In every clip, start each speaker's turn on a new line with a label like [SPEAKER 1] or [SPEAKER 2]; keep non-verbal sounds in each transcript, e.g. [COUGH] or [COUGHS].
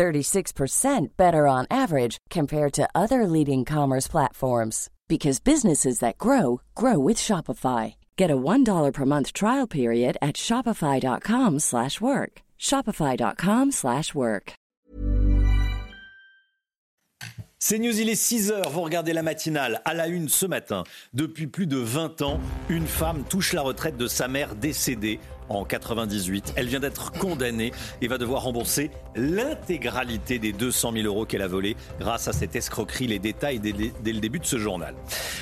[SPEAKER 1] 36% better on average compared to other leading commerce platforms because businesses that grow grow with Shopify. Get a $1 per month trial period at shopify.com/work. shopify.com/work.
[SPEAKER 2] C'est News, il est 6h, vous regardez la matinale à la une ce matin. Depuis plus de 20 ans, une femme touche la retraite de sa mère décédée en 98. Elle vient d'être condamnée et va devoir rembourser l'intégralité des 200 000 euros qu'elle a volés grâce à cette escroquerie. Les détails dès, le début de ce journal.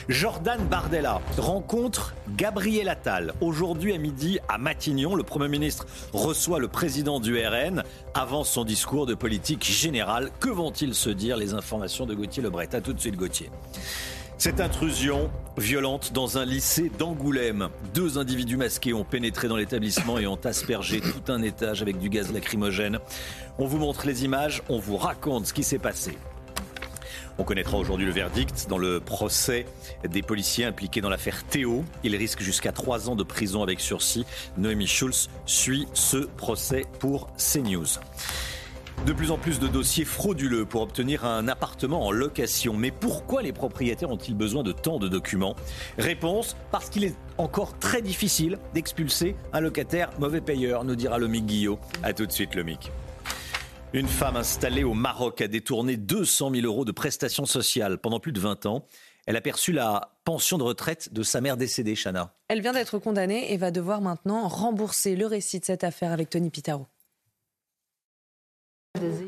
[SPEAKER 2] Jordan Bardella rencontre Gabriel Attal. Aujourd'hui à midi à Matignon, le Premier ministre reçoit le président du RN avant son discours de politique générale. Que vont-ils se dire Les informations de Gauthier Lebret? À tout de suite Gauthier. Cette intrusion violente dans un lycée d'Angoulême. Deux individus masqués ont pénétré dans l'établissement et ont aspergé tout un étage avec du gaz lacrymogène. On vous montre les images, on vous raconte ce qui s'est passé. On connaîtra aujourd'hui le verdict dans le procès des policiers impliqués dans l'affaire Théo. Il risque jusqu'à trois ans de prison avec sursis. Noémie Schulz suit ce procès pour CNews. De plus en plus de dossiers frauduleux pour obtenir un appartement en location. Mais pourquoi les propriétaires ont-ils besoin de tant de documents? Réponse, parce qu'il est encore très difficile d'expulser un locataire mauvais payeur, nous dira Lomic Guillot. A tout de suite Lomic. Une femme installée au Maroc a détourné 200 000 euros de prestations sociales pendant plus de 20 ans. Elle a perçu la pension de retraite de sa mère décédée, Chana.
[SPEAKER 3] Elle vient d'être condamnée et va devoir maintenant rembourser le récit de cette affaire avec Tony Pitaro.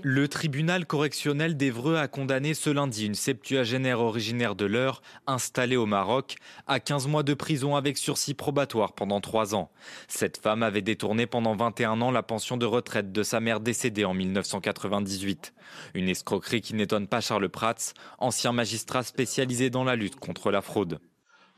[SPEAKER 4] Le tribunal correctionnel d'Evreux a condamné ce lundi une septuagénaire originaire de l'Eure, installée au Maroc, à 15 mois de prison avec sursis probatoire pendant 3 ans. Cette femme avait détourné pendant 21 ans la pension de retraite de sa mère décédée en 1998. Une escroquerie qui n'étonne pas Charles Prats, ancien magistrat spécialisé dans la lutte contre la fraude.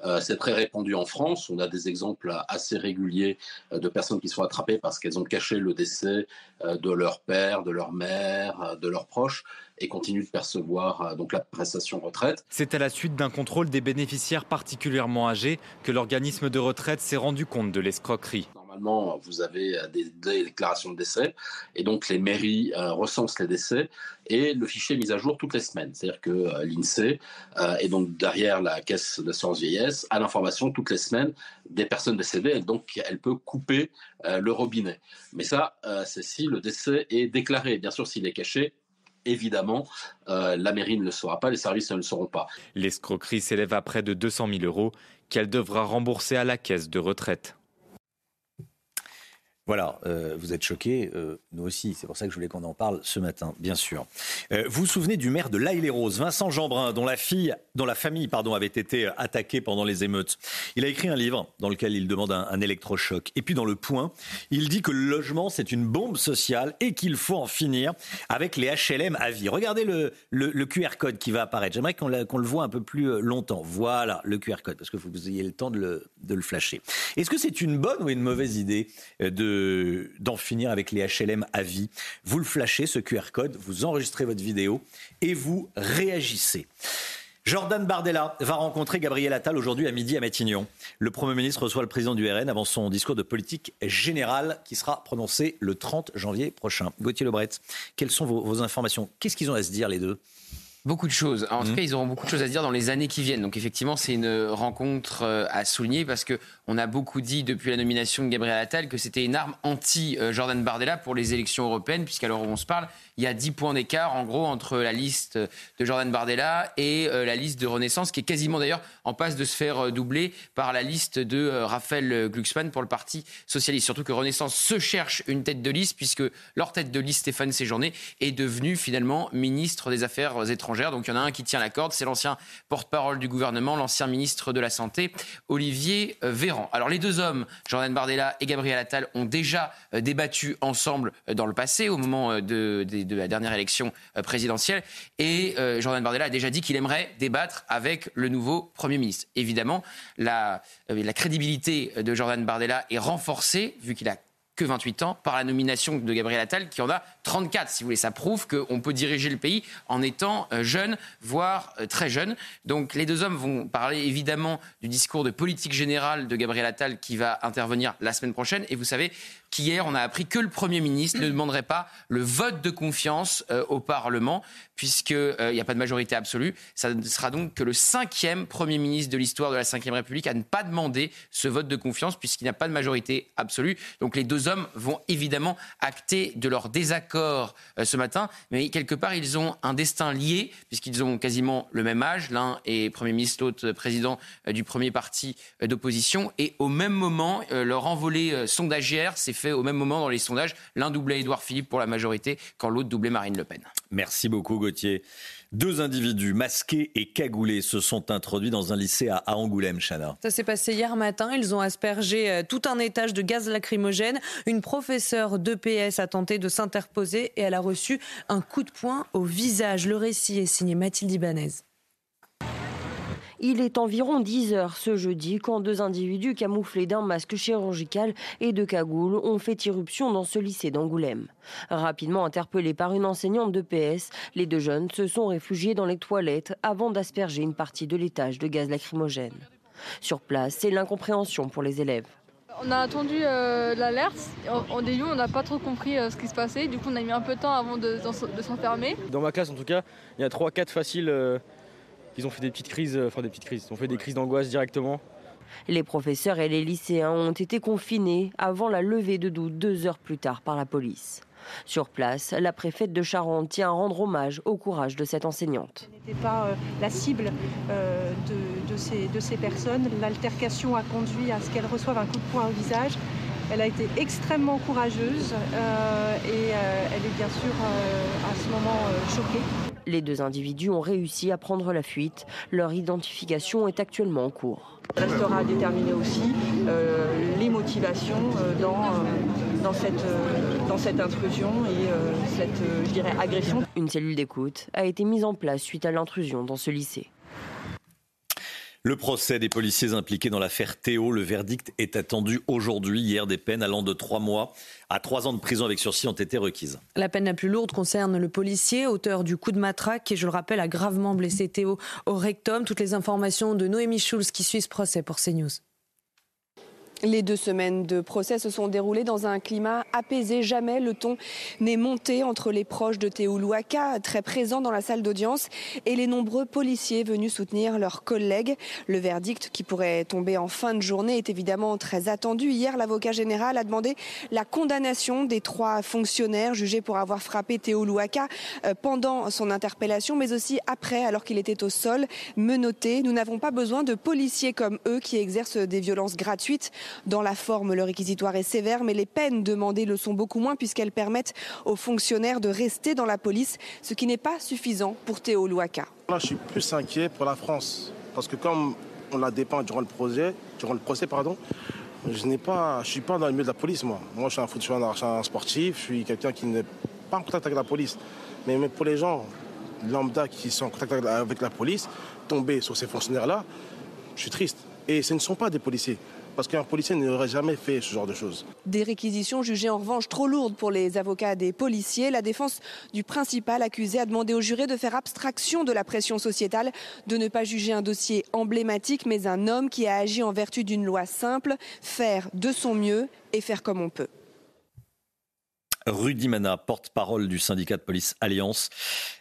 [SPEAKER 5] Euh, c'est très répandu en France. On a des exemples assez réguliers euh, de personnes qui sont attrapées parce qu'elles ont caché le décès euh, de leur père, de leur mère, de leurs proches et continuent de percevoir donc la prestation retraite.
[SPEAKER 4] C'est à la suite d'un contrôle des bénéficiaires particulièrement âgés que l'organisme de retraite s'est rendu compte de l'escroquerie
[SPEAKER 5] normalement, vous avez euh, des, déclarations de décès, et donc les mairies euh, recensent les décès, et le fichier est mis à jour toutes les semaines. C'est-à-dire que euh, l'INSEE est donc derrière la caisse d'assurance vieillesse a l'information toutes les semaines des personnes décédées, et donc elle peut couper le robinet. Mais ça, c'est si le décès est déclaré. Bien sûr, s'il est caché, évidemment, la mairie ne le saura pas, les services ne le sauront pas.
[SPEAKER 4] L'escroquerie s'élève à près de 200 000 euros qu'elle devra rembourser à la caisse de retraite.
[SPEAKER 2] Voilà, euh, vous êtes choqués, euh, nous aussi. C'est pour ça que je voulais qu'on en parle ce matin, bien sûr. Euh, vous vous souvenez du maire de l'Aïle-les-Roses, Vincent Jeanbrun, dont la fille, dont la famille, pardon, avait été attaquée pendant les émeutes? Il a écrit un livre dans lequel il demande un, électrochoc. Et puis dans le Point, il dit que le logement c'est une bombe sociale et qu'il faut en finir avec les HLM à vie. Regardez le, QR code qui va apparaître. J'aimerais qu'on le voit un peu plus longtemps. Voilà le QR code, parce que vous ayez le temps de le, de le flasher. Est-ce que c'est une bonne ou une mauvaise idée de d'en finir avec les HLM à vie. Vous le flashez, ce QR code, vous enregistrez votre vidéo et vous réagissez. Jordan Bardella va rencontrer Gabriel Attal aujourd'hui à midi à Matignon. Le Premier ministre reçoit le président du RN avant son discours de politique générale qui sera prononcé le 30 janvier prochain. Gauthier Lebret, quelles sont vos, vos informations? Qu'est-ce qu'ils ont à se dire les deux?
[SPEAKER 6] Beaucoup de choses. En tout mmh. cas, ils auront beaucoup de choses à se dire dans les années qui viennent. Donc, effectivement, c'est une rencontre euh, à souligner parce que on a beaucoup dit depuis la nomination de Gabriel Attal que c'était une arme anti-Jordan euh, Bardella pour les élections européennes, puisqu'alors on se parle, il y a 10 points d'écart en gros entre la liste de Jordan Bardella et euh, la liste de Renaissance, qui est quasiment d'ailleurs en passe de se faire doubler par la liste de Raphaël Glucksmann pour le Parti socialiste. Surtout que Renaissance se cherche une tête de liste, puisque leur tête de liste, Stéphane Séjourné, est devenu finalement ministre des Affaires étrangères. Donc il y en a un qui tient la corde, c'est l'ancien porte-parole du gouvernement, l'ancien ministre de la Santé, Olivier euh, Alors les deux hommes, Jordan Bardella et Gabriel Attal, ont déjà euh, débattu ensemble dans le passé, au moment de, la dernière élection présidentielle. Et Jordan Bardella a déjà dit qu'il aimerait débattre avec le nouveau Premier ministre. Évidemment, la crédibilité de Jordan Bardella est renforcée, vu qu'il a que 28 ans, par la nomination de Gabriel Attal, qui en a 34, si vous voulez. Ça prouve qu'on peut diriger le pays en étant euh, jeune, voire euh, très jeune. Donc les deux hommes vont parler évidemment du discours de politique générale de Gabriel Attal qui va intervenir la semaine prochaine. Et vous savez, qu'hier, on a appris que le Premier ministre ne demanderait pas le vote de confiance euh, au Parlement, puisqu'il euh, n'y a pas de majorité absolue. Ça sera donc que le cinquième Premier ministre de l'histoire de la Ve République à ne pas demander ce vote de confiance, puisqu'il n'y a pas de majorité absolue. Donc les deux hommes vont évidemment acter de leur désaccord euh, ce matin, mais quelque part, ils ont un destin lié, puisqu'ils ont quasiment le même âge. L'un est Premier ministre, l'autre président du premier parti d'opposition. Et au même moment, leur envolée sondagière s'est fait au même moment dans les sondages. L'un doublait Édouard Philippe pour la majorité, quand l'autre doublait Marine Le Pen.
[SPEAKER 2] Merci beaucoup Gauthier. Deux individus masqués et cagoulés se sont introduits dans un lycée à Angoulême, Chana.
[SPEAKER 3] Ça s'est passé hier matin. Ils ont aspergé euh, tout un étage de gaz lacrymogène. Une professeure d'EPS a tenté de s'interposer et elle a reçu un coup de poing au visage. Le récit est signé Mathilde Ibanez.
[SPEAKER 7] Il est environ 10 heures ce jeudi quand deux individus camouflés d'un masque chirurgical et de cagoule ont fait irruption dans ce lycée d'Angoulême. Rapidement interpellés par une enseignante de PS, les deux jeunes se sont réfugiés dans les toilettes avant d'asperger une partie de l'étage de gaz lacrymogène. Sur place, c'est l'incompréhension pour les élèves.
[SPEAKER 8] On a attendu euh, l'alerte. En, début, on n'a pas trop compris euh, ce qui se passait. Du coup, on a mis un peu de temps avant de, s'enfermer.
[SPEAKER 9] Dans ma classe, en tout cas, il y a 3-4 faciles euh, ils ont fait des petites crises, enfin des petites crises, ils ont fait des crises d'angoisse directement.
[SPEAKER 7] Les professeurs et les lycéens ont été confinés avant la levée de doute deux heures plus tard par la police. Sur place, la préfète de Charente tient à rendre hommage au courage de cette enseignante.
[SPEAKER 10] Elle n'était pas euh, la cible euh, de, ces, de, ces, personnes. L'altercation a conduit à ce qu'elle reçoive un coup de poing au visage. Elle a été extrêmement courageuse et elle est bien sûr à ce moment choquée.
[SPEAKER 7] Les deux individus ont réussi à prendre la fuite. Leur identification est actuellement en cours.
[SPEAKER 10] Il restera à déterminer aussi euh, les motivations euh, dans, euh, dans, cette, dans cette intrusion et cette je dirais, agression.
[SPEAKER 7] Une cellule d'écoute a été mise en place suite à l'intrusion dans ce lycée.
[SPEAKER 2] Le procès des policiers impliqués dans l'affaire Théo, le verdict est attendu aujourd'hui. Hier, des peines allant de trois mois à trois ans de prison avec sursis ont été requises.
[SPEAKER 3] La peine la plus lourde concerne le policier, auteur du coup de matraque, qui, je le rappelle, a gravement blessé Théo au rectum. Toutes les informations de Noémie Schulz qui suit ce procès pour CNews.
[SPEAKER 11] Les deux semaines de procès se sont déroulées dans un climat apaisé. Jamais le ton n'est monté entre les proches de Théo Louaka, très présents dans la salle d'audience, et les nombreux policiers venus soutenir leurs collègues. Le verdict qui pourrait tomber en fin de journée est évidemment très attendu. Hier, l'avocat général a demandé la condamnation des trois fonctionnaires jugés pour avoir frappé Théo Louaka euh, pendant son interpellation, mais aussi après, alors qu'il était au sol, menotté. Nous n'avons pas besoin de policiers comme eux qui exercent des violences gratuites. Dans la forme, le réquisitoire est sévère, mais les peines demandées le sont beaucoup moins puisqu'elles permettent aux fonctionnaires de rester dans la police, ce qui n'est pas suffisant pour Théo Louaka.
[SPEAKER 12] Là, je suis plus inquiet pour la France parce que comme on la dépeint durant le projet, durant le procès, pardon, je n'ai pas, je suis pas dans le milieu de la police, moi. Moi, je suis un, suis un, sportif, je suis quelqu'un qui n'est pas en contact avec la police. Mais, pour les gens lambda qui sont en contact avec la police, tomber sur ces fonctionnaires-là, je suis triste. Et ce ne sont pas des policiers parce qu'un policier n'aurait jamais fait ce genre de choses.
[SPEAKER 11] Des réquisitions jugées en revanche trop lourdes pour les avocats des policiers. La défense du principal accusé a demandé au juré de faire abstraction de la pression sociétale, de ne pas juger un dossier emblématique, mais un homme qui a agi en vertu d'une loi simple, faire de son mieux et faire comme on peut.
[SPEAKER 2] Rudy Mana, porte-parole du syndicat de police Alliance,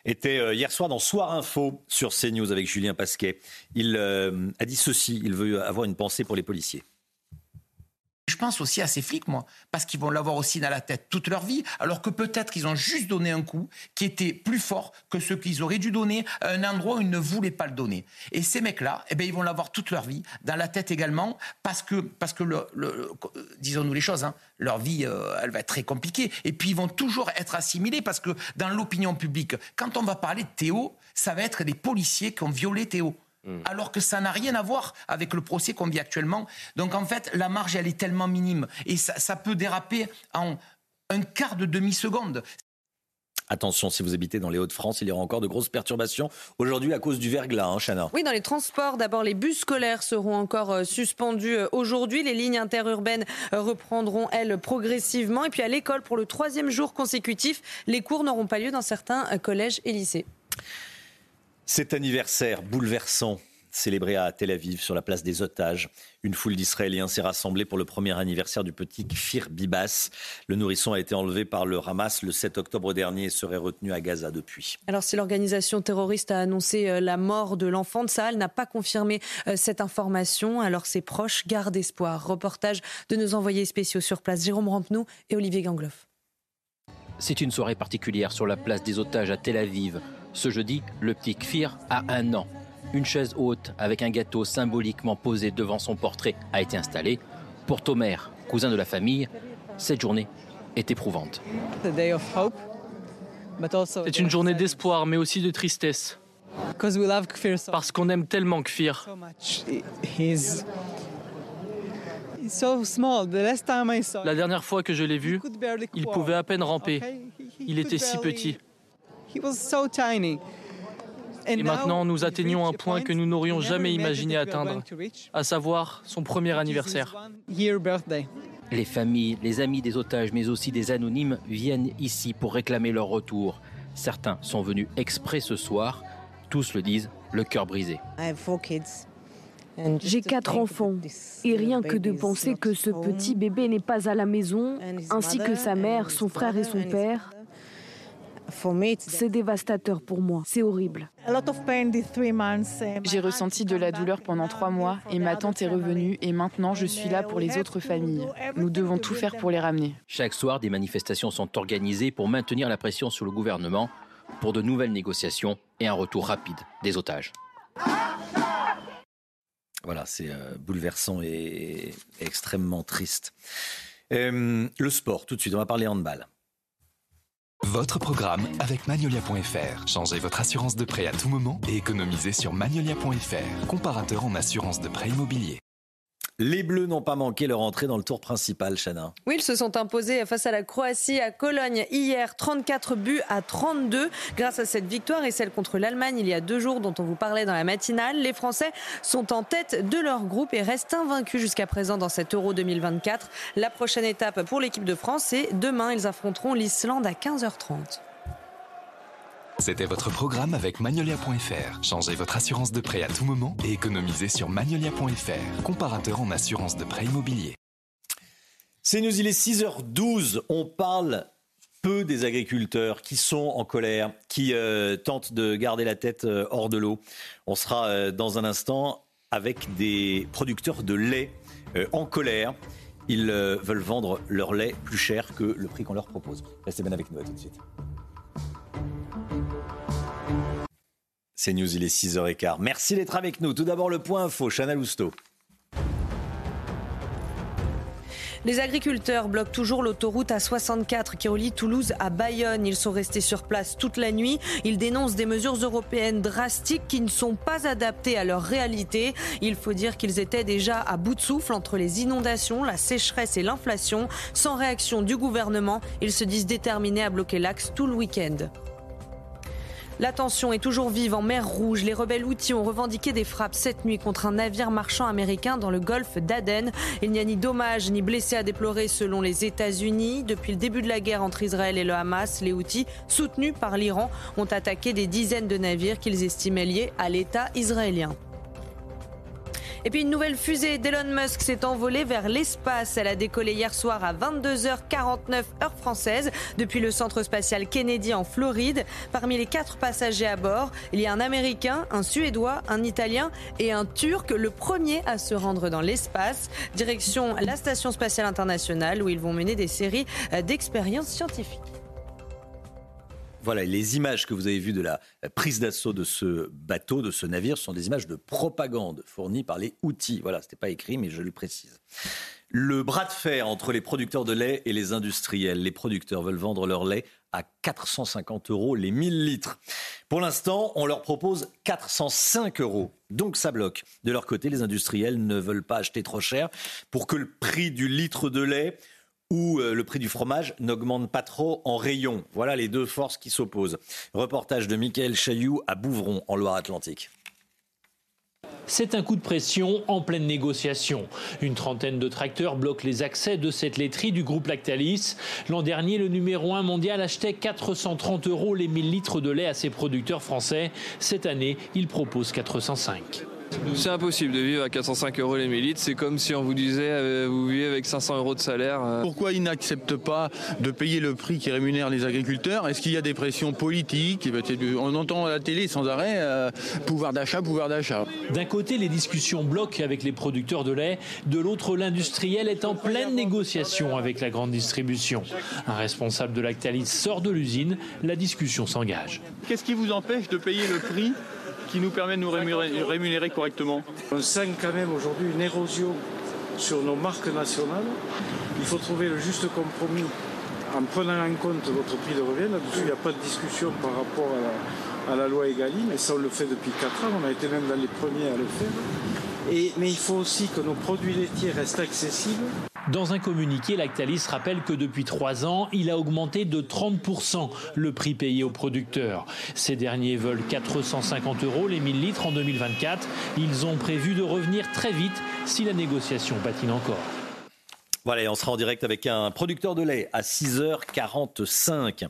[SPEAKER 2] était euh, hier soir dans Soir Info sur CNews avec Julien Pasquet. Il euh, a dit ceci, il veut avoir une pensée pour les policiers.
[SPEAKER 13] Je pense aussi à ces flics, moi, parce qu'ils vont l'avoir aussi dans la tête toute leur vie, alors que peut-être qu'ils ont juste donné un coup qui était plus fort que ce qu'ils auraient dû donner à un endroit où ils ne voulaient pas le donner. Et ces mecs-là, eh bien, ils vont l'avoir toute leur vie, dans la tête également, parce que, parce que le, disons-nous les choses, hein, leur vie, euh, elle va être très compliquée. Et puis, ils vont toujours être assimilés, parce que dans l'opinion publique, quand on va parler de Théo, ça va être des policiers qui ont violé Théo. Mm. alors que ça n'a rien à voir avec le procès qu'on vit actuellement. Donc en fait, la marge, elle est tellement minime et ça, peut déraper en un quart de demi-seconde.
[SPEAKER 2] Attention, si vous habitez dans les Hauts-de-France, il y aura encore de grosses perturbations aujourd'hui à cause du verglas, hein, Chana.
[SPEAKER 3] Oui, dans les transports, d'abord, les bus scolaires seront encore euh, suspendus euh, aujourd'hui. Les lignes interurbaines euh, reprendront, elles, progressivement. Et puis à l'école, pour le troisième jour consécutif, les cours n'auront pas lieu dans certains collèges et lycées.
[SPEAKER 2] Cet anniversaire bouleversant célébré à Tel Aviv sur la place des otages. Une foule d'Israéliens s'est rassemblée pour le premier anniversaire du petit Kfir Bibas. Le nourrisson a été enlevé par le Hamas le 7 octobre dernier et serait retenu à Gaza depuis.
[SPEAKER 3] Alors si l'organisation terroriste a annoncé euh, la mort de l'enfant de Sahel, n'a pas confirmé euh, cette information. Alors ses proches gardent espoir. Reportage de nos envoyés spéciaux sur place, Jérôme Rampenou et Olivier Gangloff.
[SPEAKER 14] C'est une soirée particulière sur la place des otages à Tel Aviv. Ce jeudi, le petit Kfir a un an. Une chaise haute avec un gâteau symboliquement posé devant son portrait a été installée. Pour Tomer, cousin de la famille, cette journée est éprouvante.
[SPEAKER 15] C'est une journée d'espoir, mais aussi de tristesse. Parce qu'on aime tellement Kfir. La dernière fois que je l'ai vu, il pouvait à peine ramper. Il était si petit. Et maintenant, nous atteignons un point que nous n'aurions jamais imaginé atteindre, à savoir son premier anniversaire.
[SPEAKER 14] Les familles, les amis des otages, mais aussi des anonymes viennent ici pour réclamer leur retour. Certains sont venus exprès ce soir, tous le disent, le cœur brisé.
[SPEAKER 16] J'ai quatre enfants. et rien que de penser que ce petit bébé n'est pas à la maison, ainsi que sa mère, son frère et son père, c'est dévastateur pour moi, c'est horrible.
[SPEAKER 17] J'ai ressenti de la douleur pendant trois mois et ma tante est revenue et maintenant je suis là pour les autres familles. Nous devons tout faire pour les ramener.
[SPEAKER 14] Chaque soir, des manifestations sont organisées pour maintenir la pression sur le gouvernement pour de nouvelles négociations et un retour rapide des otages.
[SPEAKER 2] Voilà, c'est euh, bouleversant et, extrêmement triste. Euh, le sport, tout de suite, on va parler handball.
[SPEAKER 18] Votre programme avec Magnolia.fr. Changez votre assurance de prêt à tout moment et économisez sur Magnolia.fr, comparateur en assurance de prêt immobilier.
[SPEAKER 2] Les Bleus n'ont pas manqué leur entrée dans le tour principal, Chana.
[SPEAKER 3] Oui, ils se sont imposés face à la Croatie à Cologne hier, 34 buts à 32. Grâce à cette victoire et celle contre l'Allemagne il y a deux jours dont on vous parlait dans la matinale, les Français sont en tête de leur groupe et restent invaincus jusqu'à présent dans cet Euro 2024. La prochaine étape pour l'équipe de France, c'est demain, ils affronteront l'Islande à 15h30.
[SPEAKER 18] C'était votre programme avec Magnolia.fr. Changez votre assurance de prêt à tout moment et économisez sur Magnolia.fr, comparateur en assurance de prêt immobilier.
[SPEAKER 2] C'est nous, il est 6h12. On parle peu des agriculteurs qui sont en colère, qui euh, tentent de garder la tête euh, hors de l'eau. On sera euh, dans un instant avec des producteurs de lait en colère. Ils veulent vendre leur lait plus cher que le prix qu'on leur propose. Restez bien avec nous, à tout de suite. C'est News, il est 6h15. Merci d'être avec nous. Tout d'abord, le point info, Chana Lousteau.
[SPEAKER 3] Les agriculteurs bloquent toujours l'autoroute A64 qui relie Toulouse à Bayonne. Ils sont restés sur place toute la nuit. Ils dénoncent des mesures européennes drastiques qui ne sont pas adaptées à leur réalité. Il faut dire qu'ils étaient déjà à bout de souffle entre les inondations, la sécheresse et l'inflation. Sans réaction du gouvernement, ils se disent déterminés à bloquer l'axe tout le week-end. La tension est toujours vive en mer Rouge. Les rebelles outils ont revendiqué des frappes cette nuit contre un navire marchand américain dans le golfe d'Aden. Il n'y a ni dommages ni blessés à déplorer selon les États-Unis. Depuis le début de la guerre entre Israël et le Hamas, les outils, soutenus par l'Iran, ont attaqué des dizaines de navires qu'ils estimaient liés à l'État israélien. Et puis une nouvelle fusée d'Elon Musk s'est envolée vers l'espace. Elle a décollé hier soir à 22h49 heure française depuis le centre spatial Kennedy en Floride. Parmi les quatre passagers à bord, il y a un Américain, un Suédois, un Italien et un Turc, le premier à se rendre dans l'espace. Direction la station spatiale internationale où ils vont mener des séries d'expériences scientifiques.
[SPEAKER 2] Voilà, les images que vous avez vues de la prise d'assaut de ce bateau, de ce navire, sont des images de propagande fournies par les outils. Voilà, ce n'était pas écrit, mais je le précise. Le bras de fer entre les producteurs de lait et les industriels. Les producteurs veulent vendre leur lait à 450 euros les 1000 litres. Pour l'instant, on leur propose 405 euros. Donc ça bloque. De leur côté, les industriels ne veulent pas acheter trop cher pour que le prix du litre de lait où euh, le prix du fromage n'augmente pas trop en rayon. Voilà les deux forces qui s'opposent. Reportage de Michael Chailloux à Bouvron, en Loire-Atlantique.
[SPEAKER 19] C'est un coup de pression en pleine négociation. Une trentaine de tracteurs bloquent les accès de cette laiterie du groupe Lactalis. L'an dernier, le numéro 1 mondial achetait 430 euros les 1000 litres de lait à ses producteurs français. Cette année, il propose 405.
[SPEAKER 20] C'est impossible de vivre à 405 euros les millilitres. C'est comme si on vous disait euh, vous vivez avec 500 euros de salaire. Euh.
[SPEAKER 21] Pourquoi ils n'acceptent pas de payer le prix qui rémunère les agriculteurs? Est-ce qu'il y a des pressions politiques? Eh ben, On entend à la télé sans arrêt euh, pouvoir d'achat, pouvoir d'achat.
[SPEAKER 19] D'un côté, les discussions bloquent avec les producteurs de lait. De l'autre, l'industriel est en pleine négociation avec la grande distribution. Un responsable de Lactalis sort de l'usine. La discussion s'engage.
[SPEAKER 21] Qu'est-ce qui vous empêche de payer le prix qui nous permet de nous rémunérer, correctement.
[SPEAKER 22] On sent quand même aujourd'hui une érosion sur nos marques nationales. Il faut trouver le juste compromis en prenant en compte votre prix de revient. Là-dessus, il n'y a pas de discussion par rapport à la, loi Egalim, et ça on le fait depuis 4 ans, on a été même dans les premiers à le faire. mais il faut aussi que nos produits laitiers restent accessibles.
[SPEAKER 19] Dans un communiqué, Lactalis rappelle que depuis trois ans, il a augmenté de 30% le prix payé aux producteurs. Ces derniers veulent 450 euros les 1000 litres en 2024. Ils ont prévu de revenir très vite si la négociation patine encore.
[SPEAKER 2] Voilà, et on sera en direct avec un producteur de lait à 6h45.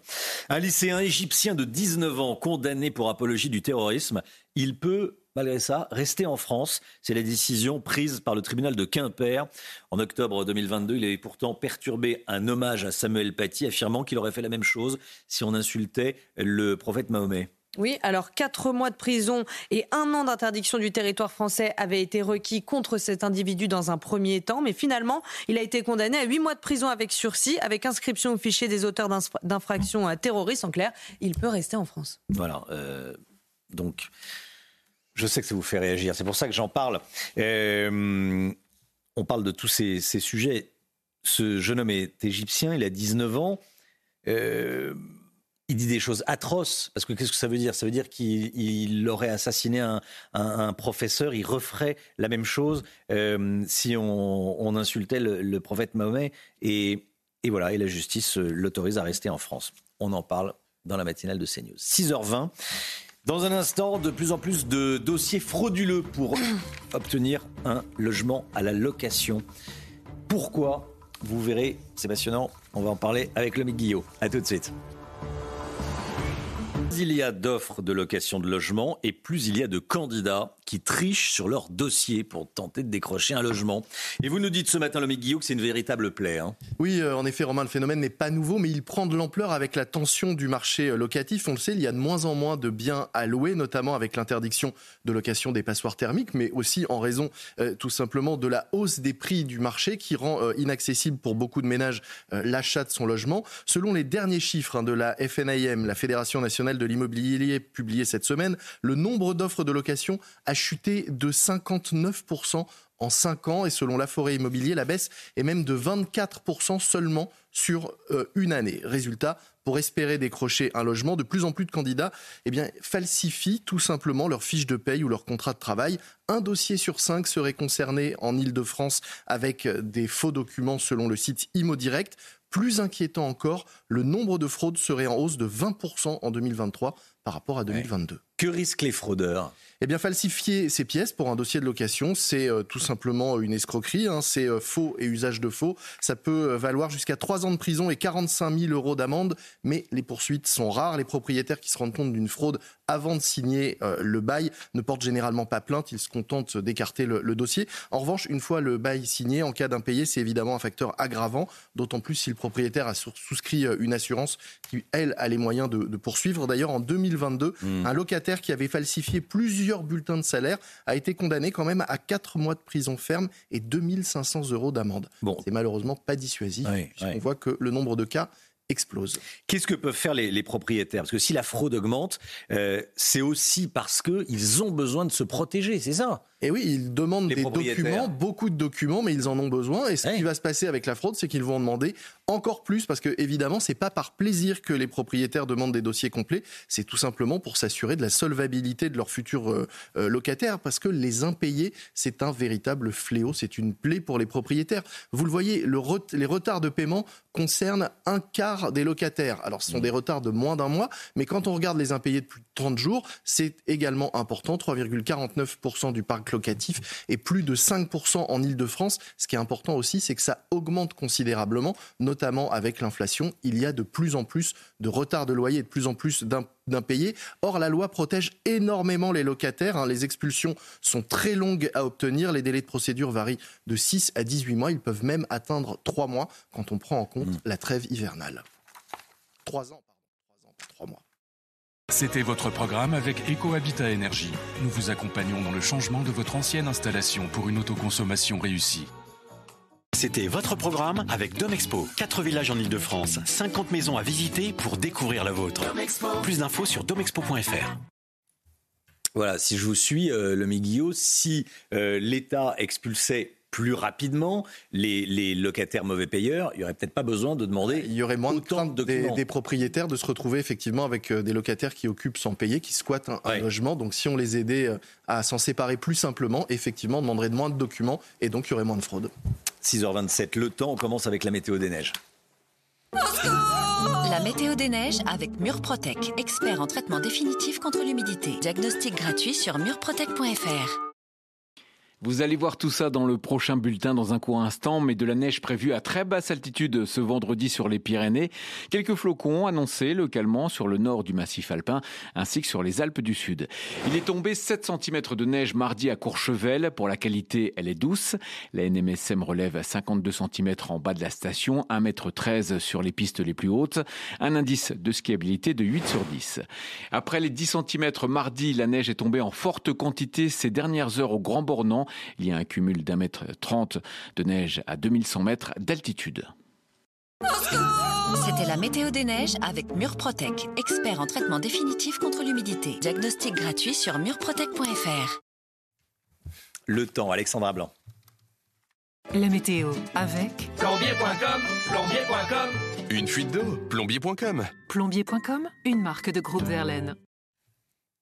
[SPEAKER 2] Un lycéen égyptien de 19 ans condamné pour apologie du terrorisme, il peut malgré ça, rester en France. C'est la décision prise par le tribunal de Quimper. En octobre 2022, il avait pourtant perturbé un hommage à Samuel Paty, affirmant qu'il aurait fait la même chose si on insultait le prophète Mahomet.
[SPEAKER 3] Oui, alors quatre mois de prison et un an d'interdiction du territoire français avaient été requis contre cet individu dans un premier temps, mais finalement, il a été condamné à huit mois de prison avec sursis, avec inscription au fichier des auteurs d'infractions terroristes. En clair, il peut rester en France.
[SPEAKER 2] Voilà. Euh, donc, je sais que ça vous fait réagir. C'est pour ça que j'en parle. Euh, on parle de tous ces, sujets. Ce jeune homme est égyptien, il a 19 ans. Euh, il dit des choses atroces. Parce que qu'est-ce que ça veut dire? Ça veut dire qu'il aurait assassiné un, professeur, il referait la même chose euh, si on, insultait le, prophète Mahomet. Et, et, voilà, et la justice l'autorise à rester en France. On en parle dans la matinale de CNews. 6h20. Dans un instant, de plus en plus de dossiers frauduleux pour [COUGHS] obtenir un logement à la location. Pourquoi Vous verrez, c'est passionnant. On va en parler avec le Guillot. A tout de suite il y a d'offres de location de logement et plus il y a de candidats qui trichent sur leur dossier pour tenter de décrocher un logement. Et vous nous dites ce matin, l'homme Guillaume, que c'est une véritable plaie. Hein.
[SPEAKER 23] oui, euh, en effet, Romain, le phénomène n'est pas nouveau, mais il prend de l'ampleur avec la tension du marché euh, locatif. On le sait, il y a de moins en moins de biens à louer, notamment avec l'interdiction de location des passoires thermiques, mais aussi en raison euh, tout simplement de la hausse des prix du marché qui rend inaccessible pour beaucoup de ménages l'achat de son logement. Selon les derniers chiffres hein, de la FNIM, la Fédération nationale de l'immobilier publié cette semaine, le nombre d'offres de location a chuté de 59% en 5 ans et selon la forêt immobilier, la baisse est même de 24% seulement sur euh, une année. Résultat, pour espérer décrocher un logement, de plus en plus de candidats eh bien, falsifient tout simplement leur fiche de paye ou leur contrat de travail. Un dossier sur cinq serait concerné en Ile-de-France avec des faux documents selon le site ImoDirect. Plus inquiétant encore, le nombre de fraudes serait en hausse de 20% en 2023 par rapport à 2022.
[SPEAKER 2] Que risquent les fraudeurs?
[SPEAKER 23] Eh bien, falsifier ces pièces pour un dossier de location, c'est euh, tout simplement une escroquerie. Hein. c'est euh, faux et usage de faux. Ça peut valoir jusqu'à 3 ans de prison et 45 000 euros d'amende. Mais les poursuites sont rares. Les propriétaires qui se rendent compte d'une fraude avant de signer le bail ne portent généralement pas plainte. Ils se contentent d'écarter le, le, dossier. En revanche, une fois le bail signé, en cas d'impayé, c'est évidemment un facteur aggravant. D'autant plus si le propriétaire a souscrit une assurance qui, elle, a les moyens de, de poursuivre. D'ailleurs, en 2022, mmh. un locataire qui avait falsifié plusieurs bulletins de salaire a été condamné quand même à 4 mois de prison ferme et 2500 euros d'amende. Bon. C'est malheureusement pas dissuasif. On voit que le nombre de cas explose.
[SPEAKER 2] Qu'est-ce que peuvent faire les, propriétaires? Parce que si la fraude augmente, euh, c'est aussi parce qu'ils ont besoin de se protéger, c'est ça?
[SPEAKER 23] Et oui, ils demandent des documents, beaucoup de documents, mais ils en ont besoin. Et ce qui va se passer avec la fraude, c'est qu'ils vont en demander encore plus, parce que évidemment, c'est pas par plaisir que les propriétaires demandent des dossiers complets. C'est tout simplement pour s'assurer de la solvabilité de leurs futurs euh, euh, locataires, parce que les impayés, c'est un véritable fléau, c'est une plaie pour les propriétaires. Vous le voyez, le les retards de paiement concernent un quart des locataires. Alors, ce sont mmh. des retards de moins d'un mois, mais quand on regarde les impayés de plus de 30 jours, c'est également important. 3,49% du parc locatif et plus de 5% en Ile-de-France. Ce qui est important aussi, c'est que ça augmente considérablement, notamment avec l'inflation. Il y a de plus en plus de retards de loyer et de plus en plus d'impayés. Or, la loi protège énormément les locataires. Hein. Les expulsions sont très longues à obtenir. Les délais de procédure varient de 6 à 18 mois. Ils peuvent même atteindre 3 mois quand on prend en compte mmh. la trêve hivernale. 3 ans, pardon. 3 ans, pas 3 mois.
[SPEAKER 18] C'était votre programme avec EcoHabitat Énergie. Nous vous accompagnons dans le changement de votre ancienne installation pour une autoconsommation réussie.
[SPEAKER 24] C'était votre programme avec Domexpo. 4 villages en Ile-de-France, 50 maisons à visiter pour découvrir la vôtre. Plus d'infos sur domexpo.fr.
[SPEAKER 2] Voilà, si je vous suis, euh, le Miguillot, si euh, l'État expulsait plus rapidement les, locataires mauvais payeurs, il n'y aurait peut-être pas besoin de demander.
[SPEAKER 23] Il y aurait moins de des, propriétaires de se retrouver effectivement avec euh, des locataires qui occupent sans payer, qui squattent un, logement. Donc si on les aidait euh, à s'en séparer plus simplement, effectivement, on demanderait moins de documents et donc il y aurait moins de fraude.
[SPEAKER 2] 6h27, le temps, on commence avec la météo des neiges.
[SPEAKER 7] La météo des neiges avec Murprotec, expert en traitement définitif contre l'humidité. Diagnostic gratuit sur murprotec.fr.
[SPEAKER 25] Vous allez voir tout ça dans le prochain bulletin dans un court instant, mais de la neige prévue à très basse altitude ce vendredi sur les Pyrénées. Quelques flocons annoncés localement sur le nord du massif alpin ainsi que sur les Alpes du Sud. Il est tombé 7 cm de neige mardi à Courchevel. Pour la qualité, elle est douce. La NMSM relève 52 cm en bas de la station, 1,13 m sur les pistes les plus hautes. Un indice de skiabilité de 8 sur 10. Après les 10 cm mardi, la neige est tombée en forte quantité ces dernières heures au Grand Bornand. Il y a un cumul d'un mètre trente de neige à 2100 mètres d'altitude.
[SPEAKER 7] C'était la météo des neiges avec Murprotec, expert en traitement définitif contre l'humidité. Diagnostic gratuit sur murprotec.fr.
[SPEAKER 2] Le temps, Alexandra Blanc.
[SPEAKER 7] La météo avec
[SPEAKER 26] plombier.com, plombier.com.
[SPEAKER 18] Une fuite d'eau, plombier.com.
[SPEAKER 7] Plombier.com, une marque de groupe Verlaine.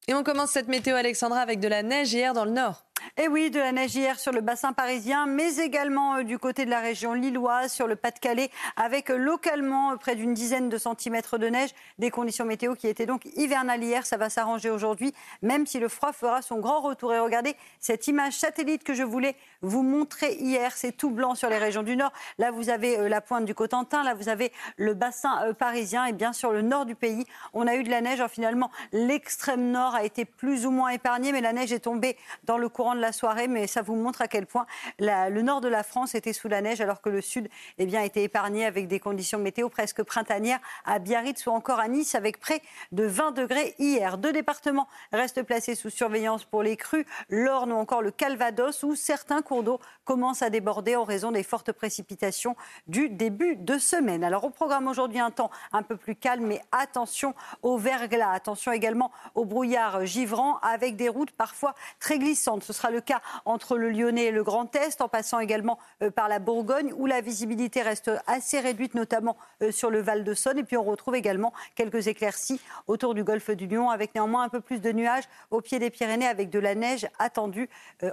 [SPEAKER 3] Et on commence cette météo, Alexandra, avec de la neige hier dans le nord.
[SPEAKER 27] Et eh oui, de la neige hier sur le bassin parisien, mais également euh, du côté de la région lilloise, sur le Pas-de-Calais, avec euh, localement euh, près d'une dizaine de centimètres de neige. Des conditions météo qui étaient donc hivernales hier. Ça va s'arranger aujourd'hui, même si le froid fera son grand retour. Et regardez cette image satellite que je voulais vous montrer hier. C'est tout blanc sur les régions du nord. Là, vous avez la pointe du Cotentin. Là, vous avez le bassin parisien. Et bien sûr, le nord du pays, on a eu de la neige. Alors, finalement, l'extrême nord a été plus ou moins épargné, mais la neige est tombée dans le courant de la soirée, mais ça vous montre à quel point le nord de la France était sous la neige, alors que le sud eh bien, était épargné avec des conditions météo presque printanières à Biarritz ou encore à Nice, avec près de 20 degrés hier. Deux départements restent placés sous surveillance pour les crues, l'Orne ou encore le Calvados, où certains cours d'eau commencent à déborder en raison des fortes précipitations du début de semaine. Alors au programme aujourd'hui un temps un peu plus calme, mais attention au verglas, attention également au brouillard givrant avec des routes parfois très glissantes. Ce sera le cas entre le Lyonnais et le Grand Est, en passant également par la Bourgogne, où la visibilité reste assez réduite, notamment sur le Val de Saône. Et puis on retrouve également quelques éclaircies autour du golfe du Lion, avec néanmoins un peu plus de nuages au pied des Pyrénées, avec de la neige attendue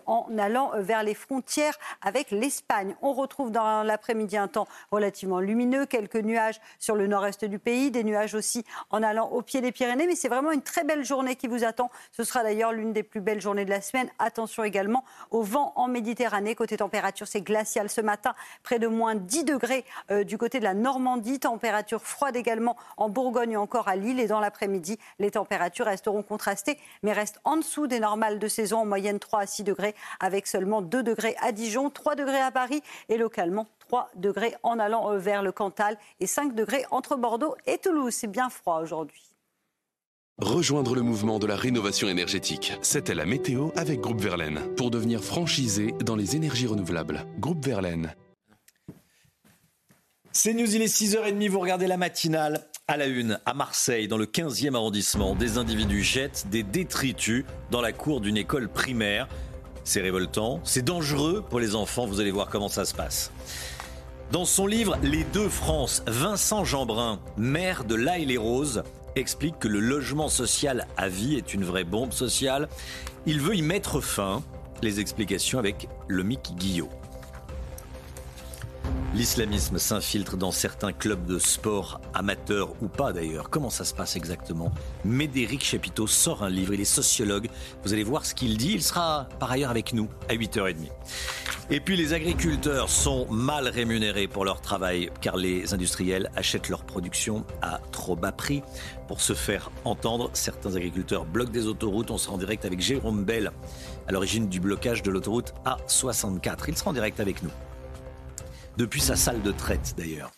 [SPEAKER 27] en allant vers les frontières avec l'Espagne. On retrouve dans l'après-midi un temps relativement lumineux, quelques nuages sur le nord-est du pays, des nuages aussi en allant au pied des Pyrénées, mais c'est vraiment une très belle journée qui vous attend. Ce sera d'ailleurs l'une des plus belles journées de la semaine. Attention également au vent en Méditerranée. Côté température, c'est glacial ce matin, près de moins 10 degrés euh, du côté de la Normandie. Température froide également en Bourgogne encore à Lille. Et dans l'après-midi, les températures resteront contrastées, mais restent en dessous des normales de saison, en moyenne 3 à 6 degrés, avec seulement 2 degrés à Dijon, 3 degrés à Paris et localement 3 degrés en allant euh, vers le Cantal et 5 degrés entre Bordeaux et Toulouse. C'est bien froid aujourd'hui.
[SPEAKER 28] Rejoindre le mouvement de la rénovation énergétique. C'était la météo avec Groupe Verlaine pour devenir franchisé dans les énergies renouvelables. Groupe Verlaine.
[SPEAKER 2] C'est News, il est 6h30, vous regardez la matinale. À la une, à Marseille, dans le 15e arrondissement, des individus jettent des détritus dans la cour d'une école primaire. C'est révoltant, c'est dangereux pour les enfants, vous allez voir comment ça se passe. Dans son livre Les deux France, Vincent Jeanbrun, maire de l'Aille-les-Roses, explique que le logement social à vie est une vraie bombe sociale. Il veut y mettre fin. Les explications avec le Mick Guillot. L'islamisme s'infiltre dans certains clubs de sport, amateurs ou pas d'ailleurs. Comment ça se passe exactement? Médéric Chapiteau sort un livre, il est sociologue. Vous allez voir ce qu'il dit. Il sera par ailleurs avec nous à 8h30. Et puis les agriculteurs sont mal rémunérés pour leur travail car les industriels achètent leur production à trop bas prix. Pour se faire entendre, certains agriculteurs bloquent des autoroutes. On sera en direct avec Jérôme Bell à l'origine du blocage de l'autoroute A64. Il sera en direct avec nous depuis sa salle de traite d'ailleurs.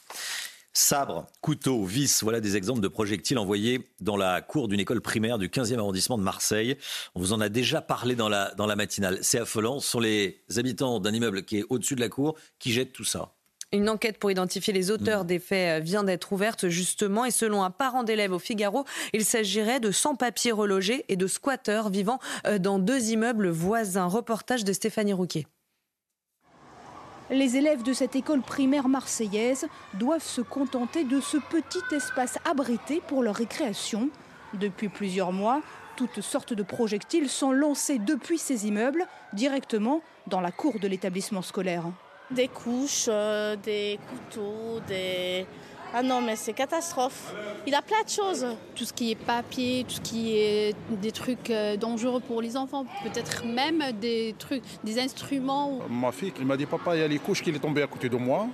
[SPEAKER 2] Sabre, couteau, vis, voilà des exemples de projectiles envoyés dans la cour d'une école primaire du 15e arrondissement de Marseille. On vous en a déjà parlé dans la, dans la matinale. C'est affolant. Ce sont les habitants d'un immeuble qui est au-dessus de la cour qui jettent tout ça.
[SPEAKER 3] Une enquête pour identifier les auteurs des faits euh, vient d'être ouverte justement et selon un parent d'élève au Figaro, il s'agirait de sans-papiers relogés et de squatteurs vivant euh, dans deux immeubles voisins. Reportage de Stéphanie Rouquet.
[SPEAKER 29] Les élèves de cette école primaire marseillaise doivent se contenter de ce petit espace abrité pour leur récréation. Depuis plusieurs mois, toutes sortes de projectiles sont lancés depuis ces immeubles directement dans la cour de l'établissement scolaire.
[SPEAKER 30] Des couches, euh, des couteaux, des, ah non, mais c'est catastrophe. Il a plein de choses.
[SPEAKER 31] Tout ce qui est papier, tout ce qui est des trucs euh, dangereux pour les enfants, peut-être même des trucs, des instruments.
[SPEAKER 32] Ma fille, il m'a dit papa, il y a les couches qui sont tombées à côté de moi.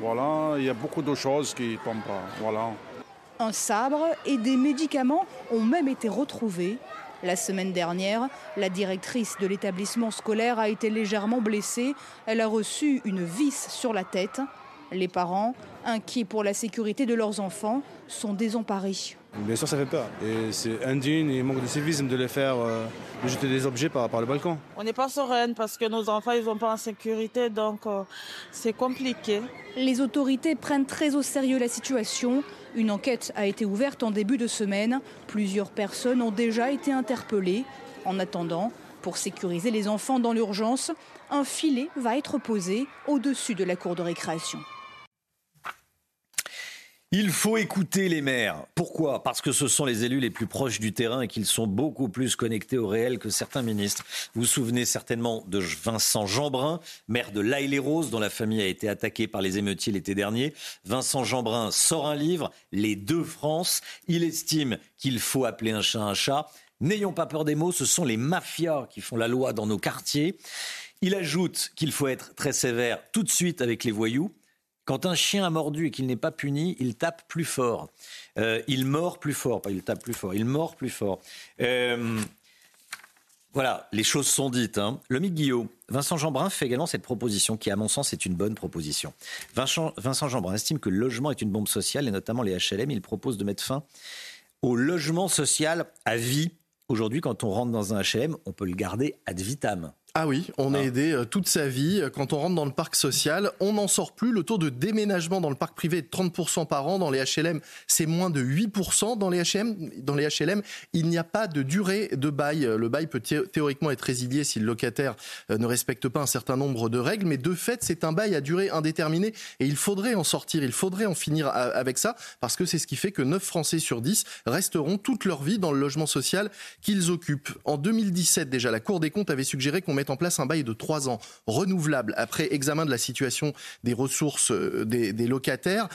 [SPEAKER 32] Voilà, il y a beaucoup de choses qui tombent. Voilà.
[SPEAKER 29] Un sabre et des médicaments ont même été retrouvés. La semaine dernière, la directrice de l'établissement scolaire a été légèrement blessée. Elle a reçu une vis sur la tête. Les parents, inquiets pour la sécurité de leurs enfants, sont désemparés.
[SPEAKER 33] Bien sûr, ça fait peur. Et c'est indigne et manque de civisme de les faire euh, de jeter des objets par, par le balcon.
[SPEAKER 30] On n'est pas sereine parce que nos enfants, ils sont pas en sécurité, donc euh, c'est compliqué.
[SPEAKER 29] Les autorités prennent très au sérieux la situation. Une enquête a été ouverte en début de semaine. Plusieurs personnes ont déjà été interpellées. En attendant, pour sécuriser les enfants dans l'urgence, un filet va être posé au-dessus de la cour de récréation.
[SPEAKER 2] Il faut écouter les maires. Pourquoi? Parce que ce sont les élus les plus proches du terrain et qu'ils sont beaucoup plus connectés au réel que certains ministres. Vous vous souvenez certainement de Vincent Jeanbrun, maire de l'Aille-les-Roses, dont la famille a été attaquée par les émeutiers l'été dernier. Vincent Jeanbrun sort un livre, Les deux France. Il estime qu'il faut appeler un chat un chat. N'ayons pas peur des mots, ce sont les mafias qui font la loi dans nos quartiers. Il ajoute qu'il faut être très sévère tout de suite avec les voyous quand un chien a mordu et qu'il n'est pas puni, il tape plus fort. Euh, il mord plus fort, pas il tape plus fort, il mord plus fort. Euh, voilà, les choses sont dites. Hein. Le Mick Guillaume, Vincent Jeanbrun fait également cette proposition qui, à mon sens, est une bonne proposition. Vincent, Vincent Jeanbrun estime que le logement est une bombe sociale et notamment les HLM. Il propose de mettre fin au logement social à vie. Aujourd'hui, quand on rentre dans un HLM, on peut le garder ad vitam.
[SPEAKER 23] Ah oui, on est
[SPEAKER 2] Ah.
[SPEAKER 23] aidé euh, toute sa vie. Quand on rentre dans le parc social, on n'en sort plus. Le taux de déménagement dans le parc privé est de 30% par an. Dans les HLM, c'est moins de 8%. Dans les HLM, dans les HLM il n'y a pas de durée de bail. Le bail peut thé- théoriquement être résilié si le locataire euh, ne respecte pas un certain nombre de règles. Mais de fait, c'est un bail à durée indéterminée. Et il faudrait en sortir, il faudrait en finir avec ça. Parce que c'est ce qui fait que 9 Français sur 10 resteront toute leur vie dans le logement social qu'ils occupent. En 2017, déjà, la Cour des comptes avait suggéré qu'on mette en place un bail de 3 ans, renouvelable, après examen de la situation des ressources euh, des, des locataires.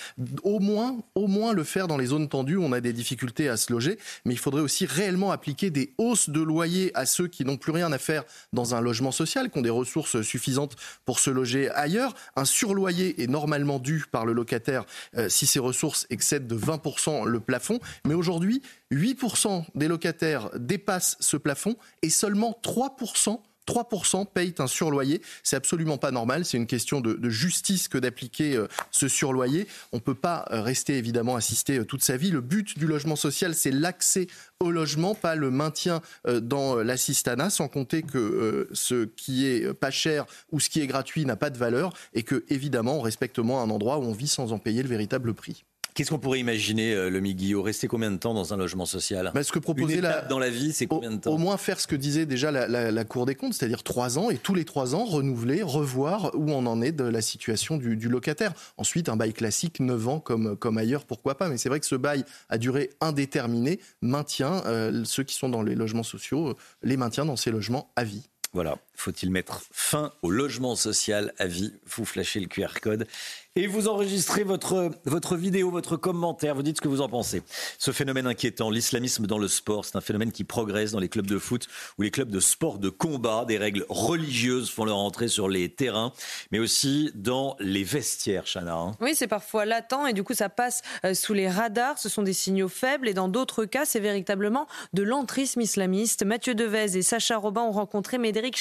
[SPEAKER 23] Au moins, au moins le faire dans les zones tendues où on a des difficultés à se loger. Mais il faudrait aussi réellement appliquer des hausses de loyer à ceux qui n'ont plus rien à faire dans un logement social, qui ont des ressources suffisantes pour se loger ailleurs. Un surloyer est normalement dû par le locataire euh, si ses ressources excèdent de 20% le plafond. Mais aujourd'hui, 8% des locataires dépassent ce plafond et seulement 3% 3% payent un surloyer. C'est absolument pas normal. C'est une question de, justice que d'appliquer euh, ce surloyer. On peut pas euh, rester évidemment assisté euh, toute sa vie. Le but du logement social, c'est l'accès au logement, pas le maintien dans l'assistanat, sans compter que ce qui est pas cher ou ce qui est gratuit n'a pas de valeur et que évidemment on respecte moins un endroit où on vit sans en payer le véritable prix.
[SPEAKER 2] Qu'est-ce qu'on pourrait imaginer, euh, le Guillot Rester combien de temps dans un logement social?
[SPEAKER 23] Bah, ce que proposait
[SPEAKER 2] Une
[SPEAKER 23] la-
[SPEAKER 2] étape dans la vie, c'est combien de temps?
[SPEAKER 23] Au moins faire ce que disait déjà la, la- la Cour des comptes, c'est-à-dire trois ans, et tous les trois ans, renouveler, revoir où on en est de la situation du, du locataire. Ensuite, un bail classique, 9 ans comme, comme ailleurs, pourquoi pas. Mais c'est vrai que ce bail à durée indéterminée maintient euh, ceux qui sont dans les logements sociaux, euh, les maintient dans ces logements à vie.
[SPEAKER 2] Voilà, faut-il mettre fin au logement social à vie? Vous flashez le QR code et vous enregistrez votre, votre vidéo, votre commentaire, vous dites ce que vous en pensez. Ce phénomène inquiétant, l'islamisme dans le sport, c'est un phénomène qui progresse dans les clubs de foot ou les clubs de sport de combat. Des règles religieuses font leur entrée sur les terrains, mais aussi dans les vestiaires, Chana. hein.
[SPEAKER 3] Oui, c'est parfois latent et du coup ça passe euh, sous les radars. Ce sont des signaux faibles et dans d'autres cas, c'est véritablement de l'entrisme islamiste. Mathieu Devez et Sacha Robin ont rencontré Médéric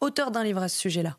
[SPEAKER 3] Auteur d'un livre à ce sujet-là.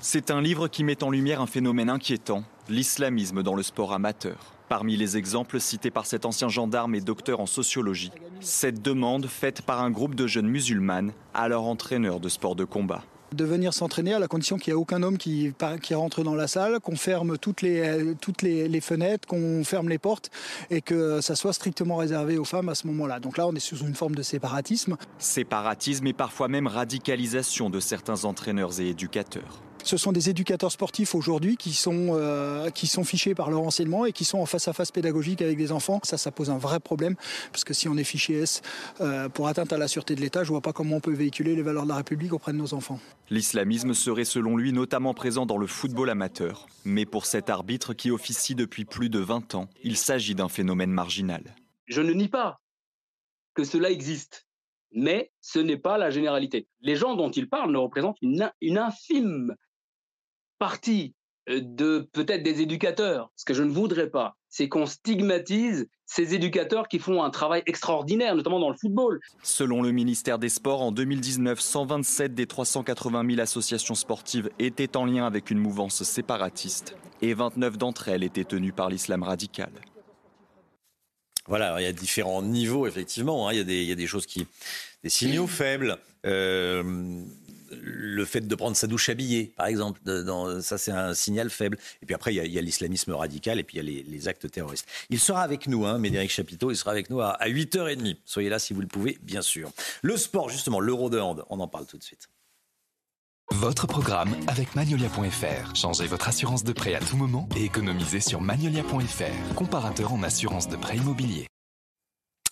[SPEAKER 4] C'est un livre qui met en lumière un phénomène inquiétant, l'islamisme dans le sport amateur. Parmi les exemples cités par cet ancien gendarme et docteur en sociologie, cette demande faite par un groupe de jeunes musulmanes à leur entraîneur de sport de combat.
[SPEAKER 34] De venir s'entraîner à la condition qu'il n'y ait aucun homme qui, rentre dans la salle, qu'on ferme toutes euh, les fenêtres, qu'on ferme les portes et que ça soit strictement réservé aux femmes à ce moment-là. Donc là, on est sous une forme de séparatisme.
[SPEAKER 4] Séparatisme et parfois même radicalisation de certains entraîneurs et éducateurs.
[SPEAKER 34] Ce sont des éducateurs sportifs aujourd'hui qui sont, euh, qui sont fichés par leur enseignement et qui sont en face-à-face pédagogique avec des enfants. Ça, ça pose un vrai problème parce que si on est fiché S euh, pour atteinte à la sûreté de l'État, je vois pas comment on peut véhiculer les valeurs de la République auprès de nos enfants.
[SPEAKER 4] L'islamisme serait selon lui notamment présent dans le football amateur. Mais pour cet arbitre qui officie depuis plus de 20 ans, il s'agit d'un phénomène marginal.
[SPEAKER 30] Je ne nie pas que cela existe, mais ce n'est pas la généralité. Les gens dont il parle ne représentent une infime partie euh, de peut-être des éducateurs. Ce que je ne voudrais pas, c'est qu'on stigmatise ces éducateurs qui font un travail extraordinaire, notamment dans le football.
[SPEAKER 4] Selon le ministère des Sports, en 2019, 127 des 380 000 associations sportives étaient en lien avec une mouvance séparatiste et 29 d'entre elles étaient tenues par l'islam radical.
[SPEAKER 2] Voilà, alors il y a différents niveaux, effectivement. hein. Il, y a des, il y a des choses qui. des signaux faibles. Euh, le fait de prendre sa douche habillée, par exemple, ça c'est un signal faible. Et puis après, il y a, l'islamisme radical et puis il y a les, les actes terroristes. Il sera avec nous, hein, Médéric Chapiteau, il sera avec nous à, à 8h30. Soyez là si vous le pouvez, bien sûr. Le sport, justement, l'euro de hand, on en parle tout de suite.
[SPEAKER 18] Votre programme avec Magnolia.fr. Changez votre assurance de prêt à tout moment et économisez sur Magnolia.fr, comparateur en assurance de prêt immobilier.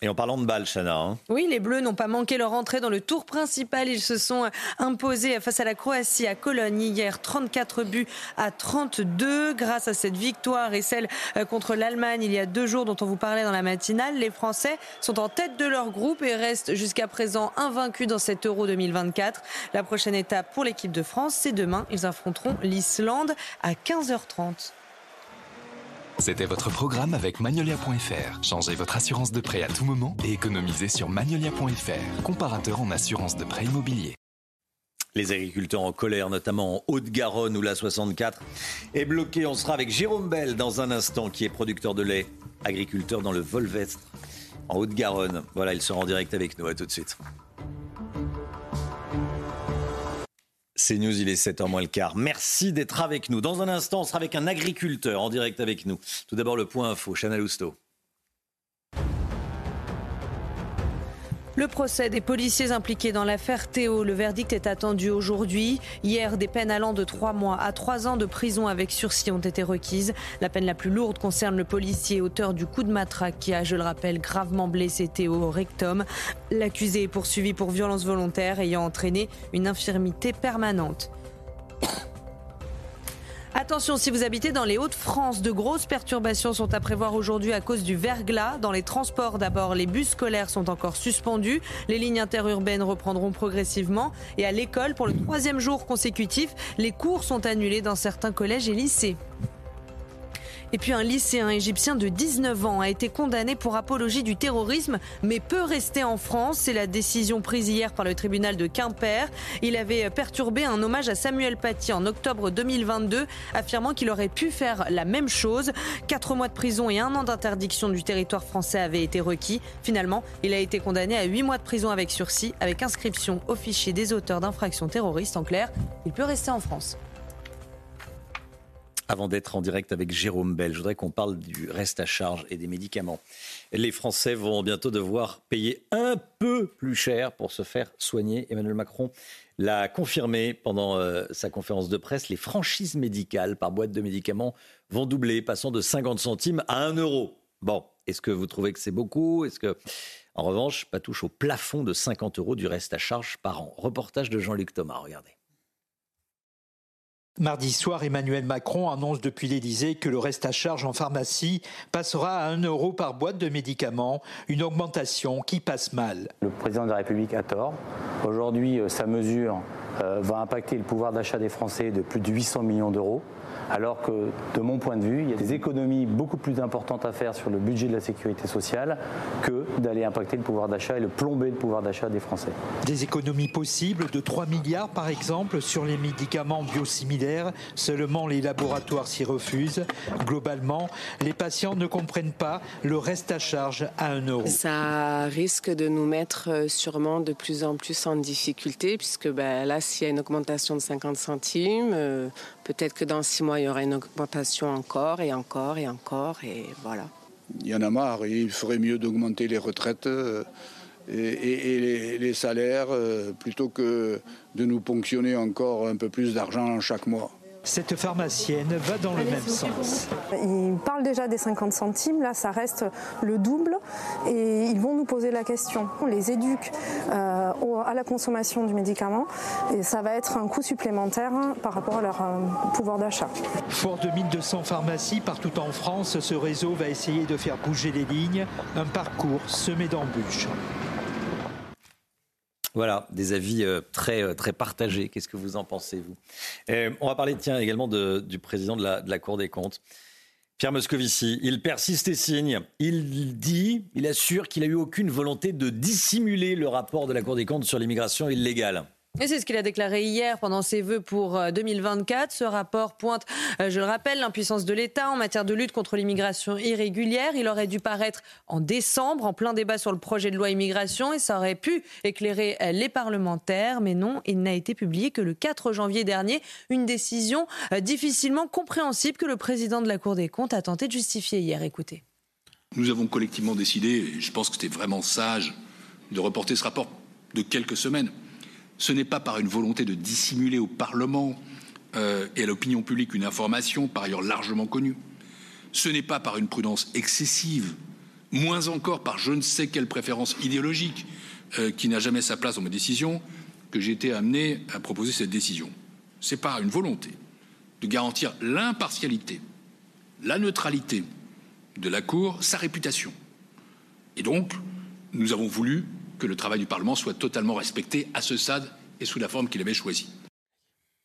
[SPEAKER 2] Et en parlant de balles, Chana, hein,
[SPEAKER 3] Oui, les Bleus n'ont pas manqué leur entrée dans le tour principal. Ils se sont imposés face à la Croatie à Cologne hier, 34 buts à 32. Grâce à cette victoire et celle euh, contre l'Allemagne il y a deux jours dont on vous parlait dans la matinale, les Français sont en tête de leur groupe et restent jusqu'à présent invaincus dans cet Euro 2024. La prochaine étape pour l'équipe de France, c'est demain. Ils affronteront l'Islande à 15h30.
[SPEAKER 18] C'était votre programme avec Magnolia.fr. Changez votre assurance de prêt à tout moment et économisez sur Magnolia.fr, comparateur en assurance de prêt immobilier.
[SPEAKER 2] Les agriculteurs en colère, notamment en Haute-Garonne où la 64 est bloquée. On sera avec Jérôme Bell dans un instant, qui est producteur de lait, agriculteur dans le Volvestre, en Haute-Garonne. Voilà, il sera en direct avec nous. À tout de suite. C'est News, il est 7h moins le quart. Merci d'être avec nous. Dans un instant, on sera avec un agriculteur en direct avec nous. Tout d'abord, le point info, Chanel Housteau.
[SPEAKER 3] Le procès des policiers impliqués dans l'affaire Théo, le verdict est attendu aujourd'hui. Hier, des peines allant de 3 mois à 3 ans de prison avec sursis ont été requises. La peine la plus lourde concerne le policier auteur du coup de matraque qui a, je le rappelle, gravement blessé Théo au rectum. L'accusé est poursuivi pour violence volontaire ayant entraîné une infirmité permanente. Attention, si vous habitez dans les Hauts-de-France, de grosses perturbations sont à prévoir aujourd'hui à cause du verglas. Dans les transports, d'abord, les bus scolaires sont encore suspendus. Les lignes interurbaines reprendront progressivement. Et à l'école, pour le troisième jour consécutif, les cours sont annulés dans certains collèges et lycées. Et puis un lycéen égyptien de 19 ans a été condamné pour apologie du terrorisme, mais peut rester en France. C'est la décision prise hier par le tribunal de Quimper. Il avait perturbé un hommage à Samuel Paty en octobre 2022, affirmant qu'il aurait pu faire la même chose. Quatre mois de prison et un an d'interdiction du territoire français avaient été requis. Finalement, il a été condamné à huit mois de prison avec sursis, avec inscription au fichier des auteurs d'infractions terroristes. En clair, il peut rester en France.
[SPEAKER 2] Avant d'être en direct avec Jérôme Bell, je voudrais qu'on parle du reste à charge et des médicaments. Les Français vont bientôt devoir payer un peu plus cher pour se faire soigner. Emmanuel Macron l'a confirmé pendant euh, sa conférence de presse. Les franchises médicales par boîte de médicaments vont doubler, passant de 50 centimes à 1 euro. Bon, est-ce que vous trouvez que c'est beaucoup? Est-ce que, en revanche, pas touche au plafond de 50 euros du reste à charge par an? Reportage de Jean-Luc Thomas, regardez.
[SPEAKER 35] Mardi soir, Emmanuel Macron annonce depuis l'Élysée que le reste à charge en pharmacie passera à 1 euro par boîte de médicaments, une augmentation qui passe mal.
[SPEAKER 36] Le président de la République a tort. Aujourd'hui, euh, sa mesure euh, va impacter le pouvoir d'achat des Français de plus de 800 millions d'euros alors que de mon point de vue, il y a des économies beaucoup plus importantes à faire sur le budget de la sécurité sociale que d'aller impacter le pouvoir d'achat et le plomber le pouvoir d'achat des Français.
[SPEAKER 35] Des économies possibles de 3 milliards par exemple sur les médicaments biosimilaires, seulement les laboratoires s'y refusent. Globalement, les patients ne comprennent pas le reste à charge à 1 euro.
[SPEAKER 37] Ça risque de nous mettre euh, sûrement de plus en plus en difficulté puisque ben, là, s'il y a une augmentation de 50 centimes, euh, Peut-être que dans six mois, il y aura une augmentation encore et encore et encore, et voilà.
[SPEAKER 38] Il y en a marre. Il ferait mieux d'augmenter les retraites euh, et, les, salaires euh, plutôt que de nous ponctionner encore un peu plus d'argent chaque mois.
[SPEAKER 35] Cette pharmacienne va dans le même sens.
[SPEAKER 39] Ils parlent déjà des 50 centimes, là ça reste le double et ils vont nous poser la question. On les éduque euh, à la consommation du médicament et ça va être un coût supplémentaire par rapport à leur euh, pouvoir d'achat.
[SPEAKER 35] Fort de 1200 pharmacies partout en France, ce réseau va essayer de faire bouger les lignes, un parcours semé d'embûches.
[SPEAKER 2] Voilà, des avis euh, très, euh, très partagés. Qu'est-ce que vous en pensez, vous? Euh, On va parler, également du président de la Cour des comptes. Pierre Moscovici, il persiste et signe. Il dit, il assure qu'il n'a eu aucune volonté de dissimuler le rapport de la Cour des comptes sur l'immigration illégale.
[SPEAKER 3] C'est ce qu'il a déclaré hier pendant ses vœux pour 2024. Euh, ce rapport pointe, euh, je le rappelle, l'impuissance de l'État en matière de lutte contre l'immigration irrégulière. Il aurait dû paraître en décembre, en plein débat sur le projet de loi immigration, et ça aurait pu éclairer euh, les parlementaires. Mais non, il n'a été publié que le 4 janvier dernier. Une décision difficilement compréhensible que le président de la Cour des comptes a tenté de justifier hier. Écoutez.
[SPEAKER 40] Nous avons collectivement décidé, et je pense que c'était vraiment sage, de reporter ce rapport de quelques semaines ce n'est pas par une volonté de dissimuler au Parlement euh, et à l'opinion publique une information par ailleurs largement connue. Ce n'est pas par une prudence excessive, moins encore par je ne sais quelle préférence idéologique euh, qui n'a jamais sa place dans mes décisions, que j'ai été amené à proposer cette décision. C'est par une volonté de garantir l'impartialité, la neutralité de la Cour, sa réputation. Et donc, nous avons voulu que le travail du Parlement soit totalement respecté à ce stade et sous la forme qu'il avait choisie.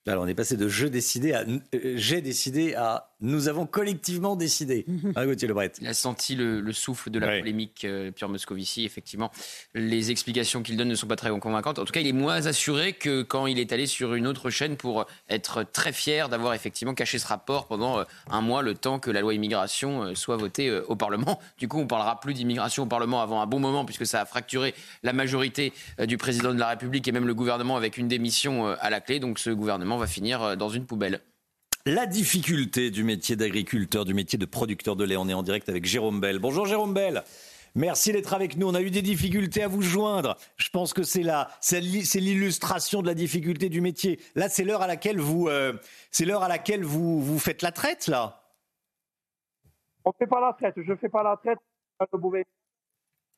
[SPEAKER 2] Alors on est passé de je décidé à euh, j'ai décidé à nous avons collectivement décidé. Ah, [LAUGHS] Gauthier Lebret.
[SPEAKER 6] Il a senti le, le souffle de la
[SPEAKER 2] Ouais.
[SPEAKER 6] polémique euh, Pierre Moscovici. Effectivement, les explications qu'il donne ne sont pas très convaincantes. En tout cas, il est moins assuré que quand il est allé sur une autre chaîne pour être très fier d'avoir effectivement caché ce rapport pendant euh, un mois, le temps que la loi immigration euh, soit votée euh, au Parlement. Du coup, on parlera plus d'immigration au Parlement avant un bon moment, puisque ça a fracturé la majorité euh, du président de la République et même le gouvernement avec une démission euh, à la clé. Donc, ce gouvernement va finir euh, dans une poubelle.
[SPEAKER 2] La difficulté du métier d'agriculteur, du métier de producteur de lait. On est en direct avec Jérôme Bell. Bonjour Jérôme Bell. Merci d'être avec nous. On a eu des difficultés à vous joindre. Je pense que c'est là, c'est l'i- c'est l'illustration de la difficulté du métier. Là, c'est l'heure à laquelle vous, euh, c'est l'heure à laquelle vous, vous faites la traite là.
[SPEAKER 41] On fait pas la traite, je fais pas la traite mauvais.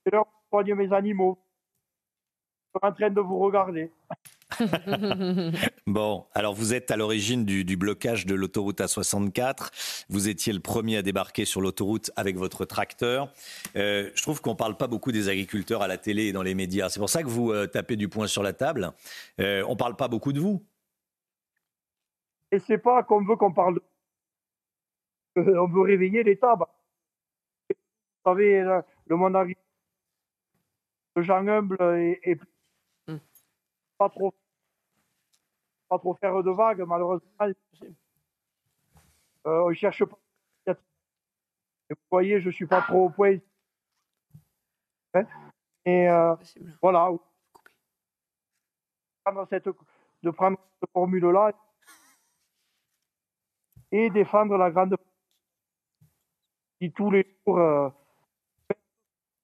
[SPEAKER 41] C'est l'heure soigner mes animaux. En train de vous regarder. [LAUGHS]
[SPEAKER 2] Bon, alors vous êtes à l'origine du, du blocage de l'autoroute A64. Vous étiez le premier à débarquer sur l'autoroute avec votre tracteur. Euh, je trouve qu'on ne parle pas beaucoup des agriculteurs à la télé et dans les médias. C'est pour ça que vous euh, tapez du poing sur la table. Euh, on ne parle pas beaucoup de vous.
[SPEAKER 41] Et c'est pas qu'on veut qu'on parle de... On veut réveiller l'État. bah. Vous savez, le, monde agricole, le gens humble et, et pas trop pas trop faire de vagues, malheureusement. Euh, on cherche pas. Et vous voyez, je suis pas trop au point. Hein? Et euh, voilà. Cette, de prendre cette formule-là et défendre la grande qui tous les jours. euh,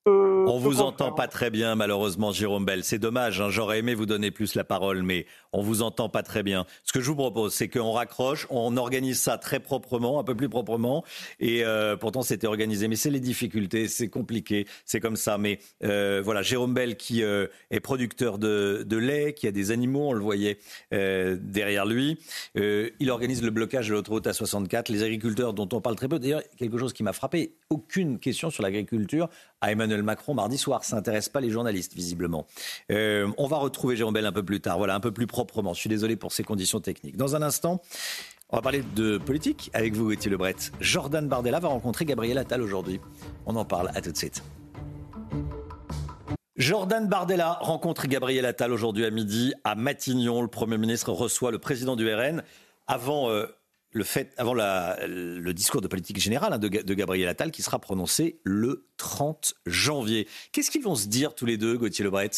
[SPEAKER 41] euh,
[SPEAKER 2] On vous entend pas très bien, malheureusement, Jérôme Bell. C'est dommage. hein. J'aurais aimé vous donner plus la parole, mais on vous entend pas très bien. Ce que je vous propose, c'est qu'on raccroche, on organise ça très proprement, un peu plus proprement. Et euh, pourtant, c'était organisé. Mais c'est les difficultés, c'est compliqué, c'est comme ça. Mais euh, voilà, Jérôme Bell, qui euh, est producteur de, de lait, qui a des animaux, on le voyait euh, derrière lui. Euh, il organise le blocage de l'autoroute A64. Les agriculteurs, dont on parle très peu. D'ailleurs, quelque chose qui m'a frappé aucune question sur l'agriculture à Emmanuel Macron mardi soir. Ça n'intéresse pas les journalistes, visiblement. Euh, on va retrouver Jérôme Bell un peu plus tard, voilà, un peu plus proprement. Je suis désolé pour ces conditions techniques. Dans un instant, on va parler de politique avec vous, Gauthier Lebret. Jordan Bardella va rencontrer Gabriel Attal aujourd'hui. On en parle à tout de suite. Jordan Bardella rencontre Gabriel Attal aujourd'hui à midi à Matignon. Le Premier ministre reçoit le président du RN avant euh, le discours de politique générale hein, de, de Gabriel Attal qui sera prononcé le 30 janvier. Qu'est-ce qu'ils vont se dire tous les deux, Gauthier Lebret?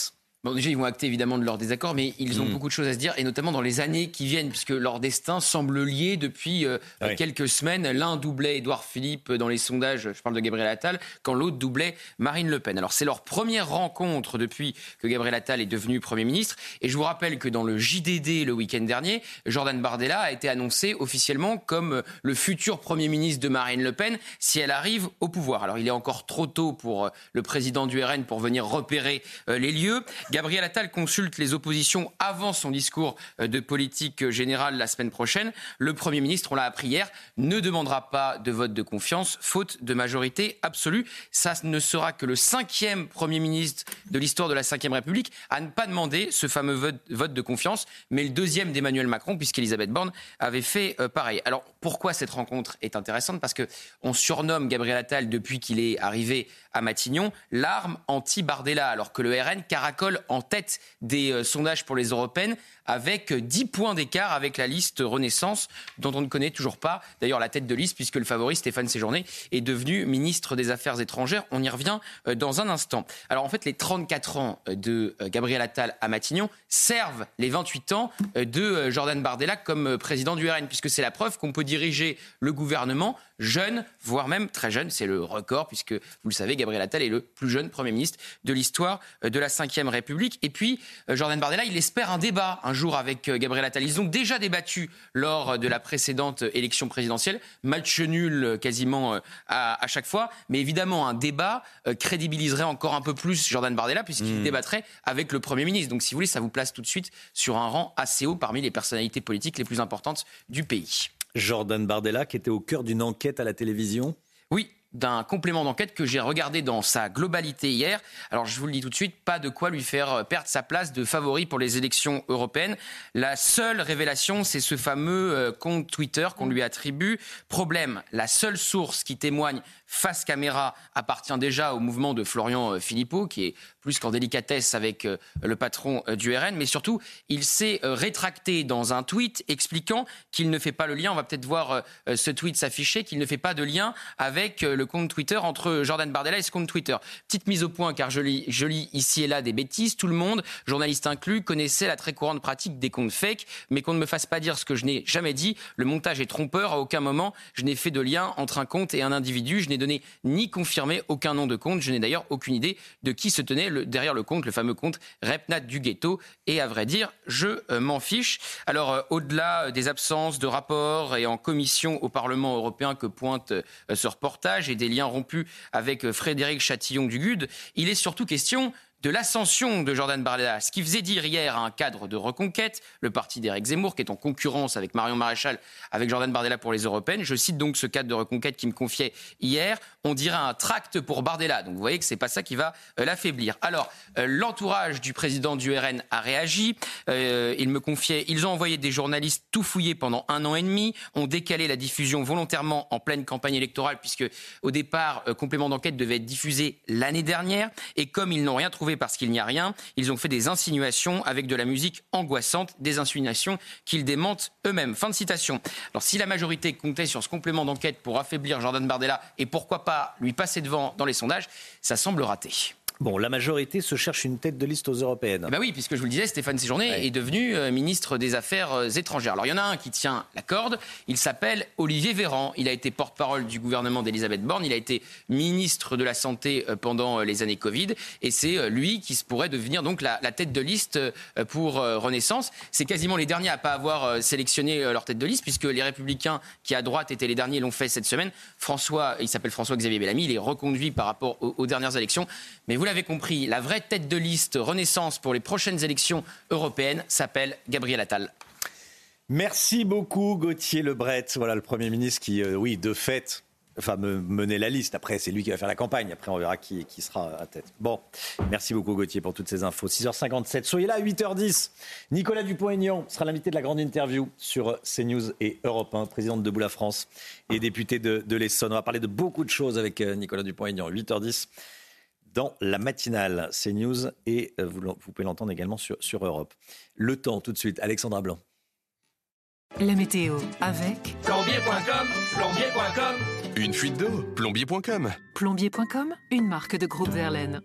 [SPEAKER 6] Bon, déjà, ils vont acter évidemment de leur désaccord, mais ils ont
[SPEAKER 2] Mm.
[SPEAKER 6] beaucoup de choses à se dire, et notamment dans les années qui viennent, puisque leur destin semble lié depuis euh, quelques semaines. L'un doublait Édouard Philippe dans les sondages, je parle de Gabriel Attal, quand l'autre doublait Marine Le Pen. Alors, c'est leur première rencontre depuis que Gabriel Attal est devenu Premier ministre, et je vous rappelle que dans le JDD le week-end dernier, Jordan Bardella a été annoncé officiellement comme euh, le futur Premier ministre de Marine Le Pen si elle arrive au pouvoir. Alors, il est encore trop tôt pour euh, le président du RN pour venir repérer euh, les lieux. Gabriel Attal consulte les oppositions avant son discours euh, de politique générale la semaine prochaine. Le Premier ministre, on l'a appris hier, ne demandera pas de vote de confiance, faute de majorité absolue. Ça ne sera que le cinquième Premier ministre de l'histoire de la Ve République à ne pas demander ce fameux vote, vote de confiance, mais le deuxième d'Emmanuel Macron, puisqu'Elisabeth Borne avait fait euh, pareil. Alors pourquoi cette rencontre est intéressante? Parce que on surnomme Gabriel Attal depuis qu'il est arrivé à Matignon l'arme anti-Bardella, alors que le RN caracole en tête des euh, sondages pour les européennes avec euh, 10 points d'écart avec la liste Renaissance dont on ne connaît toujours pas d'ailleurs la tête de liste puisque le favori Stéphane Séjourné est devenu ministre des Affaires étrangères. On y revient euh, dans un instant. Alors en fait les 34 ans euh, de euh, Gabriel Attal à Matignon servent les 28 ans euh, de euh, Jordan Bardella comme euh, président du RN puisque c'est la preuve qu'on peut diriger le gouvernement jeune, voire même très jeune. C'est le record puisque vous le savez, Gabriel Attal est le plus jeune Premier ministre de l'histoire euh, de la Ve République. Et puis euh, Jordan Bardella, il espère un débat un jour avec euh, Gabriel Attal. Ils ont déjà débattu lors euh, de la précédente élection présidentielle, match nul quasiment à, à chaque fois. Mais évidemment, un débat crédibiliserait encore un peu plus Jordan Bardella puisqu'il
[SPEAKER 2] Mm.
[SPEAKER 6] débattrait avec le Premier ministre. Donc si vous voulez, ça vous place tout de suite sur un rang assez haut parmi les personnalités politiques les plus importantes du pays.
[SPEAKER 2] Jordan Bardella, qui était au cœur d'une enquête à la télévision?
[SPEAKER 6] Oui, d'un complément d'enquête que j'ai regardé dans sa globalité hier. Alors je vous le dis tout de suite, pas de quoi lui faire perdre sa place de favori pour les élections européennes. La seule révélation, c'est ce fameux euh, compte Twitter qu'on lui attribue. Problème, la seule source qui témoigne face caméra appartient déjà au mouvement de Florian euh, Philippot, qui est plus qu'en délicatesse avec euh, le patron euh, du RN, mais surtout, il s'est rétracté dans un tweet expliquant qu'il ne fait pas le lien, on va peut-être voir ce tweet s'afficher, qu'il ne fait pas de lien avec le compte Twitter entre Jordan Bardella et ce compte Twitter. Petite mise au point, car je lis, ici et là des bêtises, tout le monde, journaliste inclus, connaissait la très courante pratique des comptes fake, mais qu'on ne me fasse pas dire ce que je n'ai jamais dit, le montage est trompeur, à aucun moment je n'ai fait de lien entre un compte et un individu, je n'ai donné ni confirmé aucun nom de compte. Je n'ai d'ailleurs aucune idée de qui se tenait derrière le compte, le fameux compte Repnat du ghetto. Et à vrai dire, je euh, m'en fiche. Alors, euh, au-delà des absences de rapports et en commission au Parlement européen que pointe euh, ce reportage et des liens rompus avec Frédéric Chatillon du GUD, il est surtout question de l'ascension de Jordan Bardella, ce qui faisait dire hier un cadre de reconquête, le parti d'Éric Zemmour, qui est en concurrence avec Marion Maréchal, avec Jordan Bardella pour les européennes. Je cite donc ce cadre de reconquête qui me confiait hier. On dirait un tract pour Bardella. Donc vous voyez que c'est pas ça qui va euh, l'affaiblir. Alors, euh, l'entourage du président du RN a réagi. Euh, me confiait, ils ont envoyé des journalistes tout fouillés pendant un an et demi, ont décalé la diffusion volontairement en pleine campagne électorale, puisque au départ, complément d'enquête devait être diffusé l'année dernière. Et comme ils n'ont rien trouvé parce qu'il n'y a rien. Ils ont fait des insinuations avec de la musique angoissante, des insinuations qu'ils démentent eux-mêmes. Fin de citation. Alors si la majorité comptait sur ce complément d'enquête pour affaiblir Jordan Bardella et pourquoi pas lui passer devant dans les sondages, ça semble raté.
[SPEAKER 2] Bon, la majorité se cherche une tête de liste aux européennes.
[SPEAKER 6] Bah oui, puisque je vous le disais, Stéphane Séjourné est devenu euh, ministre des Affaires euh, étrangères. Alors il y en a un qui tient la corde, il s'appelle Olivier Véran. Il a été porte-parole du gouvernement d'Elisabeth Borne, il a été ministre de la Santé euh, pendant les années Covid, et c'est lui qui pourrait devenir donc la, tête de liste pour Renaissance. C'est quasiment les derniers à pas avoir sélectionné leur tête de liste, puisque les Républicains qui à droite étaient les derniers l'ont fait cette semaine. François, il s'appelle François-Xavier Bellamy, il est reconduit par rapport aux, aux dernières élections. Mais vous l'avez compris, la vraie tête de liste Renaissance pour les prochaines élections européennes s'appelle Gabriel Attal.
[SPEAKER 2] Merci beaucoup Gauthier Lebret. Voilà le Premier ministre qui, euh, oui, de fait, enfin, me, mener la liste. Après, c'est lui qui va faire la campagne. Après, on verra qui, qui sera à tête. Bon, merci beaucoup Gauthier pour toutes ces infos. 6h57, soyez là à 8h10. Nicolas Dupont-Aignan sera l'invité de la grande interview sur CNews et Europe 1, président de Debout la France et député de, de l'Essonne. On va parler de beaucoup de choses avec euh, Nicolas Dupont-Aignan. 8h10 dans la matinale CNews et euh, vous, vous pouvez l'entendre également sur, sur Europe. Le temps tout de suite, Alexandra Blanc.
[SPEAKER 42] La météo avec
[SPEAKER 43] plombier.com, plombier.com.
[SPEAKER 18] Une fuite d'eau, plombier.com.
[SPEAKER 42] Plombier.com, une marque de groupe Verlaine.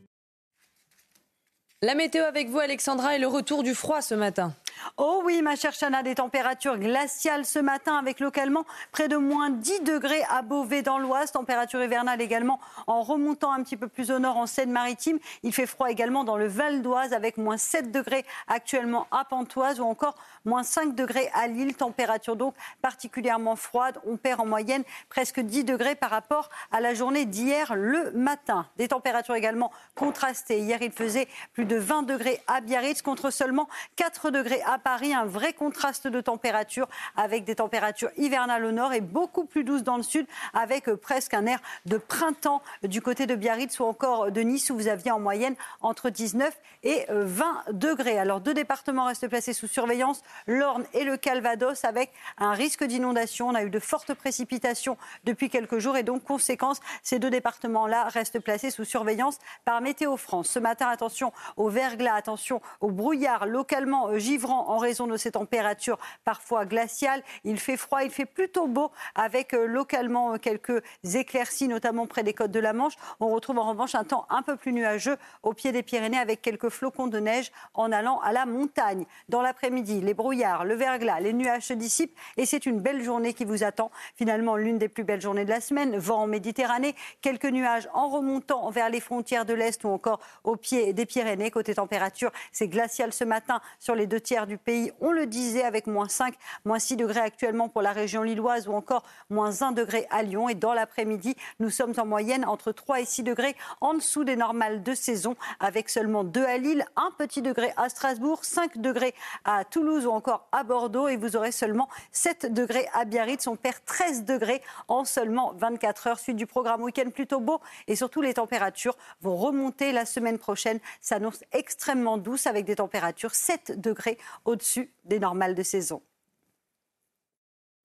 [SPEAKER 3] La météo avec vous, Alexandra, et le retour du froid ce matin.
[SPEAKER 27] Oh oui, ma chère Chana, des températures glaciales ce matin avec localement près de moins 10 degrés à Beauvais dans l'Oise. Température hivernale également en remontant un petit peu plus au nord en Seine-Maritime. Il fait froid également dans le Val d'Oise avec moins 7 degrés actuellement à Pontoise ou encore moins 5 degrés à Lille. Température donc particulièrement froide. On perd en moyenne presque 10 degrés par rapport à la journée d'hier le matin. Des températures également contrastées. Hier, il faisait plus de 20 degrés à Biarritz contre seulement 4 degrés à Paris, un vrai contraste de température avec des températures hivernales au nord et beaucoup plus douces dans le sud avec euh, presque un air de printemps du côté de Biarritz ou encore de Nice où vous aviez en moyenne entre 19 et 20 euh, degrés. Alors deux départements restent placés sous surveillance, l'Orne et le Calvados avec un risque d'inondation. On a eu de fortes précipitations depuis quelques jours et donc conséquence, ces deux départements-là restent placés sous surveillance par Météo France. Ce matin, attention au verglas, attention au brouillard localement euh, en raison de ces températures parfois glaciales. Il fait froid, il fait plutôt beau avec euh, localement euh, quelques éclaircies, notamment près des côtes de la Manche. On retrouve en revanche un temps un peu plus nuageux au pied des Pyrénées avec quelques flocons de neige en allant à la montagne. Dans l'après-midi, les brouillards, le verglas, les nuages se dissipent et c'est une belle journée qui vous attend. Finalement, l'une des plus belles journées de la semaine. Vent en Méditerranée, quelques nuages en remontant vers les frontières de l'Est ou encore au pied des Pyrénées. Côté température, c'est glacial ce matin sur les deux tiers du pays. On le disait avec moins 5, moins 6 degrés actuellement pour la région lilloise ou encore moins 1 degré à Lyon. Et dans l'après-midi, nous sommes en moyenne entre 3 et 6 degrés en dessous des normales de saison avec seulement 2 à Lille, 1 petit degré à Strasbourg, 5 degrés à Toulouse ou encore à Bordeaux et vous aurez seulement 7 degrés à Biarritz. On perd 13 degrés en seulement 24 heures. Suite du programme week-end plutôt beau et surtout les températures vont remonter la semaine prochaine. S'annonce extrêmement douce avec des températures 7 degrés au-dessus des normales de saison.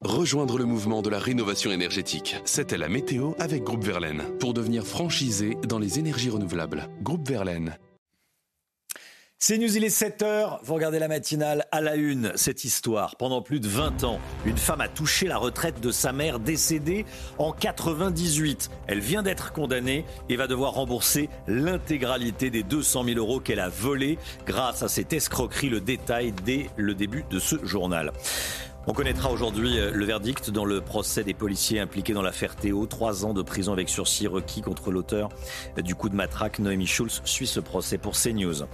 [SPEAKER 18] Rejoindre le mouvement de la rénovation énergétique. C'était la météo avec Groupe Verlaine. Pour devenir franchisé dans les énergies renouvelables. Groupe Verlaine.
[SPEAKER 2] C'est News, il est 7h. Vous regardez la matinale à la une. Cette histoire, pendant plus de 20 ans, une femme a touché la retraite de sa mère décédée en 98. Elle vient d'être condamnée et va devoir rembourser l'intégralité des 200 000 euros qu'elle a volés grâce à cette escroquerie. Le détail dès le début de ce journal. On connaîtra aujourd'hui euh, le verdict dans le procès des policiers impliqués dans l'affaire Théo. Trois ans de prison avec sursis requis contre l'auteur du coup de matraque. Noémie Schulz suit ce procès pour CNews.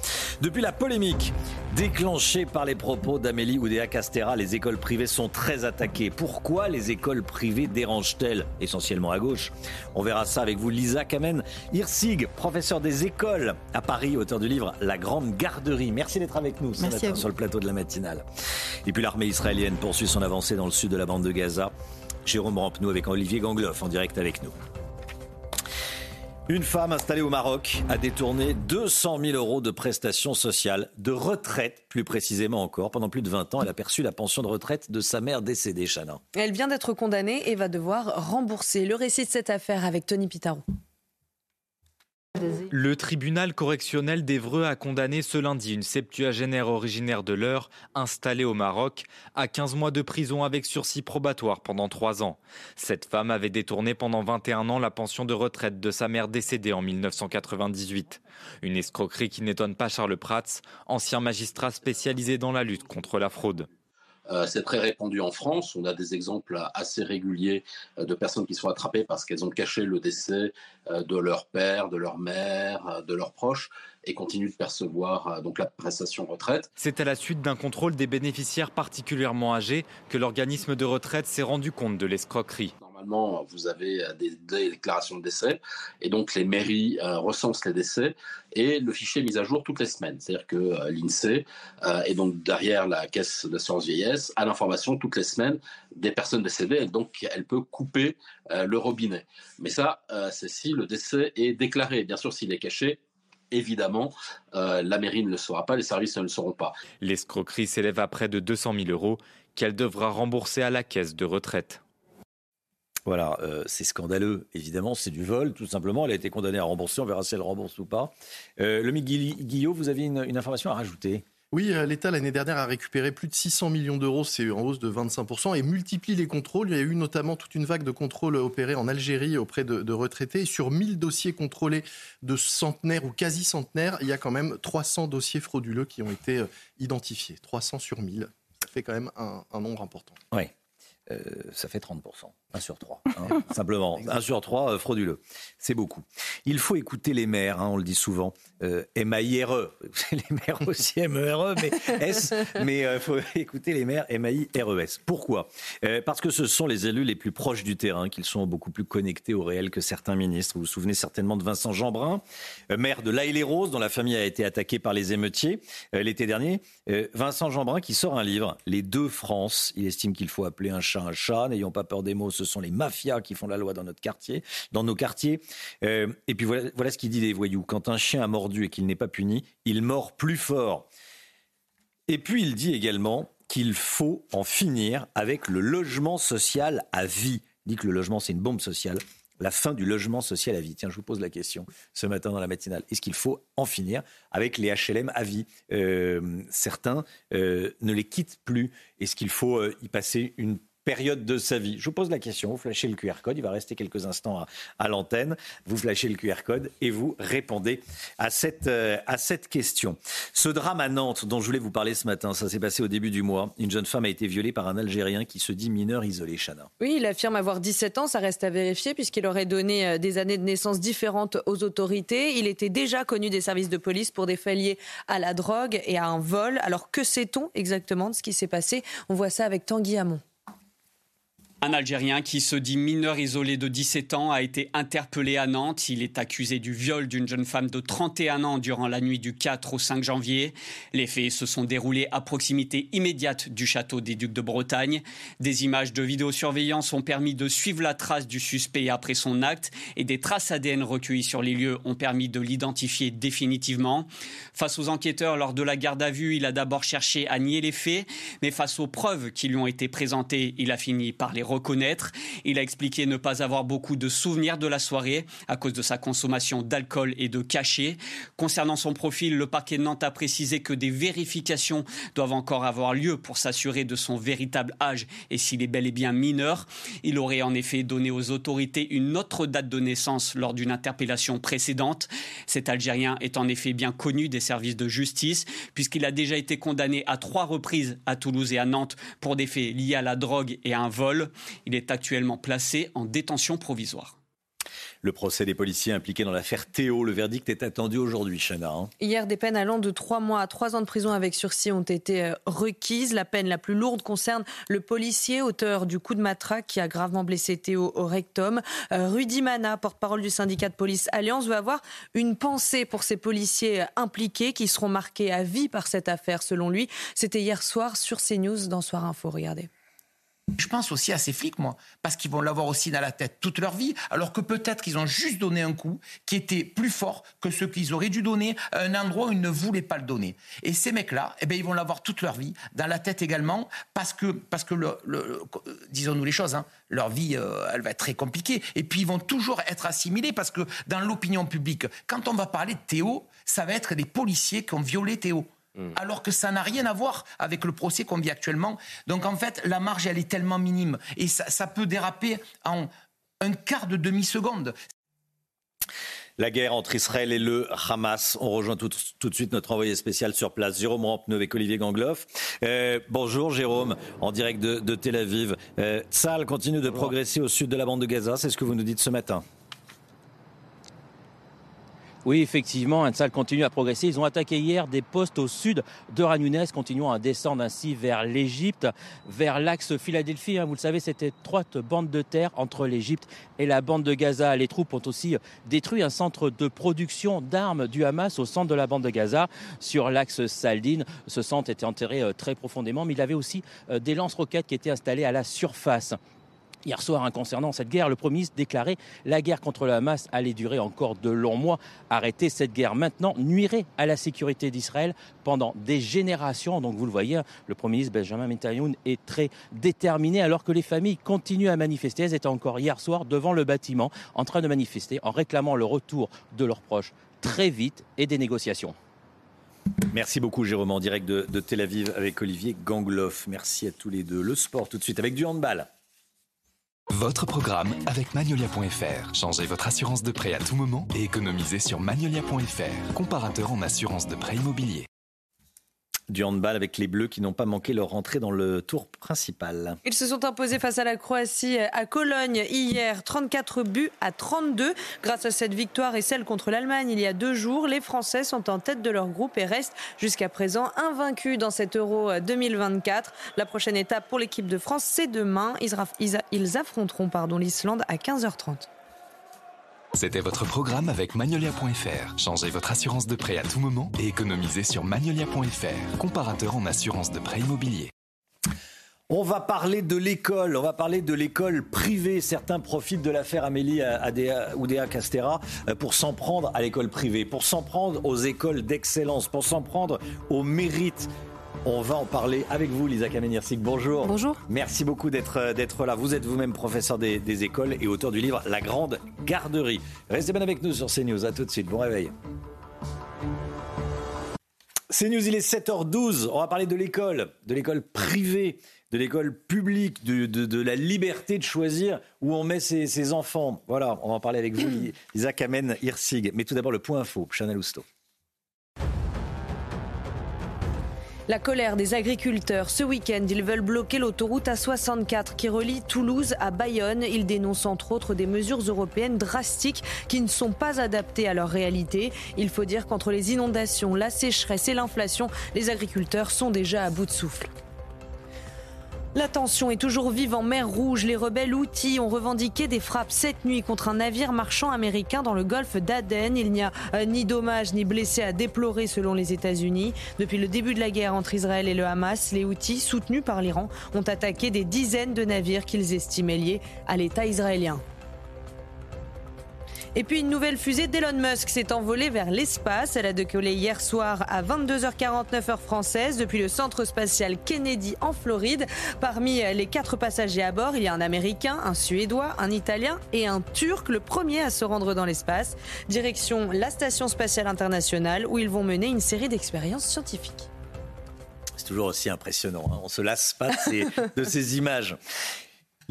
[SPEAKER 2] Depuis la polémique déclenchée par les propos d'Amélie Oudéa-Castera, les écoles privées sont très attaquées. Pourquoi les écoles privées dérangent-elles Essentiellement à gauche? On verra ça avec vous, Lisa Kamen Hirsig, professeur des écoles à Paris, auteur du livre La Grande Garderie. Merci d'être avec nous ce
[SPEAKER 3] Merci
[SPEAKER 2] matin
[SPEAKER 3] à vous.
[SPEAKER 2] sur le plateau de la matinale. Et puis l'armée israélienne poursuit son avancée dans le sud de la bande de Gaza. Jérôme Rampenou avec Olivier Gangloff en direct avec nous. Une femme installée au Maroc a détourné 200 000 euros de prestations sociales, de retraite plus précisément encore. Pendant plus de 20 ans, elle a perçu la pension de retraite de sa mère décédée, Chana.
[SPEAKER 3] Elle vient d'être condamnée et va devoir rembourser. Le récit de cette affaire avec Tony Pitaro.
[SPEAKER 4] Le tribunal correctionnel d'Evreux a condamné ce lundi une septuagénaire originaire de l'Eure, installée au Maroc, à 15 mois de prison avec sursis probatoire pendant 3 ans. Cette femme avait détourné pendant 21 ans la pension de retraite de sa mère décédée en 1998. Une escroquerie qui n'étonne pas Charles Prats, ancien magistrat spécialisé dans la lutte contre la fraude.
[SPEAKER 5] Euh, c'est très répandu en France. On a des exemples assez réguliers euh, de personnes qui sont attrapées parce qu'elles ont caché le décès euh, de leur père, de leur mère, de leurs proches et continuent de percevoir donc la prestation retraite.
[SPEAKER 4] C'est à la suite d'un contrôle des bénéficiaires particulièrement âgés que l'organisme de retraite s'est rendu compte de l'escroquerie.
[SPEAKER 5] Normalement, vous avez euh, des, déclarations de décès et donc les mairies euh, recensent les décès et le fichier est mis à jour toutes les semaines. C'est-à-dire que euh, l'INSEE est donc derrière la caisse d'assurance vieillesse a l'information toutes les semaines des personnes décédées et donc elle peut couper le robinet. Mais ça, c'est si le décès est déclaré. Bien sûr, s'il est caché, évidemment, la mairie ne le saura pas, les services ne le sauront pas.
[SPEAKER 4] L'escroquerie s'élève à près de 200 000 euros qu'elle devra rembourser à la caisse de retraite.
[SPEAKER 2] Voilà, euh, c'est scandaleux, évidemment, c'est du vol, tout simplement. Elle a été condamnée à rembourser, on verra si elle rembourse ou pas. Euh, le Guillot, vous avez une, une information à rajouter?
[SPEAKER 23] Oui, euh, l'État l'année dernière a récupéré plus de 600 millions d'euros, c'est en hausse de 25%, et multiplie les contrôles. Il y a eu notamment toute une vague de contrôles opérés en Algérie auprès de, de retraités. Et sur 1000 dossiers contrôlés de centenaires ou quasi centenaires, il y a quand même 300 dossiers frauduleux qui ont été euh, identifiés. 300 sur 1000, ça fait quand même un, un nombre important.
[SPEAKER 2] Oui. Euh, ça fait 30%, 1 sur 3. hein, [LAUGHS] simplement, 1 sur 3 euh, frauduleux. C'est beaucoup. Il faut écouter les maires, hein, on le dit souvent. Euh, M-A-I-R-E. [LAUGHS] Les maires aussi M-E-R-E, mais S. [LAUGHS] Mais il faut écouter les maires M-A-I-R-E-S. Pourquoi? Euh, Parce que ce sont les élus les plus proches du terrain, qu'ils sont beaucoup plus connectés au réel que certains ministres. Vous vous souvenez certainement de Vincent Jeanbrun, euh, maire de l'Aille-les-Roses, dont la famille a été attaquée par les émeutiers euh, l'été dernier. Euh, Vincent Jeanbrun qui sort un livre, Les deux France. Il estime qu'il faut appeler un chat un chat. N'ayons pas peur des mots, ce sont les mafias qui font la loi dans notre quartier, dans nos quartiers. Euh, et puis voilà, ce qu'il dit des voyous. Quand un chien a mordu et qu'il n'est pas puni, il mord plus fort. Et puis il dit également qu'il faut en finir avec le logement social à vie. Il dit que le logement, c'est une bombe sociale. La fin du logement social à vie. Tiens, je vous pose la question ce matin dans la matinale. Est-ce qu'il faut en finir avec les HLM à vie Euh, Certains euh, ne les quittent plus. Est-ce qu'il faut y passer une période de sa vie Je vous pose la question, vous flashez le QR code, il va rester quelques instants à, l'antenne, vous flashez le QR code et vous répondez à cette, euh, à cette question. Ce drame à Nantes dont je voulais vous parler ce matin, ça s'est passé au début du mois. Une jeune femme a été violée par un Algérien qui se dit mineur isolé, Chana.
[SPEAKER 3] Oui, il affirme avoir 17 ans, ça reste à vérifier puisqu'il aurait donné euh, des années de naissance différentes aux autorités. Il était déjà connu des services de police pour des faits liés à la drogue et à un vol. Alors que sait-on exactement de ce qui s'est passé? On voit ça avec Tanguy Hamon.
[SPEAKER 44] Un Algérien qui se dit mineur isolé de 17 ans a été interpellé à Nantes. Il est accusé du viol d'une jeune femme de 31 ans durant la nuit du 4 au 5 janvier. Les faits se sont déroulés à proximité immédiate du château des Ducs de Bretagne. Des images de vidéosurveillance ont permis de suivre la trace du suspect après son acte et des traces ADN recueillies sur les lieux ont permis de l'identifier définitivement. Face aux enquêteurs lors de la garde à vue, il a d'abord cherché à nier les faits, mais face aux preuves qui lui ont été présentées, il a fini par les reconnaître. Il a expliqué ne pas avoir beaucoup de souvenirs de la soirée à cause de sa consommation d'alcool et de cachets. Concernant son profil, le parquet de Nantes a précisé que des vérifications doivent encore avoir lieu pour s'assurer de son véritable âge et s'il est bel et bien mineur. Il aurait en effet donné aux autorités une autre date de naissance lors d'une interpellation précédente. Cet Algérien est en effet bien connu des services de justice puisqu'il a déjà été condamné à trois reprises à Toulouse et à Nantes pour des faits liés à la drogue et à un vol. Il est actuellement placé en détention provisoire.
[SPEAKER 2] Le procès des policiers impliqués dans l'affaire Théo, le verdict est attendu aujourd'hui, Chana. Hein.
[SPEAKER 3] Hier, des peines allant de 3 mois à 3 ans de prison avec sursis ont été euh, requises. La peine la plus lourde concerne le policier, auteur du coup de matraque qui a gravement blessé Théo au rectum. Euh, Rudy Mana, porte-parole du syndicat de police Alliance, veut avoir une pensée pour ces policiers euh, impliqués qui seront marqués à vie par cette affaire, selon lui. C'était hier soir sur CNews dans Soir Info. Regardez.
[SPEAKER 45] Je pense aussi à ces flics, moi, parce qu'ils vont l'avoir aussi dans la tête toute leur vie, alors que peut-être qu'ils ont juste donné un coup qui était plus fort que ce qu'ils auraient dû donner à un endroit où ils ne voulaient pas le donner. Et ces mecs-là, eh bien, ils vont l'avoir toute leur vie, dans la tête également, parce que, parce que le, disons-nous les choses, hein, leur vie, euh, elle va être très compliquée. Et puis, ils vont toujours être assimilés, parce que dans l'opinion publique, quand on va parler de Théo, ça va être des policiers qui ont violé Théo. Mm. alors que ça n'a rien à voir avec le procès qu'on vit actuellement. Donc en fait, la marge, elle est tellement minime et ça, peut déraper en un quart de demi-seconde.
[SPEAKER 2] La guerre entre Israël et le Hamas. On rejoint tout, de suite notre envoyé spécial sur place, Jérôme Rampneux avec Olivier Gangloff. Euh, bonjour Jérôme, en direct de, Tel Aviv. Euh, continue de progresser au sud de la bande de Gaza, c'est ce que vous nous dites ce matin.
[SPEAKER 46] Oui, effectivement, Ansal continue à progresser. Ils ont attaqué hier des postes au sud de Ranunès, continuant à descendre ainsi vers l'Égypte, vers l'axe Philadelphie. Hein. Vous le savez, cette étroite bande de terre entre l'Égypte et la bande de Gaza. Les troupes ont aussi détruit un centre de production d'armes du Hamas au centre de la bande de Gaza, sur l'axe Saldine. Ce centre était enterré euh, très profondément, mais il avait aussi euh, des lance-roquettes qui étaient installées à la surface. Hier soir, hein, concernant cette guerre, le Premier ministre déclarait la guerre contre le Hamas allait durer encore de longs mois. Arrêter cette guerre maintenant nuirait à la sécurité d'Israël pendant des générations. Donc vous le voyez, hein, le Premier ministre Benjamin Netanyahu est très déterminé alors que les familles continuent à manifester. Elles étaient encore hier soir devant le bâtiment en train de manifester en réclamant le retour de leurs proches très vite et des négociations.
[SPEAKER 2] Merci beaucoup Jérôme en direct de Tel Aviv avec Olivier Gangloff. Merci à tous les deux. Le sport tout de suite avec du handball.
[SPEAKER 18] Votre programme avec Magnolia.fr. Changez votre assurance de prêt à tout moment et économisez sur Magnolia.fr, comparateur en assurance de prêt immobilier
[SPEAKER 2] du handball avec les Bleus qui n'ont pas manqué leur entrée dans le tour principal.
[SPEAKER 3] Ils se sont imposés face à la Croatie à Cologne hier, 34 buts à 32. Grâce à cette victoire et celle contre l'Allemagne il y a deux jours, les Français sont en tête de leur groupe et restent jusqu'à présent invaincus dans cet Euro 2024. La prochaine étape pour l'équipe de France, c'est demain. Ils affronteront l'Islande à 15h30.
[SPEAKER 18] C'était votre programme avec Magnolia.fr. Changez votre assurance de prêt à tout moment et économisez sur Magnolia.fr, comparateur en assurance de prêt immobilier.
[SPEAKER 2] On va parler de l'école, on va parler de l'école privée. Certains profitent de l'affaire Amélie Oudéa Castera euh, pour s'en prendre à l'école privée, pour s'en prendre aux écoles d'excellence, pour s'en prendre au mérite. On va en parler avec vous, Lisa Kamenirzik. Bonjour.
[SPEAKER 25] Bonjour.
[SPEAKER 2] Merci beaucoup d'être euh, d'être là. Vous êtes vous-même professeur des, des, écoles et auteur du livre La Grande Garderie. Restez bien avec nous sur CNews. À tout de suite. Bon réveil. C'est News, il est 7h12. On va parler de l'école, de l'école privée, de l'école publique, de, de, de, la liberté de choisir où on met ses, ses, enfants. Voilà, on va en parler avec vous, Isaac Amen Hirsig. Mais tout d'abord, le point info, Chanel Housteau.
[SPEAKER 3] La colère des agriculteurs. Ce week-end, ils veulent bloquer l'autoroute A64 qui relie Toulouse à Bayonne. Ils dénoncent entre autres des mesures européennes drastiques qui ne sont pas adaptées à leur réalité. Il faut dire qu'entre les inondations, la sécheresse et l'inflation, les agriculteurs sont déjà à bout de souffle. La tension est toujours vive en mer Rouge. Les rebelles outils ont revendiqué des frappes cette nuit contre un navire marchand américain dans le golfe d'Aden. Il n'y a euh, ni dommages ni blessés à déplorer selon les États-Unis. Depuis le début de la guerre entre Israël et le Hamas, les outils, soutenus par l'Iran, ont attaqué des dizaines de navires qu'ils estimaient liés à l'État israélien. Et puis une nouvelle fusée d'Elon Musk s'est envolée vers l'espace. Elle a décollé hier soir à 22h49 heure française depuis le centre spatial Kennedy en Floride. Parmi les quatre passagers à bord, il y a un Américain, un Suédois, un Italien et un Turc, le premier à se rendre dans l'espace. Direction la Station spatiale internationale où ils vont mener une série d'expériences scientifiques.
[SPEAKER 2] C'est toujours aussi impressionnant. Hein. On se lasse pas de ces images.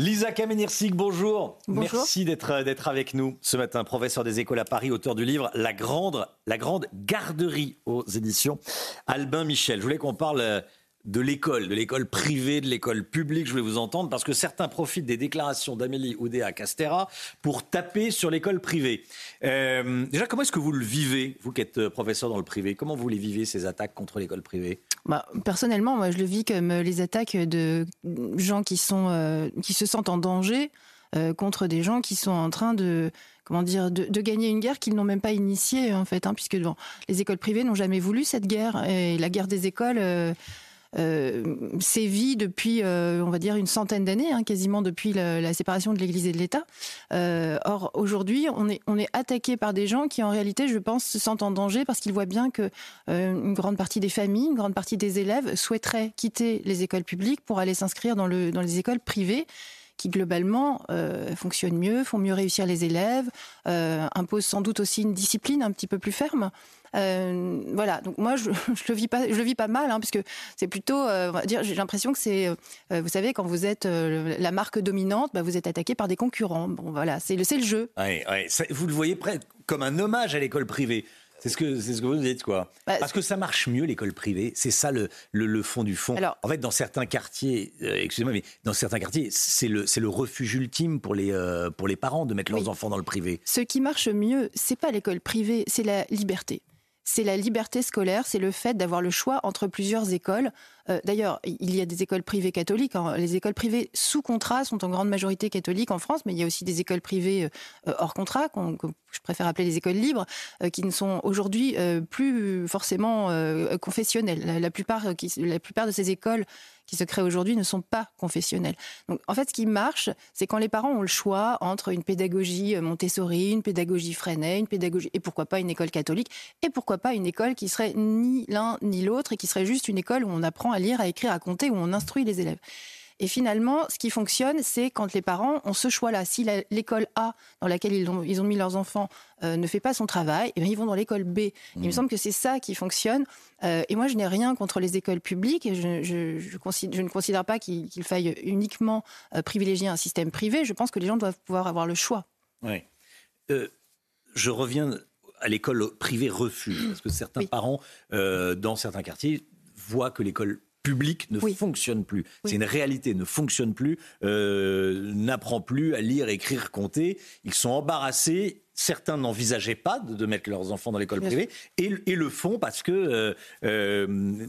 [SPEAKER 2] Lisa Kamenircik, bonjour.
[SPEAKER 47] bonjour.
[SPEAKER 2] Merci d'être d'être avec nous ce matin, professeur des écoles à Paris, auteur du livre La grande la grande garderie aux éditions Albin Michel. Je voulais qu'on parle de l'école, de l'école privée, de l'école publique. Je voulais vous entendre parce que certains profitent des déclarations d'Amélie Oudéa Castera pour taper sur l'école privée. Euh, déjà, comment est-ce que vous le vivez, vous qui êtes professeur dans le privé? Comment vous les vivez, ces attaques contre l'école privée?
[SPEAKER 47] Bah, Personnellement, moi, je le vis comme les attaques de gens qui, euh, se sentent en danger euh, contre des gens qui sont en train de comment dire, de, gagner une guerre qu'ils n'ont même pas initiée en fait, hein, puisque les écoles privées n'ont jamais voulu cette guerre et la guerre des écoles. Euh, euh, sévit depuis, euh, on va dire, une centaine d'années, hein, quasiment depuis la, séparation de l'Église et de l'État. Euh, or, aujourd'hui, on est, on est attaqué par des gens qui, en réalité, je pense, se sentent en danger parce qu'ils voient bien que euh, une grande partie des familles, une grande partie des élèves souhaiteraient quitter les écoles publiques pour aller s'inscrire dans, le, dans les écoles privées qui globalement euh, fonctionnent mieux, font mieux réussir les élèves, euh, imposent sans doute aussi une discipline un petit peu plus ferme. Euh, voilà, donc moi je, [LAUGHS] je, le vis pas, je le vis pas mal, hein, puisque c'est plutôt, euh, on va dire, j'ai l'impression que c'est, euh, vous savez, quand vous êtes la marque dominante, bah, vous êtes attaqué par des concurrents. Bon, voilà, c'est le, jeu.
[SPEAKER 2] Ouais, ouais. Vous le voyez presque comme un hommage à l'école privée. C'est ce que c'est ce que vous dites quoi. Bah, Parce que ça marche mieux l'école privée. C'est ça le, le, le, fond du fond. Alors, en fait, dans certains quartiers, euh, excusez-moi, mais dans certains quartiers, c'est le c'est le refuge ultime pour les euh, pour les parents de mettre leurs oui. enfants dans le privé.
[SPEAKER 47] Ce qui marche mieux, c'est pas l'école privée, c'est la liberté c'est la liberté scolaire, c'est le fait d'avoir le choix entre plusieurs écoles. Euh, D'ailleurs, il y a des écoles privées catholiques. Hein. Les écoles privées sous contrat sont en grande majorité catholiques en France, mais il y a aussi des écoles privées euh, hors contrat, que je préfère appeler les écoles libres, euh, qui ne sont aujourd'hui plus forcément confessionnelles. La, plupart, la plupart de ces écoles qui se créent aujourd'hui ne sont pas confessionnelles. Donc, en fait, ce qui marche, c'est quand les parents ont le choix entre une pédagogie Montessori, une pédagogie Freinet, une pédagogie et pourquoi pas une école catholique, et pourquoi pas une école qui serait ni l'un ni l'autre et qui serait juste une école où on apprend à lire, à écrire, à compter, où on instruit les élèves. Et finalement, ce qui fonctionne, c'est quand les parents ont ce choix-là. Si l'école A, dans laquelle ils ont, ils ont mis leurs enfants, euh, ne fait pas son travail, eh bien, ils vont dans l'école B. Mmh. Il me semble que c'est ça qui fonctionne. Euh, et moi, je n'ai rien contre les écoles publiques. Et je, je, je, considère, je ne considère pas qu'il qu faille uniquement euh, privilégier un système privé. Je pense que les gens doivent pouvoir avoir le choix.
[SPEAKER 2] Oui. je reviens à l'école privée refuge, parce que certains oui. parents, dans certains quartiers, voient que l'école public ne oui. fonctionne plus. Oui. C'est une réalité, ne fonctionne plus, euh, n'apprend plus à lire, écrire, compter. Ils sont embarrassés. Certains n'envisageaient pas de, de, mettre leurs enfants dans l'école privée et, et, le font parce que, euh, euh,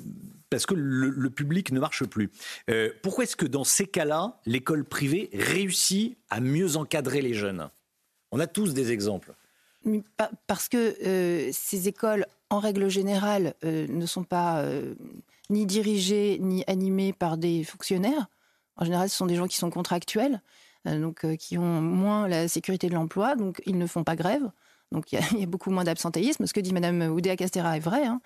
[SPEAKER 2] parce que le, le, public ne marche plus. Pourquoi est-ce que dans ces cas-là, l'école privée réussit à mieux encadrer les jeunes? On a tous des exemples.
[SPEAKER 47] Parce que ces écoles, en règle générale, euh, ne sont pas ni dirigés ni animés par des fonctionnaires. En général, ce sont des gens qui sont contractuels, euh, donc euh, qui ont moins la sécurité de l'emploi, donc ils ne font pas grève. Donc il y, [LAUGHS] y, a beaucoup moins d'absentéisme. Ce que dit Madame Oudéa Castera est vrai. Hein.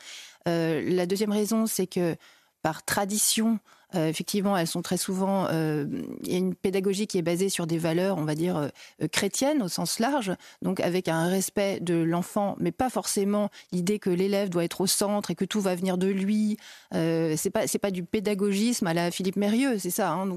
[SPEAKER 47] Euh, la deuxième raison, c'est que par tradition, Euh, effectivement, elles sont très souvent. euh, Il y a une pédagogie qui est basée sur des valeurs, on va dire, euh, chrétiennes au sens large, donc avec un respect de l'enfant, mais pas forcément l'idée que l'élève doit être au centre et que tout va venir de lui. C'est pas c'est pas du pédagogisme à la Philippe Mérieux, c'est ça. hein.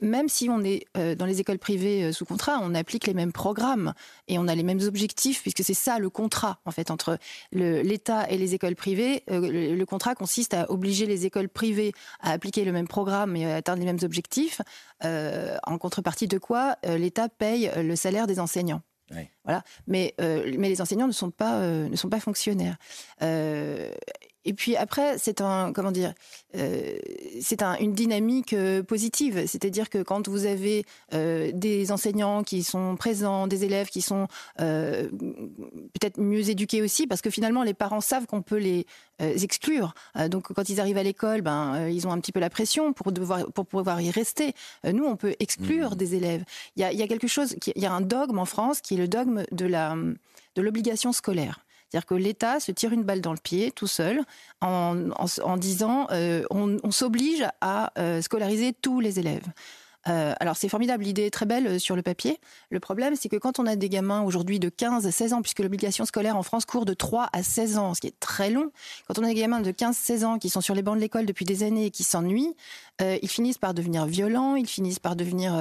[SPEAKER 47] Même si on est dans les écoles privées sous contrat, on applique les mêmes programmes et on a les mêmes objectifs, puisque c'est ça le contrat en fait entre l'État et les écoles privées. Le contrat consiste à obliger les écoles privées à appliquer le même programme et atteindre les mêmes objectifs, euh, en contrepartie de quoi euh, l'État paye euh, le salaire des enseignants. Voilà. Mais, mais les enseignants ne sont pas, ne sont pas fonctionnaires. Et puis après, c'est un comment dire, euh, c'est un, une dynamique euh, positive. C'est-à-dire que quand vous avez euh, des enseignants qui sont présents, des élèves qui sont peut-être mieux éduqués aussi, parce que finalement les parents savent qu'on peut les exclure. Donc quand ils arrivent à l'école, ben ils ont un petit peu la pression pour devoir pour pouvoir y rester. Nous, on peut exclure des élèves. Il y a, y a quelque chose, il y a un dogme en France qui est le dogme de la de l'obligation scolaire. C'est-à-dire que l'État se tire une balle dans le pied tout seul en, disant euh, on, on s'oblige à euh, scolariser tous les élèves. Euh, alors c'est formidable, l'idée est très belle euh, sur le papier. Le problème, c'est que quand on a des gamins aujourd'hui de 15 à 16 ans, puisque l'obligation scolaire en France court de 3 à 16 ans, ce qui est très long, quand on a des gamins de 15-16 ans qui sont sur les bancs de l'école depuis des années et qui s'ennuient, euh, ils finissent par devenir violents, ils finissent par devenir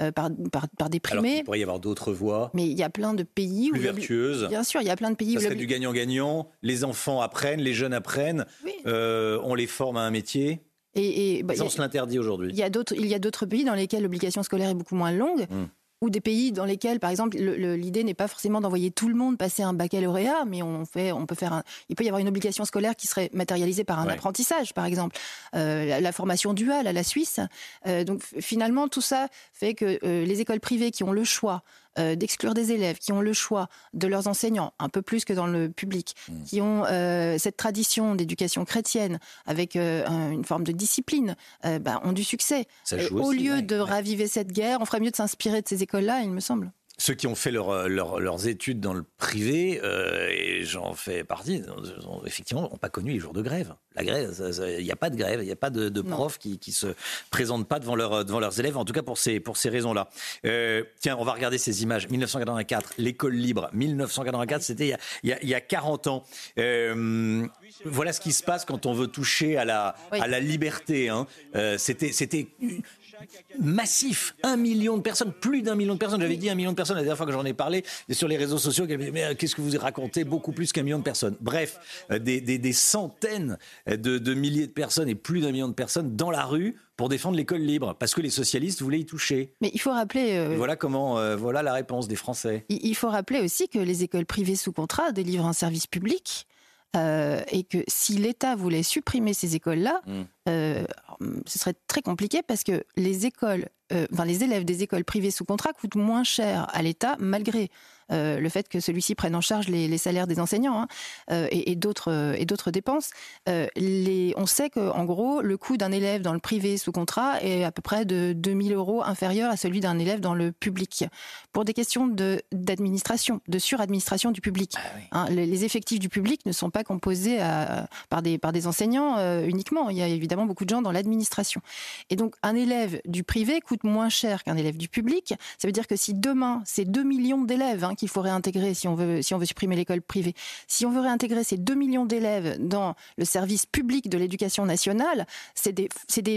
[SPEAKER 47] euh, par, par, par
[SPEAKER 2] Alors
[SPEAKER 47] déprimer.
[SPEAKER 2] qu'il pourrait y avoir d'autres voies.
[SPEAKER 47] Mais il y a plein de pays
[SPEAKER 2] Plus
[SPEAKER 47] où
[SPEAKER 2] vertueuses.
[SPEAKER 47] Bien sûr, il y a plein de pays
[SPEAKER 2] Ça
[SPEAKER 47] où
[SPEAKER 2] serait du gagnant-gagnant. Les enfants apprennent, les jeunes apprennent. Euh, on les forme à un métier.
[SPEAKER 47] Et, et, bah,
[SPEAKER 2] on
[SPEAKER 47] a-
[SPEAKER 2] se l'interdit aujourd'hui.
[SPEAKER 47] Il y a d'autres, il y a d'autres pays dans lesquels l'obligation scolaire est beaucoup moins longue.
[SPEAKER 2] Hmm.
[SPEAKER 47] Ou des pays dans lesquels, par exemple, le- le- l'idée n'est pas forcément d'envoyer tout le monde passer un baccalauréat, mais on fait, on peut faire un, il peut y avoir une obligation scolaire qui serait matérialisée par un
[SPEAKER 48] Ouais.
[SPEAKER 47] apprentissage, par exemple, Euh, la, la formation duale à la Suisse. Euh, donc finalement, tout ça fait que euh, les écoles privées qui ont le choix euh, d'exclure des élèves, qui ont le choix de leurs enseignants, un peu plus que dans le public,
[SPEAKER 2] Hmm.
[SPEAKER 47] qui ont euh, cette tradition d'éducation chrétienne avec euh, un- une forme de discipline, bah, ont du succès. Au
[SPEAKER 2] aussi,
[SPEAKER 47] lieu
[SPEAKER 2] ouais,
[SPEAKER 47] de raviver cette guerre, on ferait mieux de s'inspirer de ces écoles-là, il me semble.
[SPEAKER 2] Ceux qui ont fait leur- leur- leurs études dans le privé, euh, et j'en fais partie, ont- effectivement, n'ont pas connu les jours de grève. La grève, il n'y a pas de grève, il n'y a pas de, de profs qui, qui se présentent pas devant, leur- devant leurs élèves, en tout cas pour ces, pour ces raisons-là. Euh, tiens, on va regarder ces images. 1984, l'école libre. 1984, c'était il, y a- il y a- il y a 40 ans. Euh, voilà ce qui se passe quand on veut toucher à la, à la liberté. hein. Euh, c'était, c'était massif, un million de personnes, plus d'un million de personnes. J'avais dit un million de personnes la dernière fois que j'en ai parlé et sur les réseaux sociaux. Mais euh, qu'est-ce que vous racontez Beaucoup plus qu'un million de personnes. Bref, euh, des, des- des centaines de, de milliers de personnes et plus d'un million de personnes dans la rue pour défendre l'école libre parce que les socialistes voulaient y toucher.
[SPEAKER 47] Mais il faut rappeler. euh,
[SPEAKER 2] voilà comment, euh, voilà la réponse des Français.
[SPEAKER 47] Il il faut rappeler aussi que les écoles privées sous contrat délivrent un service public euh, et que si l'État voulait supprimer ces écoles-là,
[SPEAKER 2] Mm.
[SPEAKER 47] euh, ce serait très compliqué parce que les écoles, euh, enfin les élèves des écoles privées sous contrat coûtent moins cher à l'État malgré euh, le fait que celui-ci prenne en charge les, les salaires des enseignants hein, euh, et, et d'autres euh, et d'autres dépenses. Les, on sait que en gros le coût d'un élève dans le privé sous contrat est à peu près de 2000 euros inférieur à celui d'un élève dans le public pour des questions de d'administration, de suradministration du public. Hein, les, les effectifs du public ne sont pas composés à- par des par des enseignants uniquement. Il y a évidemment beaucoup de gens dans l'administration. Et donc un élève du privé coûte moins cher qu'un élève du public. Ça veut dire que si demain c'est 2 millions d'élèves hein, qu'il faut réintégrer si on veut si on veut supprimer l'école privée, si on veut réintégrer ces 2 millions d'élèves dans le service public de l'éducation nationale, c'est des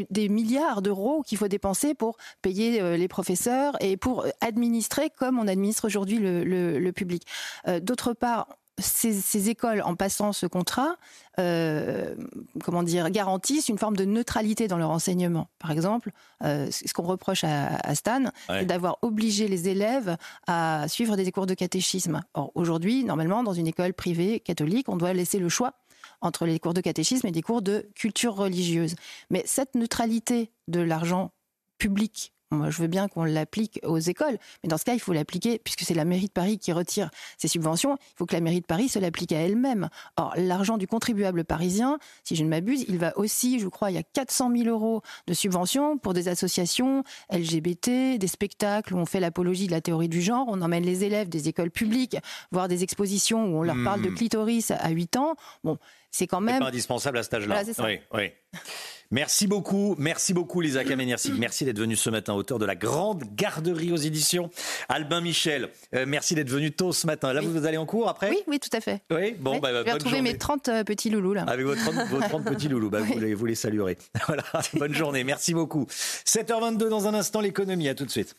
[SPEAKER 47] des, milliards d'euros qu'il faut dépenser pour payer euh, les professeurs et pour euh, administrer comme on administre aujourd'hui le public. Euh, D'autre part, ces, ces écoles, en passant ce contrat, euh, comment dire, garantissent une forme de neutralité dans leur enseignement. Par exemple, euh, ce qu'on reproche à, à Stan,
[SPEAKER 48] Ouais.
[SPEAKER 47] c'est d'avoir obligé les élèves à suivre des cours de catéchisme. Or, aujourd'hui, normalement, dans une école privée catholique, on doit laisser le choix entre les cours de catéchisme et des cours de culture religieuse. Mais cette neutralité de l'argent public moi, je veux bien qu'on l'applique aux écoles, mais dans ce cas, il faut l'appliquer, puisque c'est la mairie de Paris qui retire ses subventions, il faut que la mairie de Paris se l'applique à elle-même. Or, l'argent du contribuable parisien, si je ne m'abuse, il va aussi, je crois, il y a 400 000 euros de subventions pour des associations LGBT, des spectacles où on fait l'apologie de la théorie du genre, on emmène les élèves des écoles publiques voir des expositions où on leur parle de
[SPEAKER 2] Hmm.
[SPEAKER 47] clitoris à 8 ans. Bon, c'est quand
[SPEAKER 2] C'est
[SPEAKER 47] même...
[SPEAKER 2] pas indispensable à cet âge-là.
[SPEAKER 47] Voilà.
[SPEAKER 2] Oui, oui. Merci beaucoup, merci beaucoup Lisa Kamenersik. Merci d'être venu ce matin, auteur de la grande garderie aux éditions. Albin Michel, euh, merci d'être venu tôt ce matin. Là, vous allez en cours après
[SPEAKER 47] Oui, oui, tout à fait.
[SPEAKER 2] Oui, bon,
[SPEAKER 47] Oui,
[SPEAKER 2] bah,
[SPEAKER 47] je vais retrouver
[SPEAKER 2] journée.
[SPEAKER 47] mes 30 euh, petits loulous là.
[SPEAKER 2] Avec vos 30, vos 30 petits loulous, bah, vous, [LAUGHS] les, vous les saluerez. [LAUGHS] Voilà, bonne journée, merci beaucoup. 7h22 dans un instant, l'économie, à tout de suite.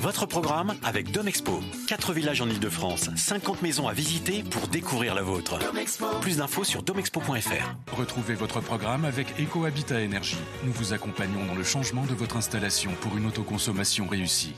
[SPEAKER 49] Votre programme avec Domexpo. 4 villages en Ile-de-France, 50 maisons à visiter pour découvrir la vôtre. Plus d'infos sur domexpo.fr.
[SPEAKER 18] Retrouvez votre programme avec EcoHabitat Énergie. Nous vous accompagnons dans le changement de votre installation pour une autoconsommation réussie.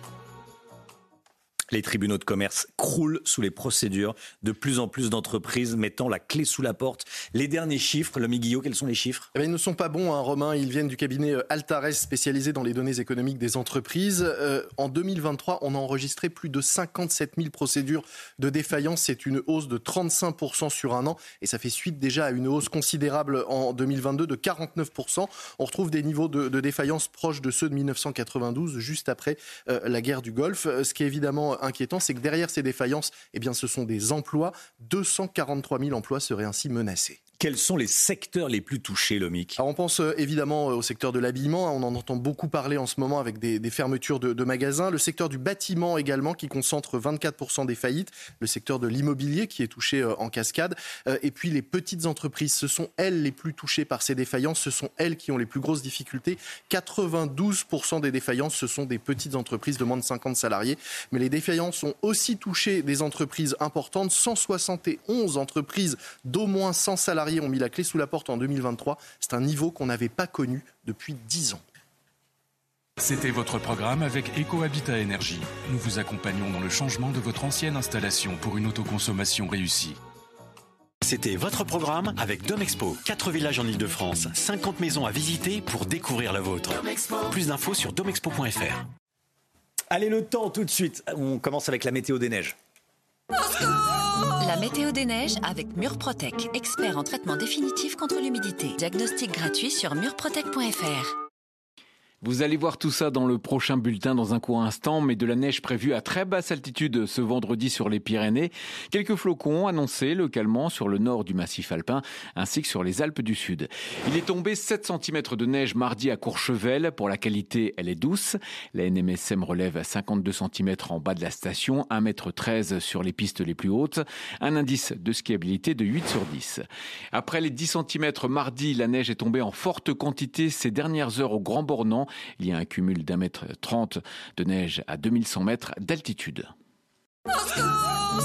[SPEAKER 2] Les tribunaux de commerce croulent sous les procédures. De plus en plus d'entreprises mettant la clé sous la porte. Les derniers chiffres, le Guillot, quels sont les chiffres?
[SPEAKER 23] Eh bien, ils ne sont pas bons, hein, Romain. Ils viennent du cabinet euh, Altares, spécialisé dans les données économiques des entreprises. Euh, en 2023, on a enregistré plus de 57 000 procédures de défaillance. C'est une hausse de 35 sur un an. Et ça fait suite déjà à une hausse considérable en 2022 de 49 On retrouve des niveaux de, de défaillance proches de ceux de 1992, juste après euh, la guerre du Golfe. Ce qui est évidemment inquiétant, c'est que derrière ces défaillances, eh ce sont des emplois. 243 000 emplois seraient ainsi menacés.
[SPEAKER 2] Quels sont les secteurs les plus touchés, Lomic
[SPEAKER 23] on pense euh, évidemment euh, au secteur de l'habillement. On en entend beaucoup parler en ce moment avec des, fermetures de, de magasins. Le secteur du bâtiment également qui concentre 24% des faillites. Le secteur de l'immobilier qui est touché euh, en cascade. Et puis les petites entreprises, ce sont elles les plus touchées par ces défaillances. Ce sont elles qui ont les plus grosses difficultés. 92% des défaillances, ce sont des petites entreprises de moins de 50 salariés. Mais les défaillances ont aussi touché des entreprises importantes. 171 entreprises d'au moins 100 salariés ont mis la clé sous la porte en 2023. C'est un niveau qu'on n'avait pas connu depuis 10 ans.
[SPEAKER 18] C'était votre programme avec EcoHabitat Énergie. Nous vous accompagnons dans le changement de votre ancienne installation pour une autoconsommation réussie.
[SPEAKER 49] C'était votre programme avec Domexpo. 4 villages en Ile-de-France, 50 maisons à visiter pour découvrir la vôtre. Plus d'infos sur domexpo.fr.
[SPEAKER 2] Allez, le temps tout de suite. On commence avec la météo des neiges.
[SPEAKER 7] La météo des neiges avec Murprotec, expert en traitement définitif contre l'humidité. Diagnostic gratuit sur murprotec.fr.
[SPEAKER 25] Vous allez voir tout ça dans le prochain bulletin dans un court instant, mais de la neige prévue à très basse altitude ce vendredi sur les Pyrénées. Quelques flocons annoncés localement sur le nord du massif alpin ainsi que sur les Alpes du Sud. Il est tombé 7 cm de neige mardi à Courchevel. Pour la qualité, elle est douce. La NMSM relève 52 cm en bas de la station, 1,13 m sur les pistes les plus hautes, un indice de skiabilité de 8 sur 10. Après les 10 cm mardi, la neige est tombée en forte quantité ces dernières heures au Grand Bornand. Il y a un cumul d'un mètre 30 de neige à 2100 mètres d'altitude.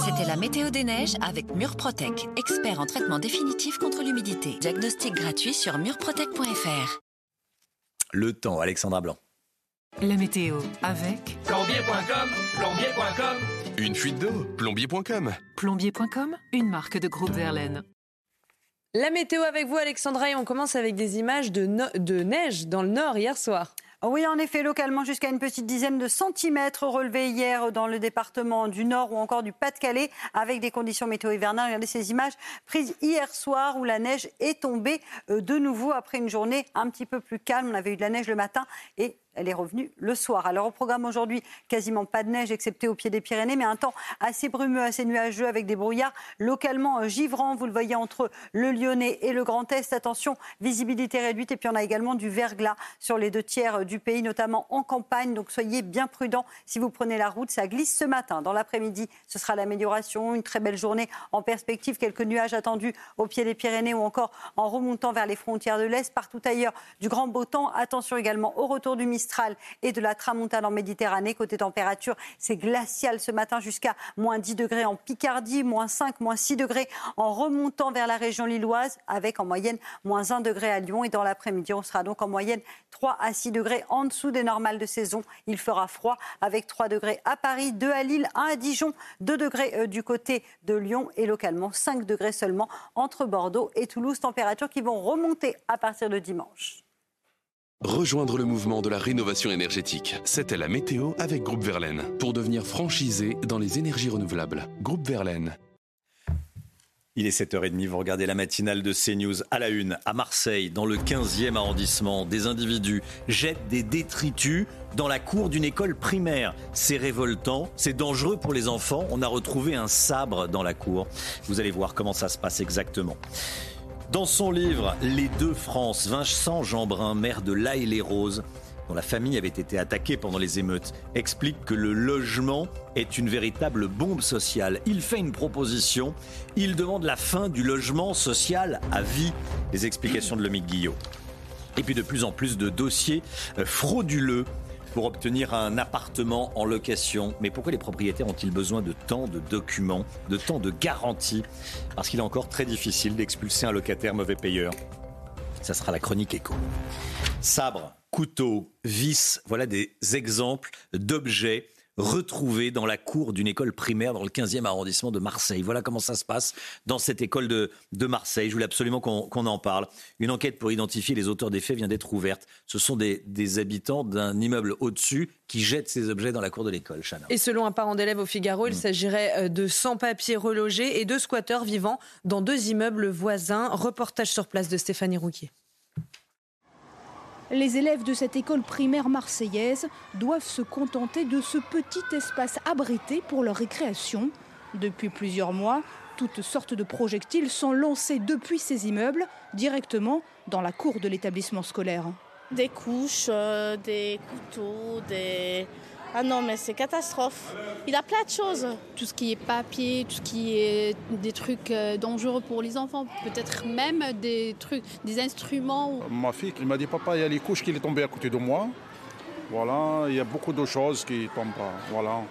[SPEAKER 7] C'était la météo des neiges avec Murprotec, expert en traitement définitif contre l'humidité. Diagnostic gratuit sur murprotec.fr.
[SPEAKER 2] Le temps, Alexandra Blanc.
[SPEAKER 42] La météo avec
[SPEAKER 50] Plombier.com, plombier.com.
[SPEAKER 51] Une fuite d'eau, plombier.com.
[SPEAKER 42] plombier.com, une marque de groupe Verlaine.
[SPEAKER 3] La météo avec vous, Alexandra, et on commence avec des images de, neige dans le nord hier soir.
[SPEAKER 27] Oui, en effet, localement, jusqu'à une petite dizaine de centimètres relevés hier dans le département du Nord ou encore du Pas-de-Calais, avec des conditions météo hivernales. Regardez ces images prises hier soir où la neige est tombée euh, de nouveau après une journée un petit peu plus calme. On avait eu de la neige le matin et elle est revenue le soir. Alors au programme aujourd'hui, quasiment pas de neige excepté au pied des Pyrénées, mais un temps assez brumeux, assez nuageux avec des brouillards localement euh, givrants. Vous le voyez entre le Lyonnais et le Grand Est. Attention, visibilité réduite. Et puis on a également du verglas sur les deux tiers euh, du pays, notamment en campagne. Donc soyez bien prudents si vous prenez la route. Ça glisse ce matin. Dans l'après-midi, ce sera l'amélioration. Une très belle journée en perspective. Quelques nuages attendus au pied des Pyrénées ou encore en remontant vers les frontières de l'Est. Partout ailleurs, du grand beau temps. Attention également au retour du Et de la tramontane en Méditerranée. Côté température, c'est glacial ce matin jusqu'à moins 10 degrés en Picardie, moins 5, moins 6 degrés en remontant vers la région lilloise, avec en moyenne moins 1 degré à Lyon. Et dans l'après-midi, on sera donc en moyenne 3 à 6 degrés en dessous des normales de saison. Il fera froid avec 3 degrés à Paris, 2 à Lille, 1 à Dijon, 2 degrés euh, du côté de Lyon et localement 5 degrés seulement entre Bordeaux et Toulouse. Températures qui vont remonter à partir de dimanche.
[SPEAKER 51] Rejoindre le mouvement de la rénovation énergétique. C'était la météo avec Groupe Verlaine. Pour devenir franchisé dans les énergies renouvelables. Groupe Verlaine.
[SPEAKER 2] Il est 7h30, vous regardez la matinale de CNews à la une. À Marseille, dans le 15e arrondissement, des individus jettent des détritus dans la cour d'une école primaire. C'est révoltant, c'est dangereux pour les enfants. On a retrouvé un sabre dans la cour. Vous allez voir comment ça se passe exactement. Dans son livre Les deux France, Vincent Jeanbrun, maire de La et les Roses, dont la famille avait été attaquée pendant les émeutes, explique que le logement est une véritable bombe sociale. Il fait une proposition, il demande la fin du logement social à vie. Les explications de Lomique Guillot. Et puis de plus en plus de dossiers euh, frauduleux pour obtenir un appartement en location. Mais pourquoi les propriétaires ont-ils besoin de tant de documents, de tant de garanties? Parce qu'il est encore très difficile d'expulser un locataire mauvais payeur. Ça sera la chronique écho. Sabre, couteau, vis, voilà des exemples d'objets retrouvés dans la cour d'une école primaire dans le 15e arrondissement de Marseille. Voilà comment ça se passe dans cette école de, de Marseille. Je voulais absolument qu'on en parle. Une enquête pour identifier les auteurs des faits vient d'être ouverte. Ce sont des, des habitants d'un immeuble au-dessus qui jettent ces objets dans la cour de l'école.
[SPEAKER 3] Et selon un parent d'élève au Figaro, il
[SPEAKER 2] Mm.
[SPEAKER 3] s'agirait euh, de sans-papiers relogés et de squatteurs vivant dans deux immeubles voisins. Reportage sur place de Stéphanie Rouquier.
[SPEAKER 29] Les élèves de cette école primaire marseillaise doivent se contenter de ce petit espace abrité pour leur récréation. Depuis plusieurs mois, toutes sortes de projectiles sont lancés depuis ces immeubles directement dans la cour de l'établissement scolaire.
[SPEAKER 52] Des couches, euh, des couteaux, des... Ah non, mais c'est catastrophe. Il a plein de choses.
[SPEAKER 31] Tout ce qui est papier, tout ce qui est des trucs euh, dangereux pour les enfants, peut-être même des trucs, des instruments.
[SPEAKER 53] Ma fille, il m'a dit papa, il y a les couches qui sont tombées à côté de moi. Voilà, il y a beaucoup de choses qui tombent. Voilà.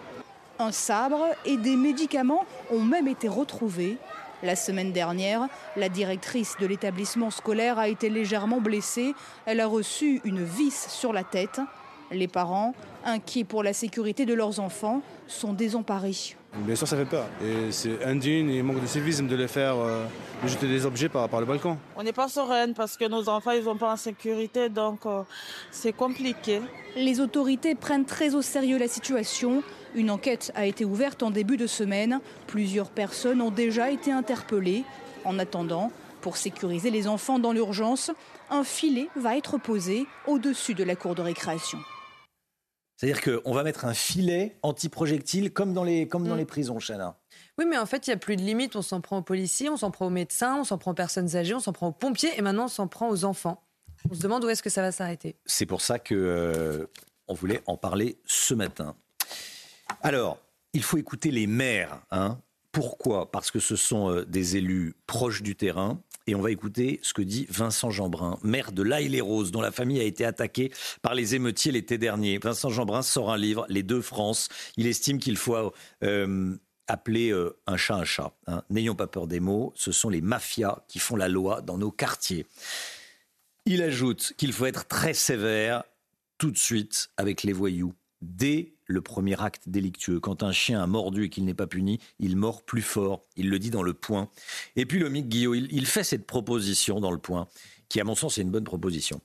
[SPEAKER 29] Un sabre et des médicaments ont même été retrouvés. La semaine dernière, la directrice de l'établissement scolaire a été légèrement blessée. Elle a reçu une vis sur la tête. Les parents, inquiets pour la sécurité de leurs enfants, sont désemparés.
[SPEAKER 22] Bien sûr, ça fait peur. Et c'est indigne et manque de civisme de les faire euh, de jeter des objets par, par le balcon.
[SPEAKER 54] On n'est pas sereine parce que nos enfants, ils sont pas en sécurité, donc euh, c'est compliqué.
[SPEAKER 29] Les autorités prennent très au sérieux la situation. Une enquête a été ouverte en début de semaine. Plusieurs personnes ont déjà été interpellées. En attendant, pour sécuriser les enfants dans l'urgence, un filet va être posé au-dessus de la cour de récréation.
[SPEAKER 2] C'est-à-dire qu'on va mettre un filet anti-projectile comme dans les, comme dans
[SPEAKER 3] Mm.
[SPEAKER 2] les prisons, Chana.
[SPEAKER 3] Oui, mais en fait, il n'y a plus de limite. On s'en prend aux policiers, on s'en prend aux médecins, on s'en prend aux personnes âgées, on s'en prend aux pompiers et maintenant on s'en prend aux enfants. On se demande où est-ce que ça va s'arrêter.
[SPEAKER 2] C'est pour ça que euh, on voulait en parler ce matin. Alors, il faut écouter les maires. Hein. Pourquoi? Parce que ce sont euh, des élus proches du terrain. Et on va écouter ce que dit Vincent Jeanbrun, maire de l'Aille-les-Roses, dont la famille a été attaquée par les émeutiers l'été dernier. Vincent Jeanbrun sort un livre, Les deux France. Il estime qu'il faut euh, appeler euh, un chat un chat. hein. N'ayons pas peur des mots, ce sont les mafias qui font la loi dans nos quartiers. Il ajoute qu'il faut être très sévère tout de suite avec les voyous. Dès le premier acte délictueux, quand un chien a mordu et qu'il n'est pas puni, il mord plus fort. Il le dit dans le point. Et puis Mick Guillot, il, fait cette proposition dans le point, qui à mon sens est une bonne proposition.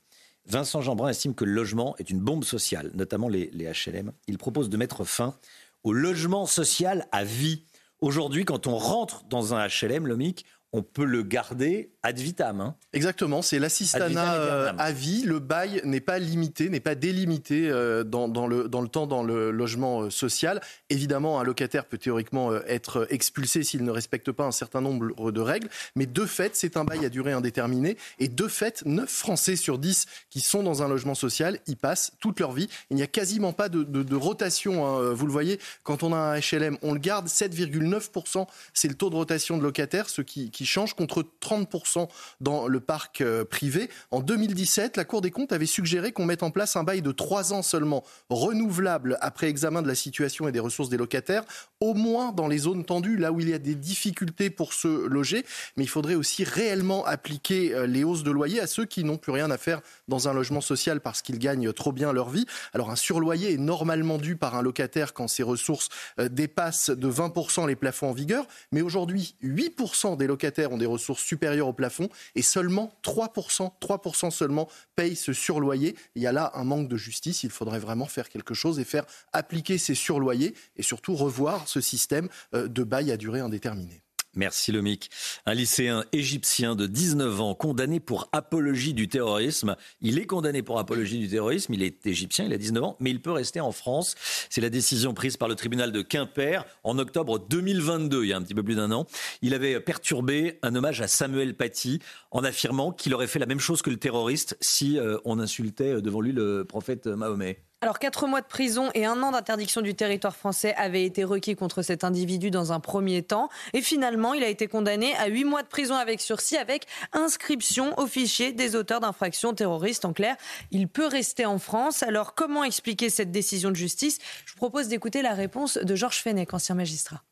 [SPEAKER 2] Vincent Jeanbrun estime que le logement est une bombe sociale, notamment les, les HLM. Il propose de mettre fin au logement social à vie. Aujourd'hui, quand on rentre dans un HLM, Lomic, on peut le garder ad vitam. hein.
[SPEAKER 23] Exactement, c'est l'assistanat euh, à vie. Le bail n'est pas limité, n'est pas délimité euh, dans, dans le, dans le temps dans le logement euh, social. Évidemment, un locataire peut théoriquement être expulsé s'il ne respecte pas un certain nombre de règles, mais de fait, c'est un bail à durée indéterminée. Et de fait, 9 Français sur 10 qui sont dans un logement social y passent toute leur vie. Il n'y a quasiment pas de, de- de rotation. hein. Vous le voyez, quand on a un HLM, on le garde 7,9%. C'est le taux de rotation de locataires, ce qui, qui change contre 30% dans le parc euh, privé. En 2017, la Cour des comptes avait suggéré qu'on mette en place un bail de 3 ans seulement, renouvelable après examen de la situation et des ressources des locataires, au moins dans les zones tendues, là où il y a des difficultés pour se loger. Mais il faudrait aussi réellement appliquer euh, les hausses de loyer à ceux qui n'ont plus rien à faire dans un logement social parce qu'ils gagnent trop bien leur vie. Alors un surloyer est normalement dû par un locataire quand ses ressources euh, dépassent de 20% les plafonds en vigueur. Mais aujourd'hui, 8% des locataires ont des ressources supérieures au plafond et seulement 3%, 3% seulement payent ce surloyer. Il y a là un manque de justice. Il faudrait vraiment faire quelque chose et faire appliquer ces surloyers et surtout revoir ce système euh, de bail à durée indéterminée.
[SPEAKER 2] Merci Lomic. Un lycéen égyptien de 19 ans condamné pour apologie du terrorisme. Il est condamné pour apologie du terrorisme, il est égyptien, il a 19 ans, mais il peut rester en France. C'est la décision prise par le tribunal de Quimper en octobre 2022, il y a un petit peu plus d'un an. Il avait perturbé un hommage à Samuel Paty en affirmant qu'il aurait fait la même chose que le terroriste si euh, on insultait euh, devant lui le prophète Mahomet.
[SPEAKER 3] Alors, quatre mois de prison et un an d'interdiction du territoire français avaient été requis contre cet individu dans un premier temps. Et finalement, il a été condamné à huit mois de prison avec sursis, avec inscription au fichier des auteurs d'infractions terroristes. En clair, il peut rester en France. Alors, comment expliquer cette décision de justice? Je vous propose d'écouter la réponse de Georges Fenech, ancien magistrat.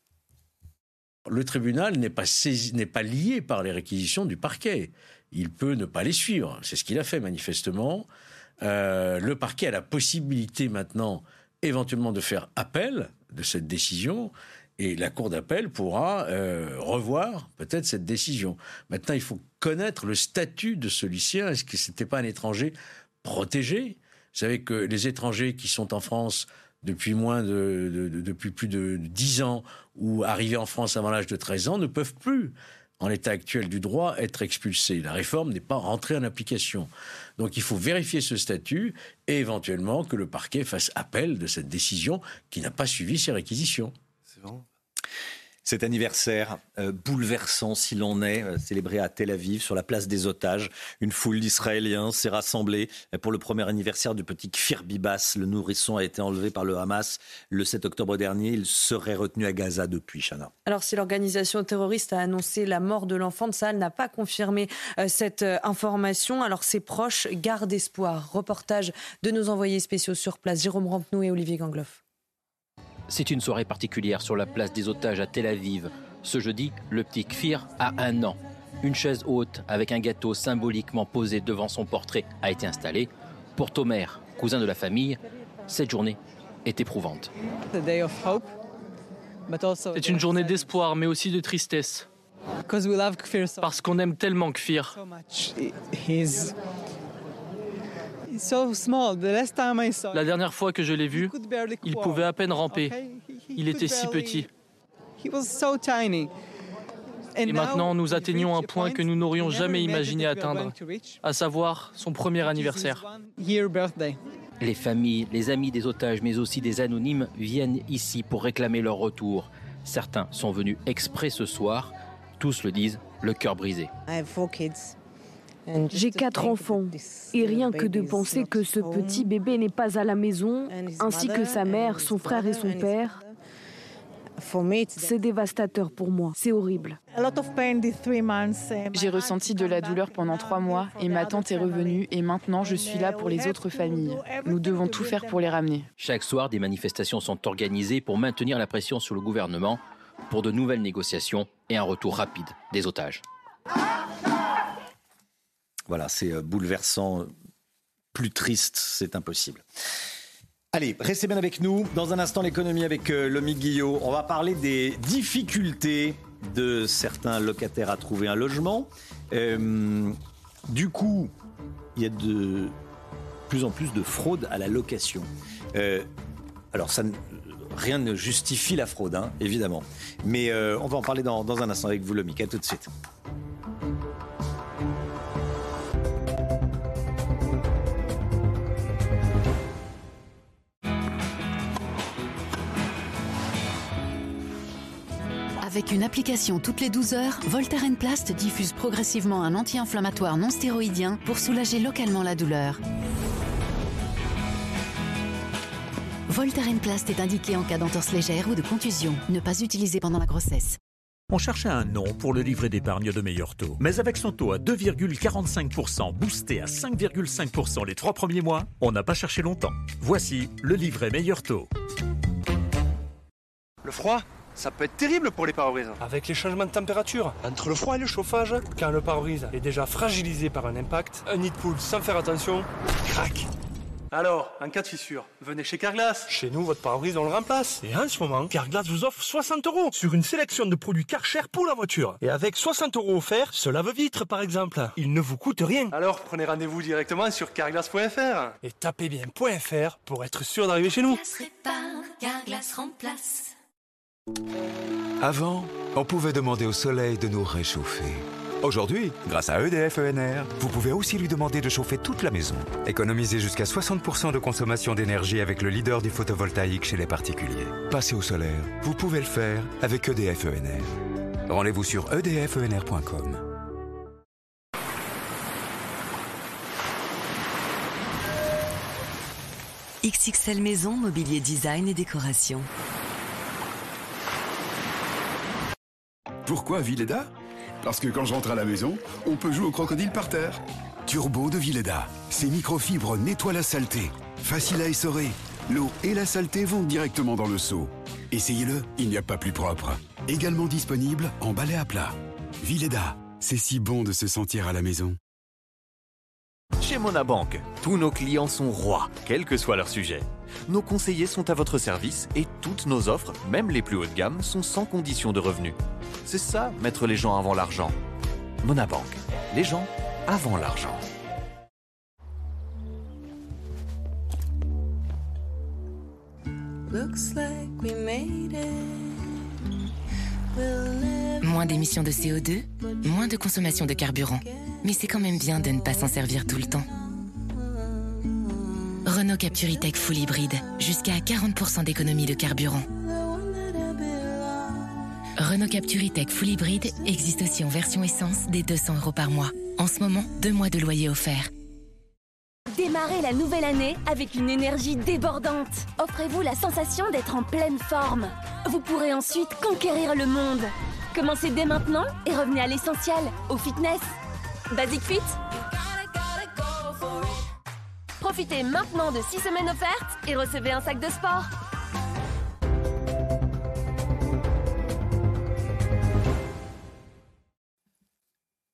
[SPEAKER 55] Le tribunal n'est pas, pas lié par les réquisitions du parquet. Il peut ne pas les suivre. C'est ce qu'il a fait manifestement. Euh, le parquet a la possibilité maintenant éventuellement de faire appel de cette décision et la Cour d'appel pourra euh, revoir peut-être cette décision. Maintenant, il faut connaître le statut de ce lycéen. Est-ce que ce n'était pas un étranger protégé? Vous savez que les étrangers qui sont en France depuis plus de 10 ans ou arrivés en France avant l'âge de 13 ans ne peuvent plus en l'état actuel du droit, être expulsés. La réforme n'est pas rentrée en application. Donc il faut vérifier ce statut et éventuellement que le parquet fasse appel de cette décision qui n'a pas suivi ses réquisitions. C'est
[SPEAKER 2] cet anniversaire euh, bouleversant s'il en est, euh, célébré à Tel Aviv sur la place des otages. Une foule d'Israéliens s'est rassemblée pour le premier anniversaire du petit Kfir Bibas. Le nourrisson a été enlevé par le Hamas le 7 octobre dernier. Il serait retenu à Gaza depuis, Chana.
[SPEAKER 3] Alors si l'organisation terroriste a annoncé la mort de l'enfant de Saal, n'a pas confirmé euh, cette information. Alors ses proches gardent espoir. Reportage de nos envoyés spéciaux sur place, Jérôme Rampenou et Olivier Gangloff.
[SPEAKER 46] C'est une soirée particulière sur la place des otages à Tel Aviv. Ce jeudi, le petit Kfir a un an. Une chaise haute avec un gâteau symboliquement posé devant son portrait a été installée. Pour Tomer, cousin de la famille, cette journée est éprouvante.
[SPEAKER 56] C'est une journée d'espoir, mais aussi de tristesse. Parce qu'on aime tellement Kfir. La dernière fois que je l'ai vu, il pouvait à peine ramper. Il était si petit. Et maintenant, nous atteignons un point que nous n'aurions jamais imaginé atteindre, à savoir son premier anniversaire.
[SPEAKER 46] Les familles, les amis des otages, mais aussi des anonymes viennent ici pour réclamer leur retour. Certains sont venus exprès ce soir, tous le disent, le cœur brisé.
[SPEAKER 57] J'ai quatre enfants et rien que de penser que ce petit bébé n'est pas à la maison, ainsi que sa mère, son frère et son père, c'est dévastateur pour moi, c'est horrible.
[SPEAKER 58] J'ai ressenti de la douleur pendant trois mois et ma tante est revenue et maintenant je suis là pour les autres familles. Nous devons tout faire pour les ramener.
[SPEAKER 46] Chaque soir, des manifestations sont organisées pour maintenir la pression sur le gouvernement pour de nouvelles négociations et un retour rapide des otages.
[SPEAKER 2] Voilà, c'est euh, bouleversant. Plus triste, c'est impossible. Allez, restez bien avec nous. Dans un instant, l'économie avec euh, Lomi Guillot. On va parler des difficultés de certains locataires à trouver un logement. Euh, du coup, il y a de plus en plus de fraude à la location. alors, rien ne justifie la fraude, hein, évidemment. Mais on va en parler dans, dans un instant avec vous, Lomi. À tout de suite.
[SPEAKER 59] Avec une application toutes les 12 heures, Voltaren Plast diffuse progressivement un anti-inflammatoire non stéroïdien pour soulager localement la douleur. Voltaren Plast est indiqué en cas d'entorse légère ou de contusion. Ne pas utiliser pendant la grossesse.
[SPEAKER 60] On cherchait un nom pour le livret d'épargne de meilleur taux. Mais avec son taux à 2,45%, boosté à 5,5% les trois premiers mois, on n'a pas cherché longtemps. Voici le livret meilleur taux.
[SPEAKER 61] Le froid? Ça peut être terrible pour les pare-brises.
[SPEAKER 62] Avec les changements de température, entre le froid et le chauffage, quand le pare-brise est déjà fragilisé par un impact, un nid de poule sans faire attention, crac
[SPEAKER 61] alors, en cas de fissure, venez chez Carglass.
[SPEAKER 62] Chez nous, votre pare-brise, on le remplace. Et en ce moment, Carglass vous offre 60 euros sur une sélection de produits Karcher pour la voiture. Et avec 60 euros offerts, ce lave-vitre, par exemple, il ne vous coûte rien.
[SPEAKER 61] Alors, prenez rendez-vous directement sur carglass.fr.
[SPEAKER 62] Et tapez bien .fr pour être sûr d'arriver chez nous.
[SPEAKER 59] Carglass remplace.
[SPEAKER 63] Avant, on pouvait demander au soleil de nous réchauffer. Aujourd'hui, grâce à EDF ENR, vous pouvez aussi lui demander de chauffer toute la maison. Économisez jusqu'à 60% de consommation d'énergie avec le leader du photovoltaïque chez les particuliers. Passez au solaire, vous pouvez le faire avec EDF ENR. Rendez-vous sur edfenr.com.
[SPEAKER 64] XXL Maison, mobilier design et décoration.
[SPEAKER 65] Pourquoi Villeda? Parce que quand je rentre à la maison, on peut jouer au crocodile par terre. Turbo de Villeda. Ces microfibres nettoient la saleté. Facile à essorer. L'eau et la saleté vont directement dans le seau. Essayez-le, il n'y a pas plus propre. Également disponible en balai à plat. Villeda, c'est si bon de se sentir à la maison.
[SPEAKER 66] Chez Monabank, tous nos clients sont rois, quel que soit leur sujet. Nos conseillers sont à votre service et toutes nos offres, même les plus haut de gamme, sont sans condition de revenu. C'est ça, mettre les gens avant l'argent. Monabank, les gens avant l'argent.
[SPEAKER 67] Moins d'émissions de CO2, moins de consommation de carburant. Mais c'est quand même bien de ne pas s'en servir tout le temps. Renault Capturitech Full Hybride, jusqu'à 40% d'économie de carburant. Renault Capturitech Full Hybride existe aussi en version essence des 200 euros par mois. En ce moment, deux mois de loyer offert.
[SPEAKER 68] Démarrez la nouvelle année avec une énergie débordante. Offrez-vous la sensation d'être en pleine forme. Vous pourrez ensuite conquérir le monde. Commencez dès maintenant et revenez à l'essentiel, au fitness. Basic Fit Profitez maintenant de 6 semaines offertes et recevez un sac de sport.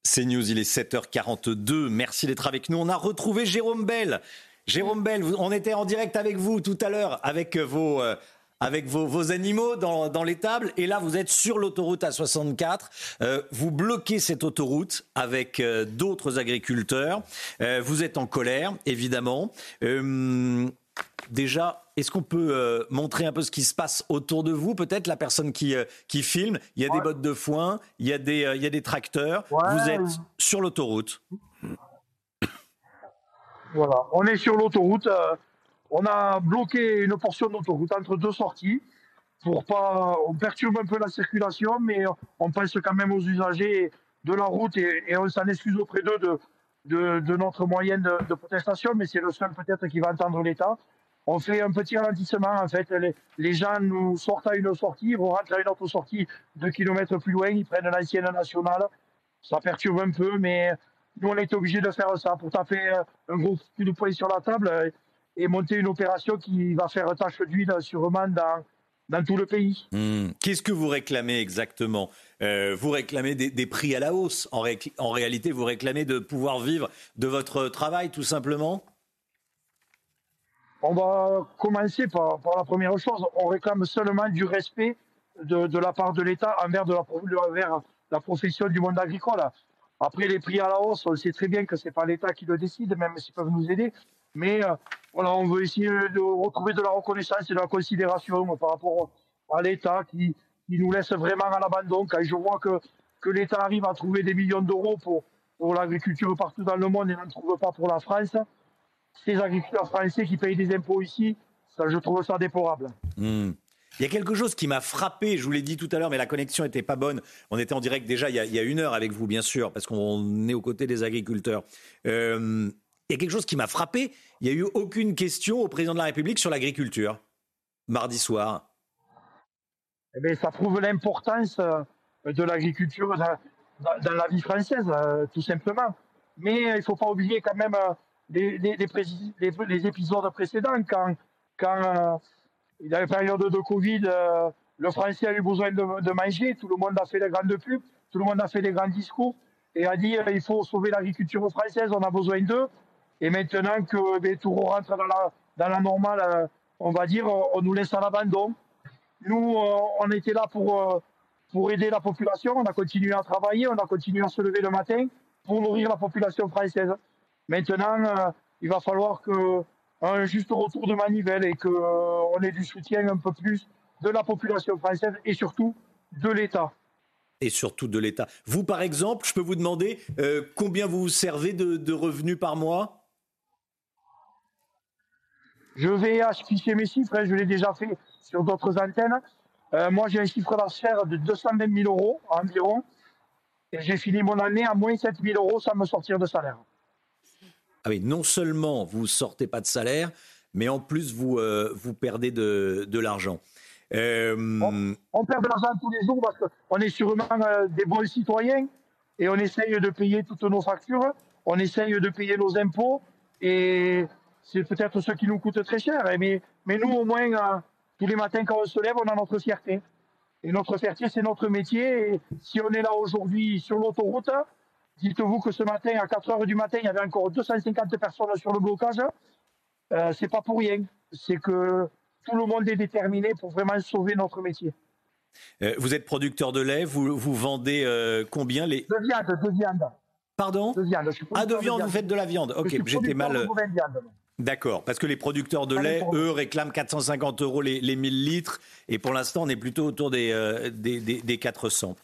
[SPEAKER 2] C'est News, il est 7h42. Merci d'être avec nous. On a retrouvé Jérôme Bell. Jérôme Bell, on était en direct avec vous tout à l'heure avec vos, euh, avec vos, animaux dans, dans l'étable. Et là, vous êtes sur l'autoroute A64. Euh, vous bloquez cette autoroute avec euh, d'autres agriculteurs. vous êtes en colère, évidemment. Déjà, est-ce qu'on peut montrer un peu ce qui se passe autour de vous Peut-être la personne qui, qui filme? Il y a des bottes de foin, il y a des, il y a des tracteurs. Vous êtes sur l'autoroute.
[SPEAKER 69] Voilà, on est sur l'autoroute. on a bloqué une portion d'autoroute entre deux sorties pour pas. On perturbe un peu la circulation, mais on pense quand même aux usagers de la route et, on s'en excuse auprès d'eux de, de, notre moyenne de, de protestation, mais c'est le seul peut-être qui va entendre l'État on fait un petit ralentissement. En fait, les, gens nous sortent à une sortie, vont rentrer à une autre sortie deux kilomètres plus loin, ils prennent l'ancienne nationale. Ça perturbe un peu, mais nous, on est obligé de faire ça pour taper un gros coup de poing sur la table et monter une opération qui va faire tache d'huile sûrement dans, dans tout le pays.
[SPEAKER 2] Hmm. Qu'est-ce que vous réclamez exactement? Euh, Vous réclamez des, prix à la hausse. En réalité, vous réclamez de pouvoir vivre de votre travail, tout simplement?
[SPEAKER 69] On va commencer par, la première chose. On réclame seulement du respect de, la part de l'État envers, la, profession du monde agricole. Après, les prix à la hausse, on sait très bien que ce n'est pas l'État qui le décide, même s'ils peuvent nous aider. Mais euh, voilà, on veut essayer de retrouver de la reconnaissance et de la considération par rapport à l'État qui, nous laisse vraiment à l'abandon. Quand je vois que, que l'État arrive à trouver des millions d'euros pour, pour l'agriculture partout dans le monde et n'en trouve pas pour la France, ces agriculteurs français qui payent des impôts ici, ça, je trouve ça déplorable.
[SPEAKER 2] Hmm. Il y a quelque chose qui m'a frappé, je vous l'ai dit tout à l'heure, mais la connexion n'était pas bonne. On était en direct déjà il y, a, une heure avec vous, bien sûr, parce qu'on est aux côtés des agriculteurs. Euh, il y a quelque chose qui m'a frappé. Il n'y a eu aucune question au président de la République sur l'agriculture, mardi soir.
[SPEAKER 69] Eh ça prouve l'importance euh, de l'agriculture dans, la vie française, euh, tout simplement. Mais il ne faut pas oublier quand même les, épisodes précédents, quand, quand euh, il y a une période de Covid, euh, le Français a eu besoin de, manger, tout le monde a fait des grandes pubs, tout le monde a fait des grands discours et a dit euh, il faut sauver l'agriculture française, on a besoin d'eux. Et maintenant que ben, tout rentre dans la, normale, on va dire, on nous laisse à l'abandon. Nous, on était là pour aider la population, on a continué à travailler, on a continué à se lever le matin pour nourrir la population française. Maintenant, euh, il va falloir que un juste retour de manivelle et qu'on euh, ait du soutien un peu plus de la population française et surtout de l'État.
[SPEAKER 2] Et surtout de l'État. Vous, par exemple, je peux vous demander euh, combien vous servez de, revenus par mois?
[SPEAKER 69] Je vais afficher mes chiffres, hein, je l'ai déjà fait sur d'autres antennes. Euh, moi, j'ai un chiffre d'affaires de 220 000 euros environ. Et j'ai fini mon année à moins 7 000 euros sans me sortir de salaire.
[SPEAKER 2] Ah oui, non seulement vous sortez pas de salaire, mais en plus vous, euh, vous perdez de, l'argent.
[SPEAKER 69] Euh, on, perd de l'argent tous les jours parce qu'on est sûrement euh, des bons citoyens et on essaye de payer toutes nos factures, on essaye de payer nos impôts et c'est peut-être ce qui nous coûte très cher. Mais, mais nous, au moins, tous les matins quand on se lève, on a notre fierté. Et notre fierté, c'est notre métier. Si on est là aujourd'hui sur l'autoroute, dites-vous que ce matin, à 4 heures du matin, il y avait encore 250 personnes sur le blocage. Euh, c'est pas pour rien. C'est que tout le monde est déterminé pour vraiment sauver notre métier.
[SPEAKER 2] Euh, vous êtes producteur de lait, vous, vous vendez euh, combien les...
[SPEAKER 69] De viande, de viande.
[SPEAKER 2] Pardon
[SPEAKER 69] De viande.
[SPEAKER 2] ah, de viande, vous faites de la viande. Ok, j'étais mal. D'accord, parce que les producteurs de lait, eux, réclament 450 euros les, les 1000 litres, et pour l'instant, on est plutôt autour des, euh, des, des, 400.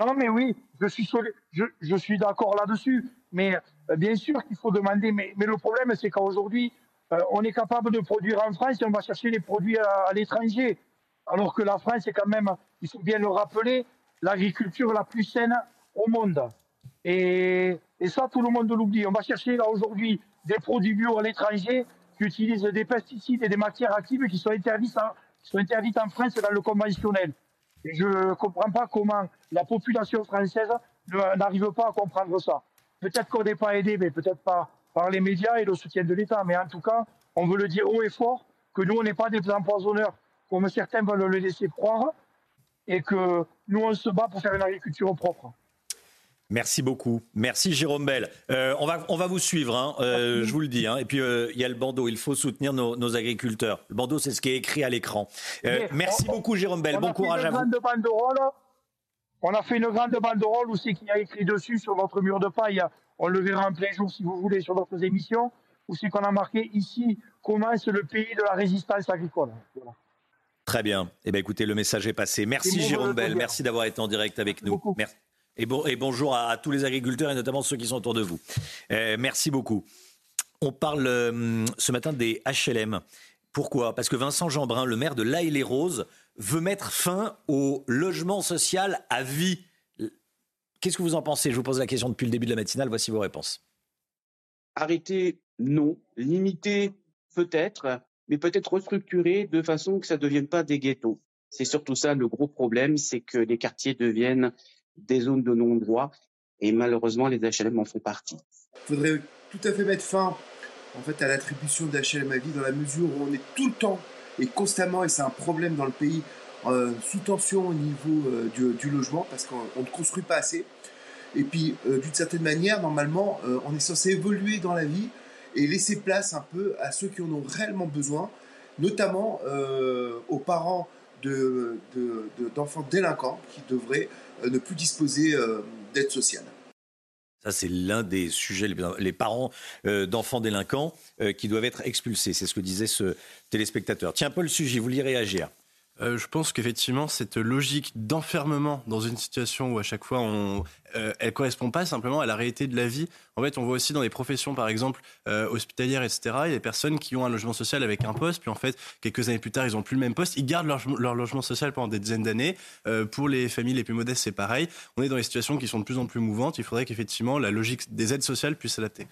[SPEAKER 69] Non, mais oui, je suis, je, suis d'accord là-dessus. Mais euh, bien sûr qu'il faut demander. Mais, le problème, c'est qu'aujourd'hui, euh, on est capable de produire en France et on va chercher les produits à, l'étranger. Alors que la France est quand même, il faut bien le rappeler, l'agriculture la plus saine au monde. Et, et ça, tout le monde l'oublie. On va chercher là aujourd'hui des produits bio à l'étranger qui utilisent des pesticides et des matières actives qui sont interdites en, sont interdites en France dans le conventionnel. Je ne comprends pas comment la population française n'arrive pas à comprendre ça. Peut-être qu'on n'est pas aidé, mais peut-être pas par les médias et le soutien de l'État. Mais en tout cas, on veut le dire haut et fort que nous, on n'est pas des empoisonneurs comme certains veulent le laisser croire et que nous, on se bat pour faire une agriculture propre.
[SPEAKER 2] Merci beaucoup. Merci Jérôme Bell. Euh, on, va, on va vous suivre, hein, euh, je vous le dis. Hein. Et puis, euh, il y a le bandeau, il faut soutenir nos, agriculteurs. Le bandeau, c'est ce qui est écrit à l'écran. merci beaucoup Jérôme Bell. Bon courage à vous.
[SPEAKER 69] on a fait une grande banderole aussi qui a écrit dessus sur votre mur de paille. On le verra en plein jour si vous voulez sur d'autres émissions. Ou c'est qu'on a marqué ici commence le pays de la résistance agricole.
[SPEAKER 2] Très bien. Eh bien, écoutez, le message est passé. Merci Jérôme Bell. Merci d'avoir été en direct avec nous. Merci. Et, bon, et bonjour à, tous les agriculteurs et notamment ceux qui sont autour de vous. Euh, merci beaucoup. On parle euh, ce matin des HLM. Pourquoi? Parce que Vincent Jeanbrun, le maire de laïle les roses veut mettre fin au logement social à vie. Qu'est-ce que vous en pensez? Je vous pose la question depuis le début de la matinale. Voici vos réponses.
[SPEAKER 70] Arrêter, non. Limiter, peut-être, mais peut-être restructurer de façon que ça ne devienne pas des ghettos. C'est surtout ça le gros problème, c'est que les quartiers deviennent des zones de non-droit. Et malheureusement, les HLM en font partie.
[SPEAKER 71] Il faudrait tout à fait mettre fin en fait, à l'attribution d'HLM à vie dans la mesure où on est tout le temps et constamment, et c'est un problème dans le pays, euh, sous tension au niveau euh, du, logement parce qu'on ne construit pas assez. Et puis, euh, d'une certaine manière, normalement, on est censé évoluer dans la vie et laisser place un peu à ceux qui en ont réellement besoin, notamment aux parents d'enfants de, délinquants qui devraient euh, ne plus disposer euh, d'aide sociale.
[SPEAKER 2] Ça, c'est l'un des sujets, les parents euh, d'enfants délinquants qui doivent être expulsés. C'est ce que disait ce téléspectateur. Tiens, Paul Sugy, vous vouliez réagir
[SPEAKER 33] euh, je pense qu'effectivement, cette logique d'enfermement dans une situation où à chaque fois, on, euh, elle correspond pas simplement à la réalité de la vie. En fait, on voit aussi dans des professions, par exemple, euh, hospitalières, etc., il y a des personnes qui ont un logement social avec un poste, puis en fait, quelques années plus tard, ils ont plus le même poste, ils gardent leur, leur logement social pendant des dizaines d'années. Euh, pour les familles les plus modestes, c'est pareil. On est dans des situations qui sont de plus en plus mouvantes. Il faudrait qu'effectivement, la logique des aides sociales puisse s'adapter.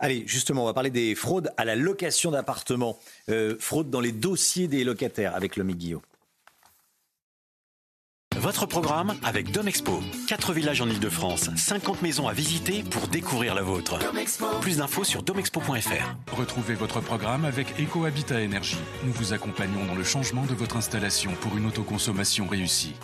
[SPEAKER 2] Allez, justement, on va parler des fraudes à la location d'appartements. Euh, fraude dans les dossiers des locataires avec le Guillaume.
[SPEAKER 49] Votre programme avec Domexpo. 4 villages en Ile-de-France, 50 maisons à visiter pour découvrir la vôtre. Plus d'infos sur domexpo.fr.
[SPEAKER 72] Retrouvez votre programme avec EcoHabitat Énergie. Nous vous accompagnons dans le changement de votre installation pour une autoconsommation réussie.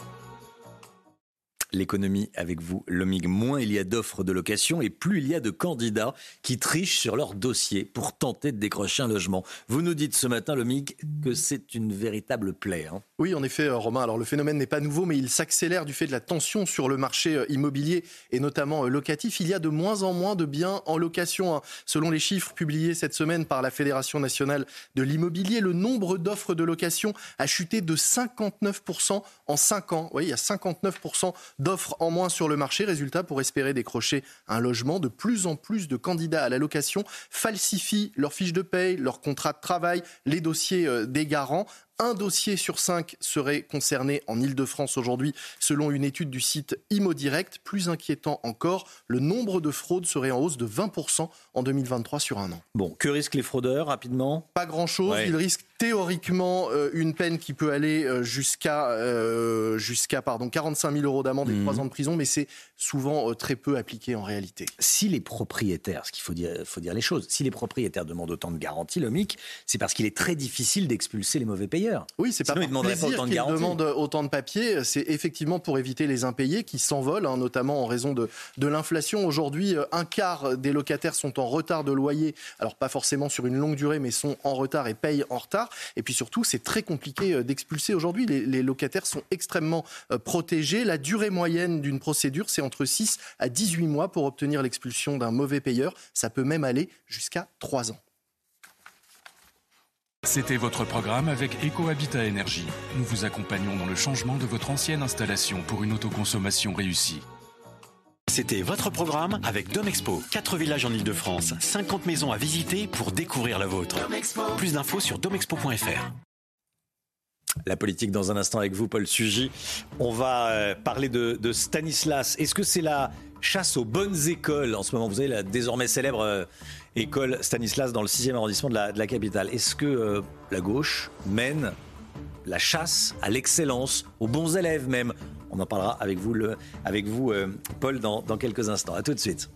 [SPEAKER 2] L'économie avec vous, Lomig. Moins il y a d'offres de location et plus il y a de candidats qui trichent sur leur dossier pour tenter de décrocher un logement. Vous nous dites ce matin, Lomig, que c'est une véritable plaie. Hein.
[SPEAKER 23] Oui, en effet, euh, Romain. Alors le phénomène n'est pas nouveau, mais il s'accélère du fait de la tension sur le marché euh, immobilier et notamment euh, locatif. Il y a de moins en moins de biens en location. Hein. Selon les chiffres publiés cette semaine par la Fédération nationale de l'immobilier, le nombre d'offres de location a chuté de 59% en 5 ans. Oui, il y a 59% d'offres en moins sur le marché. Résultat, pour espérer décrocher un logement, de plus en plus de candidats à la location falsifient leurs fiches de paye, leurs contrats de travail, les dossiers euh, des garants. Un dossier sur cinq serait concerné en Ile-de-France aujourd'hui, selon une étude du site ImoDirect. Plus inquiétant encore, le nombre de fraudes serait en hausse de 20% en 2023 sur un an.
[SPEAKER 2] Bon, que risquent les fraudeurs rapidement?
[SPEAKER 23] Pas grand-chose. Ils risquent théoriquement euh, une peine qui peut aller euh, jusqu'à euh, jusqu'à pardon 45 000 euros d'amende et 3 mhm. ans de prison, mais c'est souvent très peu appliqué en réalité.
[SPEAKER 2] Si les propriétaires, ce qu'il faut dire, faut dire les choses, si les propriétaires demandent autant de garanties, l'OMIC, c'est parce qu'il est très difficile d'expulser les mauvais payeurs.
[SPEAKER 23] Oui, c'est pas
[SPEAKER 2] par
[SPEAKER 23] plaisir
[SPEAKER 2] qu'ils
[SPEAKER 23] demandent autant de papiers, c'est effectivement pour éviter les impayés qui s'envolent, hein, notamment en raison de, de l'inflation. Aujourd'hui, un quart des locataires sont en retard de loyer, alors pas forcément sur une longue durée, mais sont en retard et payent en retard. Et puis surtout, c'est très compliqué euh, d'expulser aujourd'hui. Les, locataires sont extrêmement euh, protégés. La durée moyenne d'une procédure, c'est entre 6 à 18 mois pour obtenir l'expulsion d'un mauvais payeur. Ça peut même aller jusqu'à 3 ans.
[SPEAKER 18] C'était votre programme avec EcoHabitat Énergie. Nous vous accompagnons dans le changement de votre ancienne installation pour une autoconsommation réussie.
[SPEAKER 49] C'était votre programme avec Domexpo. 4 villages en Ile-de-France, 50 maisons à visiter pour découvrir la vôtre. Plus d'infos sur domexpo.fr.
[SPEAKER 2] La politique dans un instant avec vous, Paul Sugy. On va euh, parler de, Stanislas. Est-ce que c'est la chasse aux bonnes écoles en ce moment? Vous avez la désormais célèbre euh, école Stanislas dans le 6e arrondissement de la, capitale. Est-ce que euh, la gauche mène la chasse à l'excellence, aux bons élèves même? On en parlera avec vous, euh, Paul, dans, dans quelques instants. A tout de suite.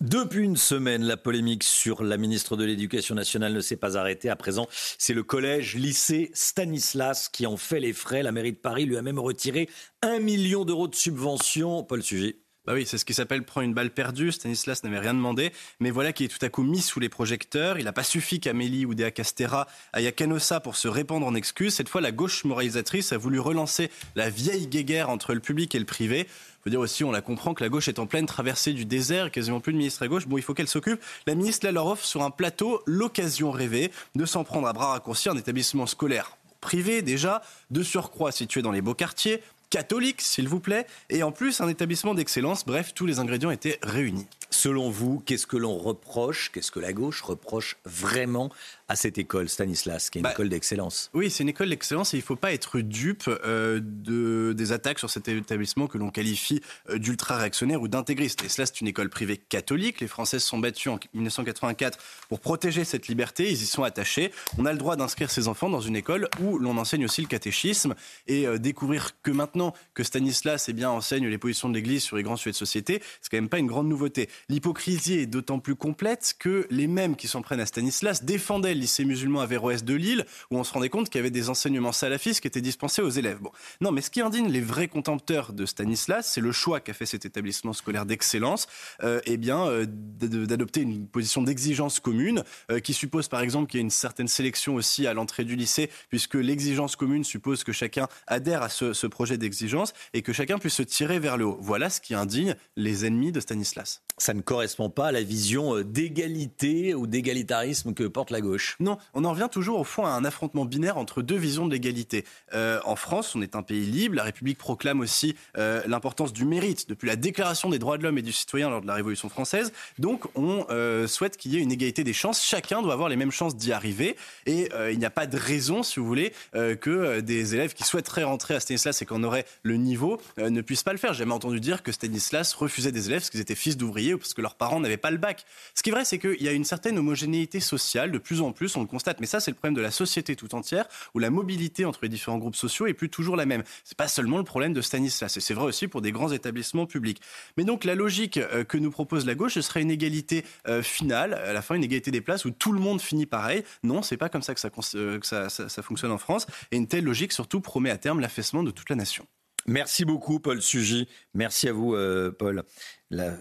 [SPEAKER 2] Depuis une semaine, la polémique sur la ministre de l'Éducation nationale ne s'est pas arrêtée. À présent, c'est le collège lycée Stanislas qui en fait les frais. La mairie de Paris lui a même retiré un million d'euros de subvention. Paul Sujet.
[SPEAKER 33] Bah oui, c'est ce qui s'appelle prendre une balle perdue. Stanislas n'avait rien demandé, mais voilà qui est tout à coup mis sous les projecteurs. Il n'a pas suffi qu'Amélie Oudéa Castera aille à Canossa pour se répandre en excuses. Cette fois, la gauche moralisatrice a voulu relancer la vieille guéguerre entre le public et le privé. faut dire aussi, on la comprend, que la gauche est en pleine traversée du désert, quasiment plus de ministre à gauche. Bon, il faut qu'elle s'occupe. La ministre là, leur offre sur un plateau l'occasion rêvée de s'en prendre à bras raccourcis un établissement scolaire privé déjà, de surcroît situé dans les beaux quartiers, catholique, s'il vous plaît, et en plus un établissement d'excellence. Bref, tous les ingrédients étaient réunis.
[SPEAKER 2] Selon vous, qu'est-ce que l'on reproche, qu'est-ce que la gauche reproche vraiment à cette école, Stanislas, qui est une bah, école d'excellence?
[SPEAKER 33] Oui, c'est une école d'excellence et il ne faut pas être dupe euh, de, des attaques sur cet établissement que l'on qualifie euh, d'ultra-réactionnaire ou d'intégriste. Et cela, c'est une école privée catholique. Les Français se sont battus en 1984 pour protéger cette liberté. Ils y sont attachés. On a le droit d'inscrire ses enfants dans une école où l'on enseigne aussi le catéchisme et euh, découvrir que maintenant que Stanislas eh bien, enseigne les positions de l'Église sur les grands sujets de société, c'est quand même pas une grande nouveauté. L'hypocrisie est d'autant plus complète que les mêmes qui s'en prennent à Stanislas défendaient lycée musulman à Véroès de Lille, où on se rendait compte qu'il y avait des enseignements salafistes qui étaient dispensés aux élèves. Bon. Non, mais ce qui indigne les vrais contempteurs de Stanislas, c'est le choix qu'a fait cet établissement scolaire d'excellence, euh, eh bien, euh, d'adopter une position d'exigence commune, euh, qui suppose par exemple qu'il y ait une certaine sélection aussi à l'entrée du lycée, puisque l'exigence commune suppose que chacun adhère à ce, projet d'exigence et que chacun puisse se tirer vers le haut. Voilà ce qui indigne les ennemis de Stanislas.
[SPEAKER 2] Ne correspond pas à la vision d'égalité ou d'égalitarisme que porte la gauche.
[SPEAKER 33] Non, on en revient toujours au fond à un affrontement binaire entre deux visions de l'égalité. Euh, en France, on est un pays libre. La République proclame aussi euh, l'importance du mérite depuis la Déclaration des droits de l'homme et du citoyen lors de la Révolution française. Donc, on euh, souhaite qu'il y ait une égalité des chances. Chacun doit avoir les mêmes chances d'y arriver. Et il n'y a pas de raison, si vous voulez, que des élèves qui souhaiteraient rentrer à Stanislas et qu'on aurait le niveau ne puisse pas le faire. J'ai jamais entendu dire que Stanislas refusait des élèves parce qu'ils étaient fils d'ouvriers ou parce que leurs parents n'avaient pas le bac. Ce qui est vrai, c'est qu'il y a une certaine homogénéité sociale de plus en plus, on le constate. Mais ça, c'est le problème de la société tout entière, où la mobilité entre les différents groupes sociaux est plus toujours la même. C'est pas seulement le problème de Stanislas, c'est vrai aussi pour des grands établissements publics. Mais donc la logique euh, que nous propose la gauche, ce serait une égalité euh, finale, à la fin une égalité des places où tout le monde finit pareil. Non, c'est pas comme ça que, ça, euh, ça fonctionne en France. Et une telle logique surtout promet à terme l'affaissement de toute la nation.
[SPEAKER 2] Merci beaucoup, Paul Sugy. Merci à vous, Paul.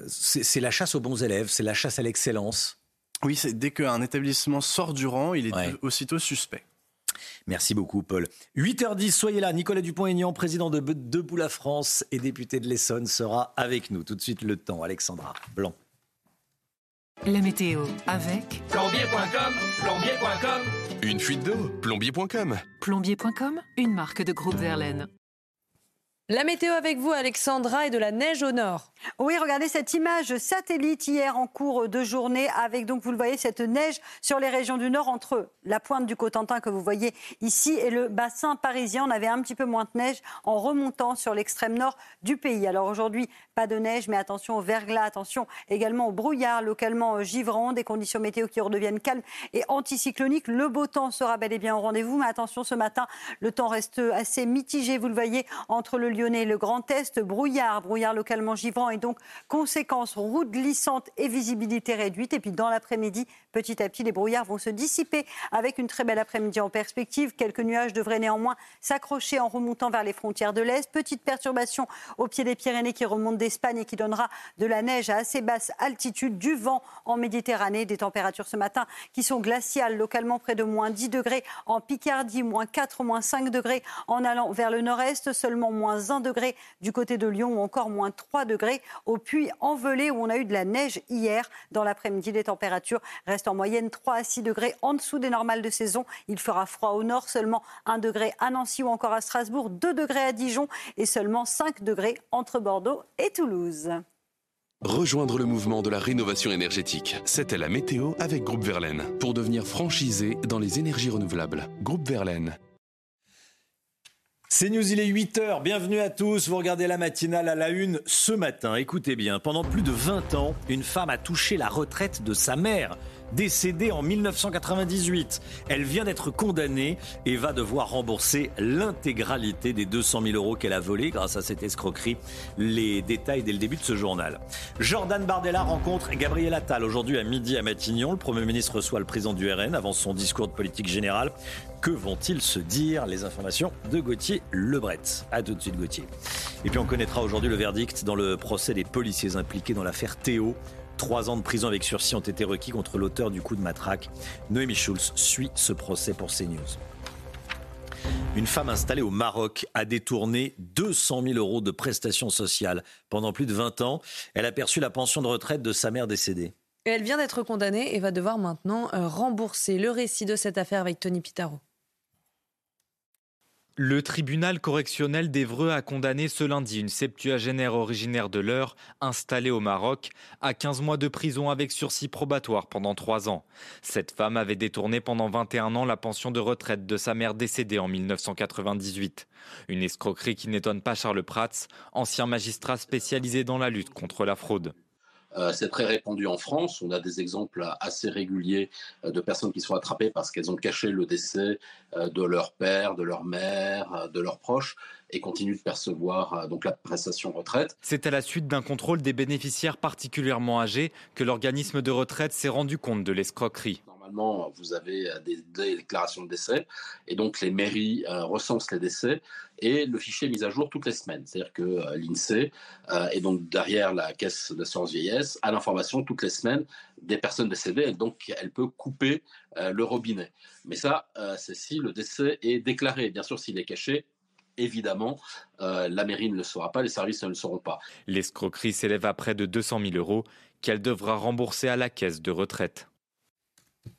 [SPEAKER 2] C'est la chasse aux bons élèves, c'est la chasse à l'excellence.
[SPEAKER 33] Oui, dès qu'un établissement sort du rang, il est aussitôt suspect.
[SPEAKER 2] Merci beaucoup, Paul. 8h10, soyez là. Nicolas Dupont-Aignan, président de Debout la France et député de l'Essonne, sera avec nous. Tout de suite, le temps. Alexandra Blanc.
[SPEAKER 42] La météo avec
[SPEAKER 13] plombier.com, plombier.com.
[SPEAKER 18] Une fuite d'eau, plombier.com.
[SPEAKER 42] Plombier.com, une marque de groupe Verlaine.
[SPEAKER 3] La météo avec vous, Alexandra, et de la neige au nord.
[SPEAKER 27] Oui, regardez cette image satellite hier en cours de journée avec, donc vous le voyez, cette neige sur les régions du nord entre la pointe du Cotentin que vous voyez ici et le bassin parisien. On avait un petit peu moins de neige en remontant sur l'extrême nord du pays. Alors aujourd'hui, pas de neige, mais attention au verglas, attention également au brouillard localement givrant, des conditions météo qui redeviennent calmes et anticycloniques. Le beau temps sera bel et bien au rendez-vous, mais attention ce matin, le temps reste assez mitigé, vous le voyez, entre le lieu le Grand Est, brouillard, brouillard localement givrant et donc conséquence, route glissante et visibilité réduite. Et puis dans l'après-midi, petit à petit, les brouillards vont se dissiper avec une très belle après-midi en perspective. Quelques nuages devraient néanmoins s'accrocher en remontant vers les frontières de l'Est. Petite perturbation au pied des Pyrénées qui remonte d'Espagne et qui donnera de la neige à assez basse altitude, du vent en Méditerranée, des températures ce matin qui sont glaciales, localement près de moins 10 degrés en Picardie, moins 4, moins 5 degrés en allant vers le nord-est, seulement moins 1 degré du côté de Lyon ou encore moins 3 degrés au Puy-en-Velay où on a eu de la neige hier. Dans l'après-midi, les températures restent en moyenne 3 à 6 degrés en dessous des normales de saison. Il fera froid au nord, seulement 1 degré à Nancy ou encore à Strasbourg, 2 degrés à Dijon et seulement 5 degrés entre Bordeaux et Toulouse.
[SPEAKER 18] Rejoindre le mouvement de la rénovation énergétique. C'était la météo avec Groupe Verlaine. Pour devenir franchisé dans les énergies renouvelables. Groupe Verlaine.
[SPEAKER 2] C'est News, il est 8h. Bienvenue à tous. Vous regardez la matinale à la une ce matin. Écoutez bien, pendant plus de 20 ans, une femme a touché la retraite de sa mère décédée en 1998. Elle vient d'être condamnée et va devoir rembourser l'intégralité des 200 000 euros qu'elle a volés grâce à cette escroquerie. Les détails dès le début de ce journal. Jordan Bardella rencontre Gabriel Attal aujourd'hui à midi à Matignon. Le Premier ministre reçoit le président du RN avant son discours de politique générale. Que vont-ils se dire Les informations de Gauthier Lebret? A tout de suite Gauthier. Et puis on connaîtra aujourd'hui le verdict dans le procès des policiers impliqués dans l'affaire Théo. Trois ans de prison avec sursis ont été requis contre l'auteur du coup de matraque. Noémie Schulz suit ce procès pour CNews. Une femme installée au Maroc a détourné 200 000 euros de prestations sociales pendant plus de 20 ans. Elle a perçu la pension de retraite de sa mère décédée.
[SPEAKER 3] elle vient d'être condamnée et va devoir maintenant euh, rembourser le récit de cette affaire avec Tony Pitaro.
[SPEAKER 4] Le tribunal correctionnel d'Evreux a condamné ce lundi une septuagénaire originaire de l'Eure, installée au Maroc, à 15 mois de prison avec sursis probatoire pendant 3 ans. Cette femme avait détourné pendant 21 ans la pension de retraite de sa mère décédée en 1998. Une escroquerie qui n'étonne pas Charles Prats, ancien magistrat spécialisé dans la lutte contre la fraude.
[SPEAKER 5] Euh, c'est très répandu en France. On a des exemples assez réguliers euh, de personnes qui sont attrapées parce qu'elles ont caché le décès euh, de leur père, de leur mère, de leurs proches et continuent de percevoir donc la prestation retraite.
[SPEAKER 4] C'est à la suite d'un contrôle des bénéficiaires particulièrement âgés que l'organisme de retraite s'est rendu compte de l'escroquerie
[SPEAKER 5] vous avez des, déclarations de décès, et donc les mairies recensent les décès, et le fichier est mis à jour toutes les semaines. C'est-à-dire que euh, l'INSEE euh, est donc derrière la caisse d'assurance vieillesse a l'information toutes les semaines des personnes décédées, et donc elle peut couper euh, le robinet. Mais ça, c'est si le décès est déclaré. Bien sûr, s'il est caché, évidemment, la mairie ne le saura pas, les services ne le sauront pas.
[SPEAKER 4] L'escroquerie s'élève à près de 200 000 euros qu'elle devra rembourser à la caisse de retraite.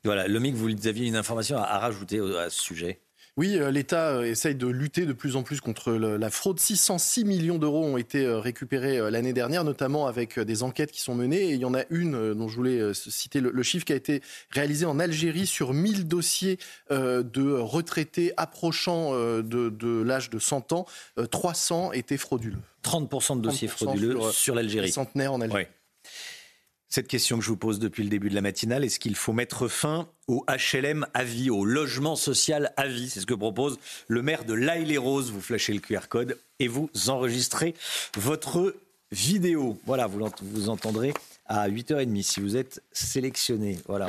[SPEAKER 2] Voilà, Lomic, vous aviez une information à, rajouter à ce sujet?
[SPEAKER 23] Oui, euh, l'État euh, essaye de lutter de plus en plus contre la fraude. 606 millions d'euros ont été euh, récupérés l'année dernière, notamment avec des enquêtes qui sont menées. Et il y en a une dont je voulais citer le, chiffre qui a été réalisé en Algérie sur 1000 dossiers de retraités approchant de, de l'âge de 100 ans. euh, 300 étaient frauduleux.
[SPEAKER 2] 30% de dossiers
[SPEAKER 23] 30%
[SPEAKER 2] frauduleux
[SPEAKER 23] sur,
[SPEAKER 2] sur, l'Algérie.
[SPEAKER 23] les centenaires en Algérie.
[SPEAKER 2] Cette question que je vous pose depuis le début de la matinale, est-ce qu'il faut mettre fin au HLM à vie, au logement social à vie? C'est ce que propose le maire de l'Aille-les-Roses. Vous flashez le QR code et vous enregistrez votre vidéo. Voilà, vous, vous entendrez à 8h30 si vous êtes sélectionné. Voilà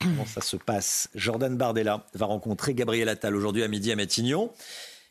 [SPEAKER 2] comment ça se passe? Jordan Bardella va rencontrer Gabriel Attal aujourd'hui à midi à Matignon.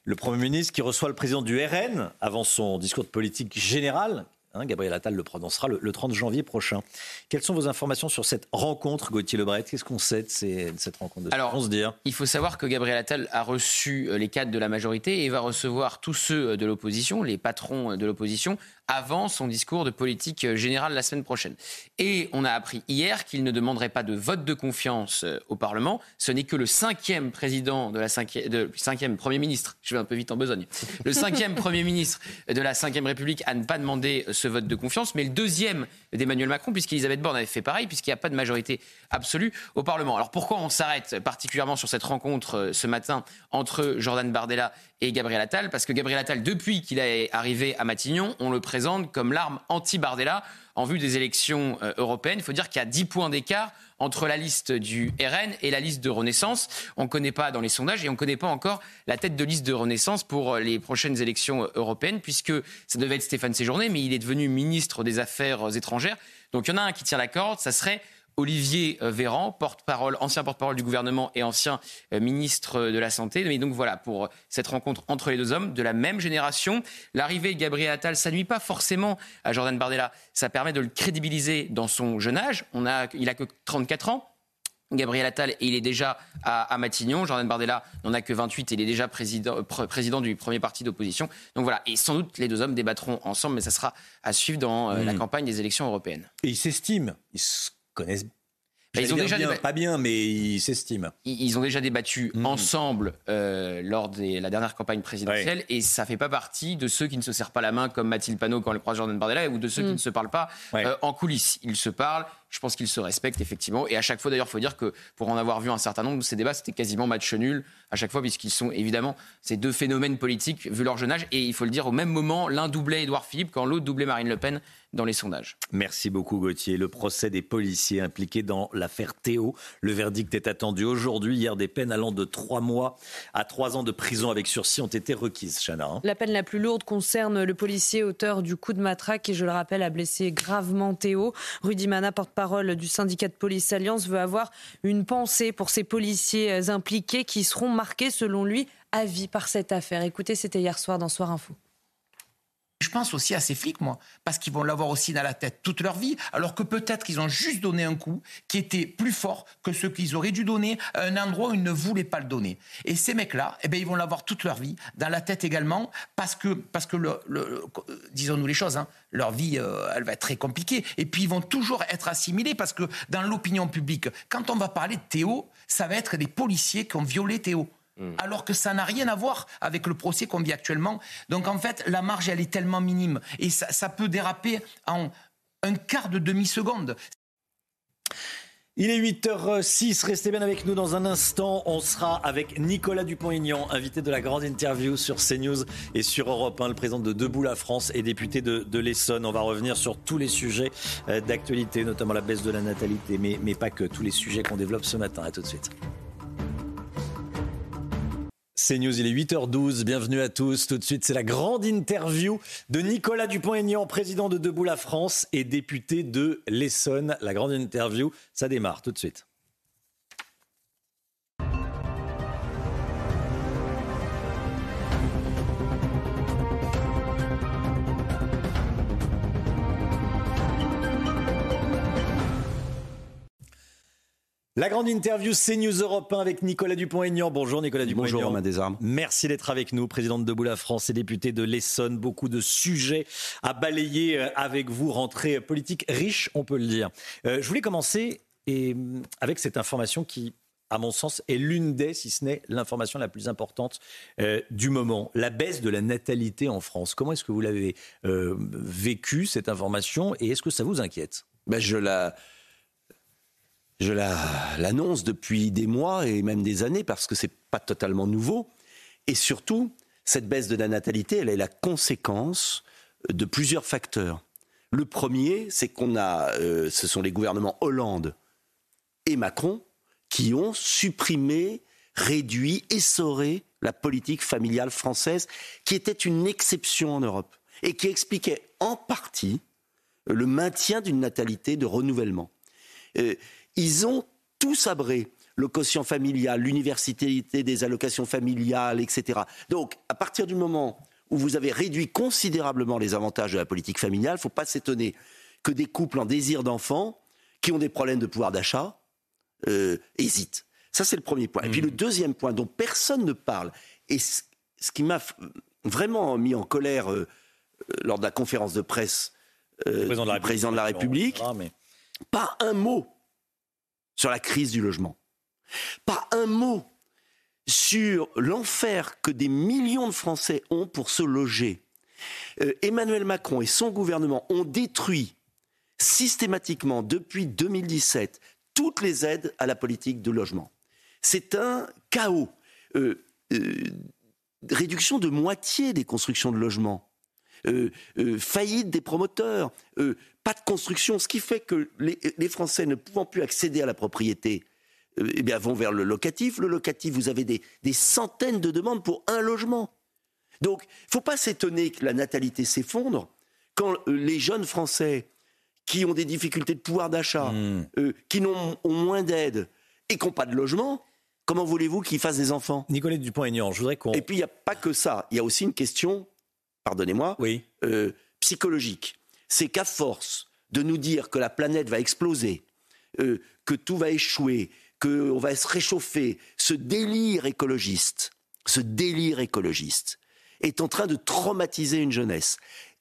[SPEAKER 2] Le Premier ministre qui reçoit le président du RN avant son discours de politique générale. Hein, Gabriel Attal le prononcera le, le 30 janvier prochain. Quelles sont vos informations sur cette rencontre, Gauthier Lebret? Qu'est-ce qu'on sait de, ces- de cette rencontre? De
[SPEAKER 6] Alors,
[SPEAKER 2] on se dire
[SPEAKER 6] il faut savoir que Gabriel Attal a reçu euh, les cadres de la majorité et va recevoir tous ceux euh, de l'opposition, les patrons euh, de l'opposition, avant son discours de politique euh, générale la semaine prochaine. Et on a appris hier qu'il ne demanderait pas de vote de confiance euh, au Parlement. Ce n'est que le cinquième président de la cinquième, de, cinquième premier ministre, je vais un peu vite en besogne, le [LAUGHS] cinquième premier ministre de la cinquième République à ne pas demander euh, ce vote de confiance, mais le deuxième d'Emmanuel Macron, puisqu'Elisabeth Borne avait fait pareil, puisqu'il n'y a pas de majorité absolue au Parlement. Alors pourquoi on s'arrête particulièrement sur cette rencontre ce matin entre Jordan Bardella et Gabriel Attal Parce que Gabriel Attal, depuis qu'il est arrivé à Matignon, on le présente comme l'arme anti-Bardella en vue des élections euh, européennes. Il faut dire qu'il y a 10 points d'écart entre la liste du RN et la liste de Renaissance. On ne connaît pas dans les sondages et on ne connaît pas encore la tête de liste de Renaissance pour euh, les prochaines élections euh, européennes, puisque ça devait être Stéphane Séjourné, mais il est devenu ministre des Affaires étrangères. Donc il y en a un qui tient la corde, ça serait Olivier euh, Véran, porte-parole, ancien porte-parole du gouvernement et ancien euh, ministre de la Santé. Mais donc voilà, pour cette rencontre entre les deux hommes de la même génération, l'arrivée de Gabriel Attal, ça nuit pas forcément à Jordan Bardella. Ça permet de le crédibiliser dans son jeune âge. On a, il a que 34 ans. Gabriel Attal, et il est déjà à, à Matignon. Jordan Bardella n'en a que 28 et il est déjà président, euh, pr- président du premier parti d'opposition. Donc voilà, et sans doute les deux hommes débattront ensemble, mais ça sera à suivre dans euh, la
[SPEAKER 2] Mm.
[SPEAKER 6] campagne des élections européennes.
[SPEAKER 2] Et ils s'estiment, ils connaissent.
[SPEAKER 6] Bah, ils ont déjà
[SPEAKER 2] bien,
[SPEAKER 6] débat-
[SPEAKER 2] pas bien, mais ils s'estiment.
[SPEAKER 6] Ils ils ont déjà débattu ensemble euh, lors de la dernière campagne présidentielle et ça fait pas partie de ceux qui ne se serrent pas la main comme Mathilde Panot quand elle croise Jordan Bardella ou de ceux qui
[SPEAKER 2] Mm.
[SPEAKER 6] ne se parlent pas euh, en coulisses. Ils se parlent, je pense qu'ils se respectent effectivement et à chaque fois d'ailleurs, il faut dire que pour en avoir vu un certain nombre, ces débats c'était quasiment match nul à chaque fois puisqu'ils sont évidemment ces deux phénomènes politiques vu leur jeune âge et il faut le dire au même moment, l'un doublait Édouard Philippe quand l'autre doublait Marine Le Pen dans les sondages.
[SPEAKER 2] Merci beaucoup Gauthier. Le procès des policiers impliqués dans l'affaire Théo. Le verdict est attendu aujourd'hui. Hier, des peines allant de 3 mois à 3 ans de prison avec sursis ont été requises, Chana. hein.
[SPEAKER 3] La peine la plus lourde concerne le policier auteur du coup de matraque qui, je le rappelle, a blessé gravement Théo. Rudy Mana, porte-parole du syndicat de police Alliance, veut avoir une pensée pour ces policiers euh, impliqués qui seront marqués, selon lui, à vie par cette affaire. Écoutez, c'était hier soir dans Soir Info.
[SPEAKER 13] Je pense aussi à ces flics, moi, parce qu'ils vont l'avoir aussi dans la tête toute leur vie, alors que peut-être qu'ils ont juste donné un coup qui était plus fort que ce qu'ils auraient dû donner à un endroit où ils ne voulaient pas le donner. Et ces mecs-là, eh ben, ils vont l'avoir toute leur vie, dans la tête également, parce que, parce que le- disons-nous les choses, hein, leur vie, euh, elle va être très compliquée. Et puis, ils vont toujours être assimilés, parce que dans l'opinion publique, quand on va parler de Théo, ça va être des policiers qui ont violé Théo alors que ça n'a rien à voir avec le procès qu'on vit actuellement. Donc en fait, la marge, elle est tellement minime et ça, ça peut déraper en un quart de demi-seconde.
[SPEAKER 2] Il est 8h06, restez bien avec nous dans un instant. On sera avec Nicolas Dupont-Aignan, invité de la grande interview sur CNews et sur Europe 1, le président de Debout la France et député de, de l'Essonne. On va revenir sur tous les sujets euh, d'actualité, notamment la baisse de la natalité, mais, mais pas que, tous les sujets qu'on développe ce matin. À tout de suite. CNews, il est 8h12, bienvenue à tous. Tout de suite, c'est la grande interview de Nicolas Dupont-Aignan, président de Debout la France et député de l'Essonne. La grande interview, ça démarre tout de suite. La grande interview CNews Europe 1 avec Nicolas Dupont-Aignan. Bonjour Nicolas Dupont-Aignan.
[SPEAKER 73] Bonjour Romain Desarmes.
[SPEAKER 2] Merci d'être avec nous, président de Debout la France et député de l'Essonne. Beaucoup de sujets à balayer euh, avec vous, rentrée politique riche, on peut le dire. Euh, je voulais commencer et, hum, avec cette information qui à mon sens, est l'une des, si ce n'est l'information la plus importante euh, du moment. La baisse de la natalité en France. Comment est-ce que vous l'avez euh, vécu, cette information, et est-ce que ça vous inquiète?
[SPEAKER 73] Ben, Je la... Je l'annonce depuis des mois et même des années parce que c'est pas totalement nouveau. Et surtout, cette baisse de la natalité, elle est la conséquence de plusieurs facteurs. Le premier, c'est qu'on a, euh, ce sont les gouvernements Hollande et Macron qui ont supprimé, réduit, essoré la politique familiale française, qui était une exception en Europe et qui expliquait en partie le maintien d'une natalité de renouvellement. Euh, ils ont tout sabré le quotient familial, l'université des allocations familiales, etc. Donc, à partir du moment où vous avez réduit considérablement les avantages de la politique familiale, il ne faut pas s'étonner que des couples en désir d'enfants, qui ont des problèmes de pouvoir d'achat, euh, hésitent. Ça, c'est le premier point. Et puis le mmh. deuxième point dont personne ne parle, et ce, qui m'a vraiment mis en colère euh, euh, lors de la conférence de presse du président de la République, pas un mot sur la crise du logement. Pas un mot sur l'enfer que des millions de Français ont pour se loger. Euh, Emmanuel Macron et son gouvernement ont détruit systématiquement depuis 2017 toutes les aides à la politique de logement. C'est un chaos. Euh, euh, réduction de moitié des constructions de logements. Faillite des promoteurs, pas de construction, ce qui fait que les, les Français ne pouvant plus accéder à la propriété euh, eh bien, vont vers le locatif. Le locatif, vous avez des, centaines de demandes pour un logement. Donc, il ne faut pas s'étonner que la natalité s'effondre quand euh, les jeunes Français qui ont des difficultés de pouvoir d'achat, hmm. euh, qui n'ont ont moins d'aide et qui n'ont pas de logement, comment voulez-vous qu'ils fassent des enfants?
[SPEAKER 2] Nicolas Dupont-Aignan, je voudrais qu'on...
[SPEAKER 73] Et puis, il n'y a pas que ça. Il y a aussi une question, pardonnez-moi,
[SPEAKER 2] oui.
[SPEAKER 73] psychologique. C'est qu'à force de nous dire que la planète va exploser, que tout va échouer, qu'on va se réchauffer, ce délire écologiste, ce délire écologiste est en train de traumatiser une jeunesse.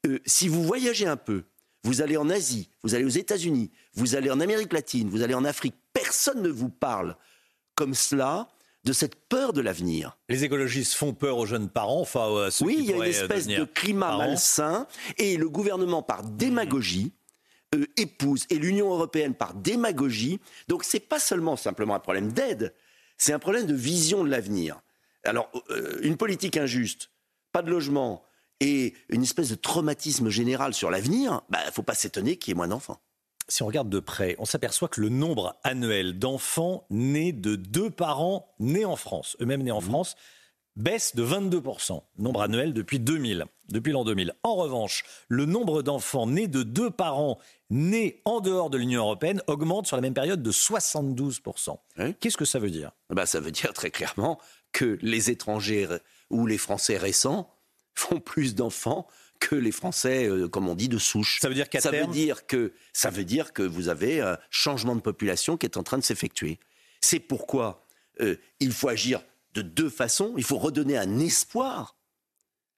[SPEAKER 73] Euh, si vous voyagez un peu, vous allez en Asie, vous allez aux États-Unis, vous allez en Amérique latine, vous allez en Afrique, personne ne vous parle comme cela de cette peur de l'avenir.
[SPEAKER 2] Les écologistes font peur aux jeunes parents, enfin à ceux
[SPEAKER 73] Oui, il y a une espèce de climat malsain et le gouvernement, par démagogie, euh, épouse et l'Union européenne par démagogie. Donc c'est pas seulement simplement un problème d'aide, c'est un problème de vision de l'avenir. Alors euh, une politique injuste, pas de logement et une espèce de traumatisme général sur l'avenir, il bah, ne faut pas s'étonner qu'il y ait moins d'enfants.
[SPEAKER 2] Si on regarde de près, on s'aperçoit que le nombre annuel d'enfants nés de deux parents nés en France, eux-mêmes nés en mmh. France, baisse de 22%, nombre annuel depuis 2000, depuis l'an 2000. En revanche, le nombre d'enfants nés de deux parents nés en dehors de l'Union européenne augmente sur la même période de 72%. Qu'est-ce que ça veut dire?
[SPEAKER 73] Bah, Ça veut dire très clairement que les étrangers ou les Français récents font plus d'enfants que les Français, euh, comme on dit, de souche.
[SPEAKER 2] Ça veut dire qu'à ça
[SPEAKER 73] veut dire que ça veut dire que vous avez un changement de population qui est en train de s'effectuer. C'est pourquoi euh, il faut agir de deux façons. Il faut redonner un espoir,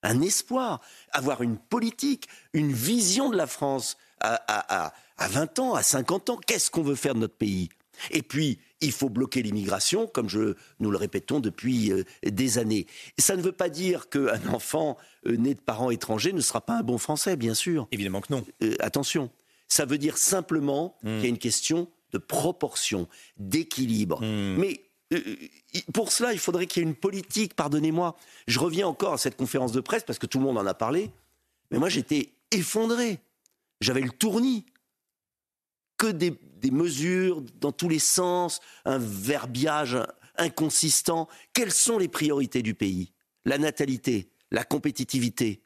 [SPEAKER 73] un espoir, avoir une politique, une vision de la France à, 20 ans, à 50 ans. Qu'est-ce qu'on veut faire de notre pays? Et puis, il faut bloquer l'immigration, comme je, nous le répétons depuis euh, des années. ça ne veut pas dire qu'un [LAUGHS] enfant euh, né de parents étrangers ne sera pas un bon Français, bien sûr.
[SPEAKER 2] Évidemment que non.
[SPEAKER 73] Euh, attention. Ça veut dire simplement hmm. qu'il y a une question de proportion, d'équilibre. Hmm. Mais pour cela, il faudrait qu'il y ait une politique, pardonnez-moi. Je reviens encore à cette conférence de presse parce que tout le monde en a parlé. Mais moi, j'étais effondré. J'avais le tournis. Que des, mesures dans tous les sens, un verbiage inconsistant. Quelles sont les priorités du pays? La natalité, la compétitivité,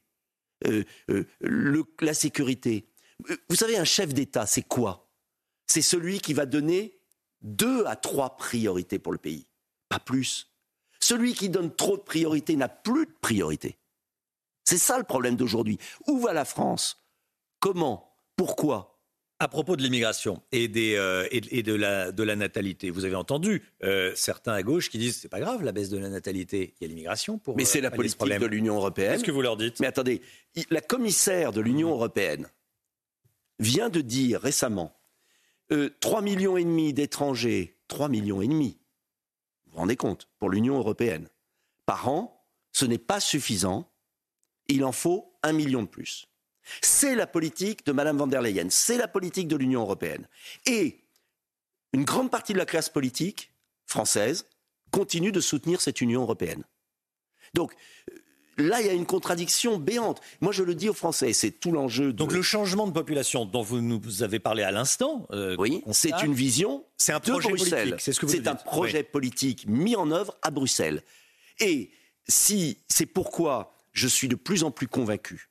[SPEAKER 73] euh, euh, la sécurité. Vous savez, un chef d'État, c'est quoi? C'est celui qui va donner deux à trois priorités pour le pays, pas plus. Celui qui donne trop de priorités n'a plus de priorité. C'est ça le problème d'aujourd'hui. Où va la France? Comment? Pourquoi?
[SPEAKER 2] À propos de l'immigration et, euh, et, de, la, de, la, natalité, vous avez entendu euh, certains à gauche qui disent c'est pas grave la baisse de la natalité, il y a l'immigration pour.
[SPEAKER 73] Mais c'est la euh, politique de l'Union européenne.
[SPEAKER 2] Qu'est-ce que vous leur dites?
[SPEAKER 73] Mais attendez, la commissaire de l'Union européenne vient de dire récemment 3 euh, millions et demi d'étrangers, 3 millions et demi, Vous vous rendez compte Pour l'Union européenne. Par an, ce n'est pas suffisant. Il en faut un million de plus. C'est la politique de Mme van der Leyen, c'est la politique de l'Union européenne. Et une grande partie de la classe politique française continue de soutenir cette Union européenne. Donc là, il y a une contradiction béante. Moi, je le dis aux Français, c'est tout l'enjeu. De...
[SPEAKER 2] Donc le changement de population dont vous nous avez parlé à l'instant, euh,
[SPEAKER 73] oui, c'est une vision.
[SPEAKER 2] C'est un projet politique. C'est ce
[SPEAKER 73] un projet politique mis en œuvre à Bruxelles. Et si c'est pourquoi je suis de plus en plus convaincu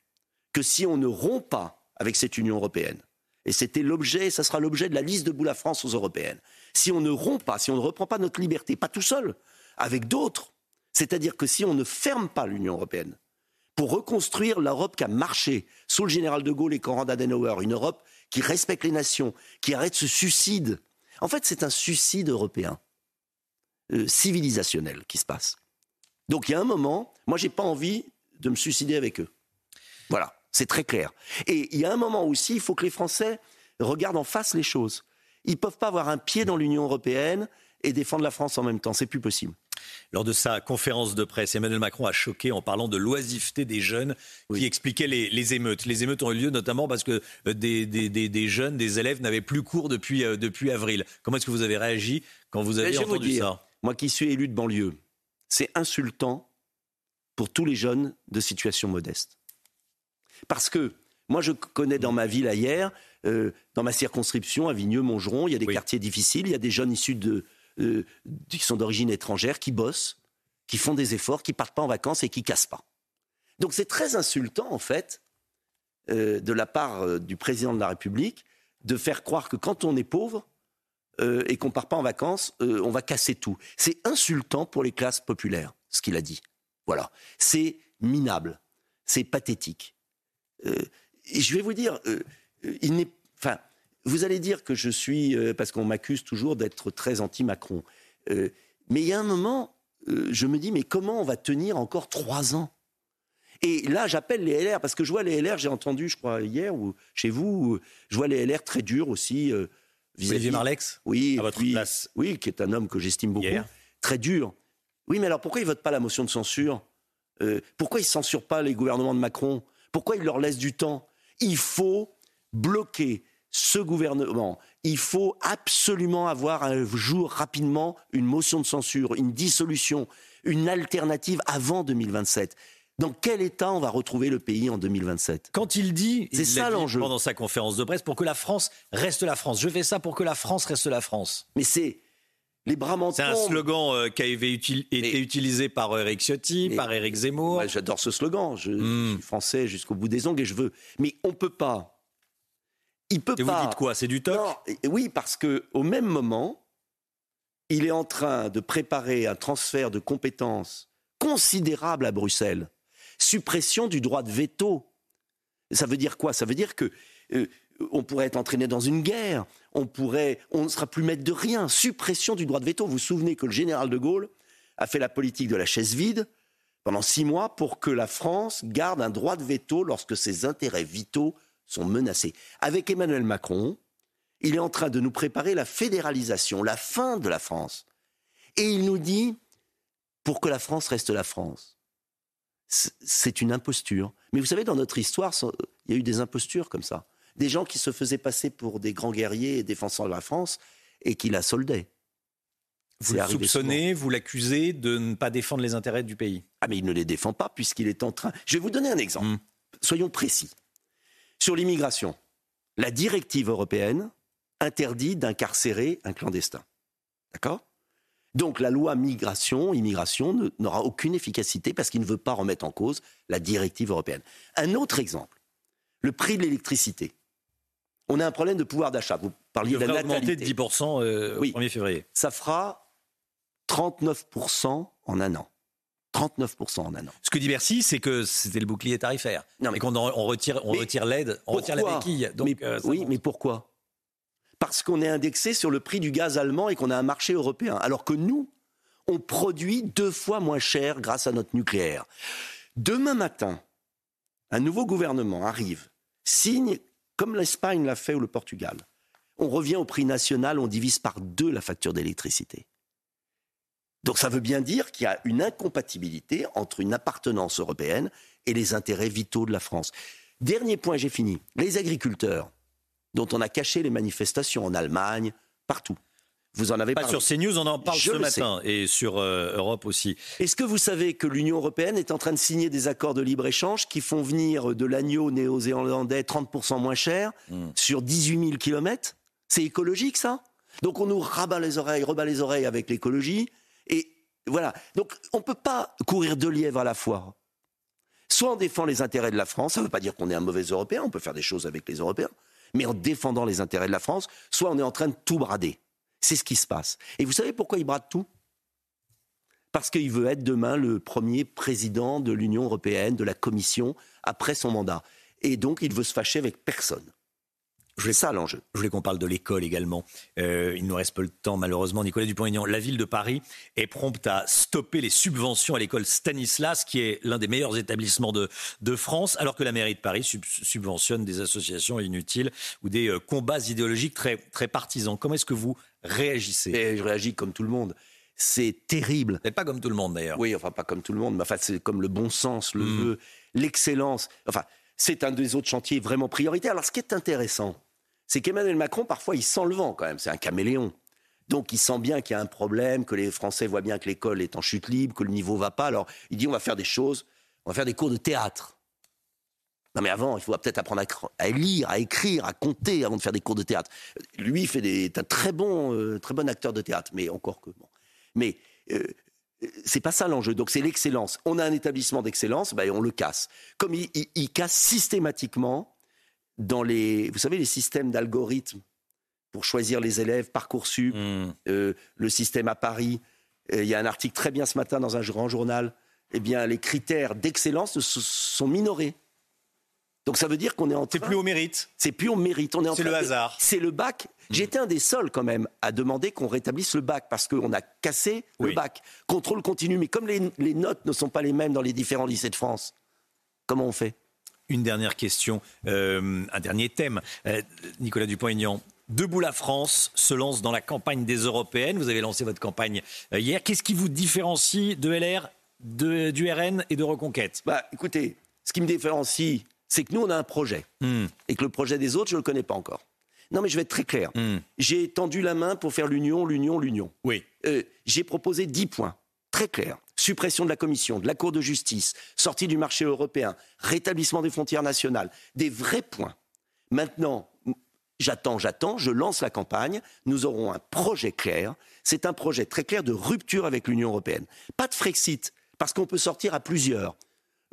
[SPEAKER 73] que si on ne rompt pas avec cette Union européenne, et c'était l'objet, ça sera l'objet de la liste de bout la France aux européennes, si on ne rompt pas, si on ne reprend pas notre liberté, pas tout seul, avec d'autres, c'est-à-dire que si on ne ferme pas l'Union européenne pour reconstruire l'Europe qui a marché sous le général de Gaulle et Konrad Adenauer, une Europe qui respecte les nations, qui arrête ce suicide. En fait, c'est un suicide européen, euh, civilisationnel qui se passe. Donc il y a un moment, moi j'ai pas envie de me suicider avec eux. Voilà, c'est très clair. Et il y a un moment aussi, il faut que les Français regardent en face les choses. Ils ne peuvent pas avoir un pied dans l'Union européenne et défendre la France en même temps. C'est plus possible.
[SPEAKER 2] Lors de sa conférence de presse, Emmanuel Macron a choqué en parlant de l'oisiveté des jeunes qui expliquaient les, émeutes. Les émeutes ont eu lieu notamment parce que euh, des, jeunes, des élèves n'avaient plus cours depuis, euh, depuis avril. Comment est-ce que vous avez réagi quand vous avez entendu ça?
[SPEAKER 73] Moi qui suis élu de banlieue, c'est insultant pour tous les jeunes de situation modeste. Parce que moi, je connais dans ma ville ailleurs, euh, dans ma circonscription, à Vigneux, Montgeron, il y a des quartiers difficiles, il y a des jeunes issus de, euh, qui sont d'origine étrangère, qui bossent, qui font des efforts, qui partent pas en vacances et qui cassent pas. Donc c'est très insultant, en fait, euh, de la part du président de la République, de faire croire que quand on est pauvre et qu'on part pas en vacances, on va casser tout. C'est insultant pour les classes populaires, ce qu'il a dit. Voilà. C'est minable. C'est pathétique. Et je vais vous dire, il n'est, enfin, vous allez dire que je suis, euh, parce qu'on m'accuse toujours d'être très anti-Macron. Euh, mais il y a un moment, euh, je me dis, mais comment on va tenir encore trois ans? Et là, j'appelle les LR, parce que je vois les LR, j'ai entendu, je crois, hier, ou chez vous, je vois les LR très durs aussi.
[SPEAKER 2] Olivier Marlex
[SPEAKER 73] Oui,
[SPEAKER 2] à votre place.
[SPEAKER 73] Oui, qui est un homme que j'estime beaucoup. Très dur. Oui, mais alors pourquoi ils votent pas la motion de censure? Pourquoi ils ne censurent pas les gouvernements de Macron? Pourquoi ils leur laissent du temps? Il faut bloquer ce gouvernement, il faut absolument avoir un jour rapidement une motion de censure, une dissolution, une alternative avant 2027. Dans quel état on va retrouver le pays en 2027
[SPEAKER 2] Quand il dit,
[SPEAKER 73] c'est ça l'enjeu
[SPEAKER 2] pendant sa conférence de presse, pour que la France reste la France. Je fais ça pour que la France reste la France.
[SPEAKER 73] Mais c'est les bras
[SPEAKER 2] C'est un slogan euh, qui a été utilisé par Eric Ciotti, par Eric Zemmour.
[SPEAKER 73] J'adore ce slogan. Je, hmm. suis français jusqu'au bout des ongles et je veux. Mais on peut pas il peut
[SPEAKER 2] Et
[SPEAKER 73] pas.
[SPEAKER 2] vous dites quoi? C'est du toc?
[SPEAKER 73] Oui, parce que au même moment, il est en train de préparer un transfert de compétences considérable à Bruxelles. Suppression du droit de veto. Ça veut dire quoi? Ça veut dire que euh, on pourrait être entraîné dans une guerre. On pourrait, on ne sera plus maître de rien. Suppression du droit de veto. Vous vous souvenez que le général de Gaulle a fait la politique de la chaise vide pendant six mois pour que la France garde un droit de veto lorsque ses intérêts vitaux sont menacés. Avec Emmanuel Macron, il est en train de nous préparer la fédéralisation, la fin de la France. Et il nous dit, pour que la France reste la France. C'est une imposture. Mais vous savez, dans notre histoire, il y a eu des impostures comme ça. Des gens qui se faisaient passer pour des grands guerriers et défenseurs de la France et qui la soldaient.
[SPEAKER 2] Vous le soupçonnez, vous l'accusez de ne pas défendre les intérêts du pays?
[SPEAKER 73] Ah mais il ne les défend pas puisqu'il est en train... Je vais vous donner un exemple. Hmm. Soyons précis. Sur l'immigration, la directive européenne interdit d'incarcérer un clandestin. D'accord? Donc la loi migration, immigration n'aura aucune efficacité parce qu'il ne veut pas remettre en cause la directive européenne. Un autre exemple, le prix de l'électricité. On a un problème de pouvoir d'achat. Vous parliez de la natalité.
[SPEAKER 2] de 10% euh, au 1er février.
[SPEAKER 73] Ça fera 39% en un an. 39% en un an.
[SPEAKER 2] Ce que dit Bercy, c'est que c'était le bouclier tarifaire. Non, mais qu'on on retire, on retire l'aide, on retire la béquille.
[SPEAKER 73] Euh, oui, mais pourquoi? Parce qu'on est indexé sur le prix du gaz allemand et qu'on a un marché européen. Alors que nous, on produit deux fois moins cher grâce à notre nucléaire. Demain matin, un nouveau gouvernement arrive, signe, comme l'Espagne l'a fait ou le Portugal. On revient au prix national, on divise par deux la facture d'électricité. Donc ça veut bien dire qu'il y a une incompatibilité entre une appartenance européenne et les intérêts vitaux de la France. Dernier point, j'ai fini. Les agriculteurs, dont on a caché les manifestations en Allemagne, partout. Vous en avez
[SPEAKER 2] Pas
[SPEAKER 73] parlé.
[SPEAKER 2] sur CNews, on en parle
[SPEAKER 73] Je
[SPEAKER 2] ce matin et sur euh, Europe aussi.
[SPEAKER 73] Est-ce que vous savez que l'Union européenne est en train de signer des accords de libre-échange qui font venir de l'agneau néo-zélandais 30% moins cher
[SPEAKER 2] Hmm.
[SPEAKER 73] sur 18 000 kilomètres? C'est écologique ça? Donc on nous rabat les oreilles, rebat les oreilles avec l'écologie. Et voilà. Donc on ne peut pas courir deux lièvres à la fois. Soit on défend les intérêts de la France, ça ne veut pas dire qu'on est un mauvais Européen, on peut faire des choses avec les Européens, mais en défendant les intérêts de la France, soit on est en train de tout brader. C'est ce qui se passe. Et vous savez pourquoi il brade tout? Parce qu'il veut être demain le premier président de l'Union européenne, de la Commission, après son mandat. Et donc il veut se fâcher avec personne. C'est ça l'enjeu.
[SPEAKER 2] Je voulais qu'on parle de l'école également. Euh, il nous reste peu de temps, malheureusement. Nicolas Dupont-Aignan, la ville de Paris est prompte à stopper les subventions à l'école Stanislas, qui est l'un des meilleurs établissements de, France, alors que la mairie de Paris sub- subventionne des associations inutiles ou des euh, combats idéologiques très, très partisans. Comment est-ce que vous réagissez
[SPEAKER 73] Et je réagis comme tout le monde. C'est terrible.
[SPEAKER 2] Mais pas comme tout le monde d'ailleurs.
[SPEAKER 73] Oui, enfin pas comme tout le monde, mais enfin c'est comme le bon sens, le vœu, l'excellence. Enfin, c'est un des autres chantiers vraiment prioritaires. Alors ce qui est intéressant, c'est qu'Emmanuel Macron, parfois, il sent le vent quand même. C'est un caméléon. Donc il sent bien qu'il y a un problème, que les Français voient bien que l'école est en chute libre, que le niveau va pas. Alors il dit on va faire des choses, on va faire des cours de théâtre. Non mais avant, il faut peut-être apprendre à, lire, à écrire, à compter avant de faire des cours de théâtre. Lui, il fait des, est un très bon, euh, très bon acteur de théâtre, mais encore que bon. Mais euh, c'est pas ça l'enjeu. Donc c'est l'excellence. On a un établissement d'excellence, ben, on le casse. Comme il, il- il casse systématiquement dans les, vous savez, les systèmes d'algorithmes pour choisir les élèves, Parcoursup, euh, le système à Paris. Euh, Il y a un article très bien ce matin dans un grand journal. Eh bien, les critères d'excellence sont minorés. Donc ça veut dire qu'on est en train... C'est plus
[SPEAKER 2] au mérite.
[SPEAKER 73] C'est plus au mérite. On est en
[SPEAKER 2] C'est le
[SPEAKER 73] de-
[SPEAKER 2] hasard.
[SPEAKER 73] C'est le bac. J'étais un des seuls quand même à demander qu'on rétablisse le bac parce qu'on a cassé le bac. Contrôle continu. Mais comme les, les notes ne sont pas les mêmes dans les différents lycées de France, comment on fait?
[SPEAKER 2] Une dernière question, euh, un dernier thème. Euh, Nicolas Dupont-Aignan, Debout la France se lance dans la campagne des européennes. Vous avez lancé votre campagne euh, hier. Qu'est-ce qui vous différencie de LR, de- du RN et de Reconquête?
[SPEAKER 73] Bah, écoutez, ce qui me différencie, c'est que nous, on a un projet. Et que le projet des autres, je ne le connais pas encore. Non, mais je vais être très clair. J'ai tendu la main pour faire l'union, l'union, l'union.
[SPEAKER 2] Oui.
[SPEAKER 73] Euh, J'ai proposé 10 points, très clairs. Suppression de la Commission, de la Cour de justice, sortie du marché européen, rétablissement des frontières nationales, des vrais points. Maintenant, j'attends, j'attends, je lance la campagne, nous aurons un projet clair. C'est un projet très clair de rupture avec l'Union européenne. Pas de Frexit, parce qu'on peut sortir à plusieurs.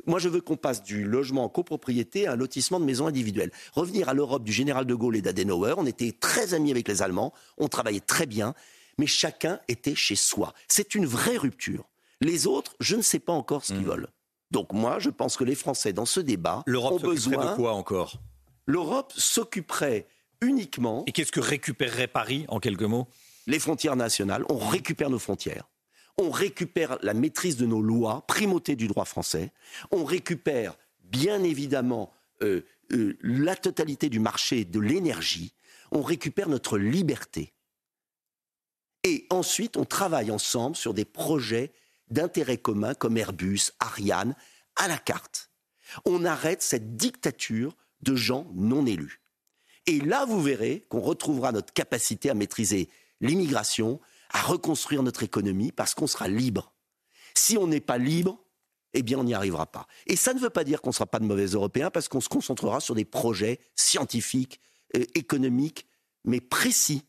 [SPEAKER 73] Moi, je veux qu'on passe du logement en copropriété à un lotissement de maisons individuelles. Revenir à l'Europe du général de Gaulle et d'Adenauer. On était très amis avec les Allemands, on travaillait très bien, mais chacun était chez soi. C'est une vraie rupture. Les autres, je ne sais pas encore ce qu'ils veulent. Donc moi, je pense que les Français, dans ce débat,
[SPEAKER 2] Hmm. L'Europe
[SPEAKER 73] ont
[SPEAKER 2] s'occuperait
[SPEAKER 73] besoin...
[SPEAKER 2] de quoi encore?
[SPEAKER 73] L'Europe s'occuperait uniquement...
[SPEAKER 2] Et qu'est-ce que récupérerait Paris, en quelques mots?
[SPEAKER 73] Les frontières nationales. On récupère nos frontières. On récupère la maîtrise de nos lois, primauté du droit français. On récupère, bien évidemment, euh, euh, la totalité du marché de l'énergie. On récupère notre liberté. Et ensuite, on travaille ensemble sur des projets d'intérêt commun comme Airbus, Ariane, à la carte. On arrête cette dictature de gens non élus. Et là, vous verrez qu'on retrouvera notre capacité à maîtriser l'immigration, à reconstruire notre économie, parce qu'on sera libre. Si on n'est pas libre, eh bien, on n'y arrivera pas. Et ça ne veut pas dire qu'on ne sera pas de mauvais Européens, parce qu'on se concentrera sur des projets scientifiques, euh, économiques, mais précis,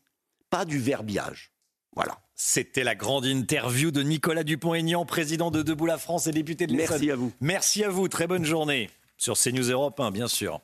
[SPEAKER 73] pas du verbiage. Voilà.
[SPEAKER 2] C'était la grande interview de Nicolas Dupont-Aignan, président de Debout la France et député de l'Essonne.
[SPEAKER 73] Merci à vous.
[SPEAKER 2] Merci à vous. Très bonne journée. Sur CNews Europe 1, bien sûr.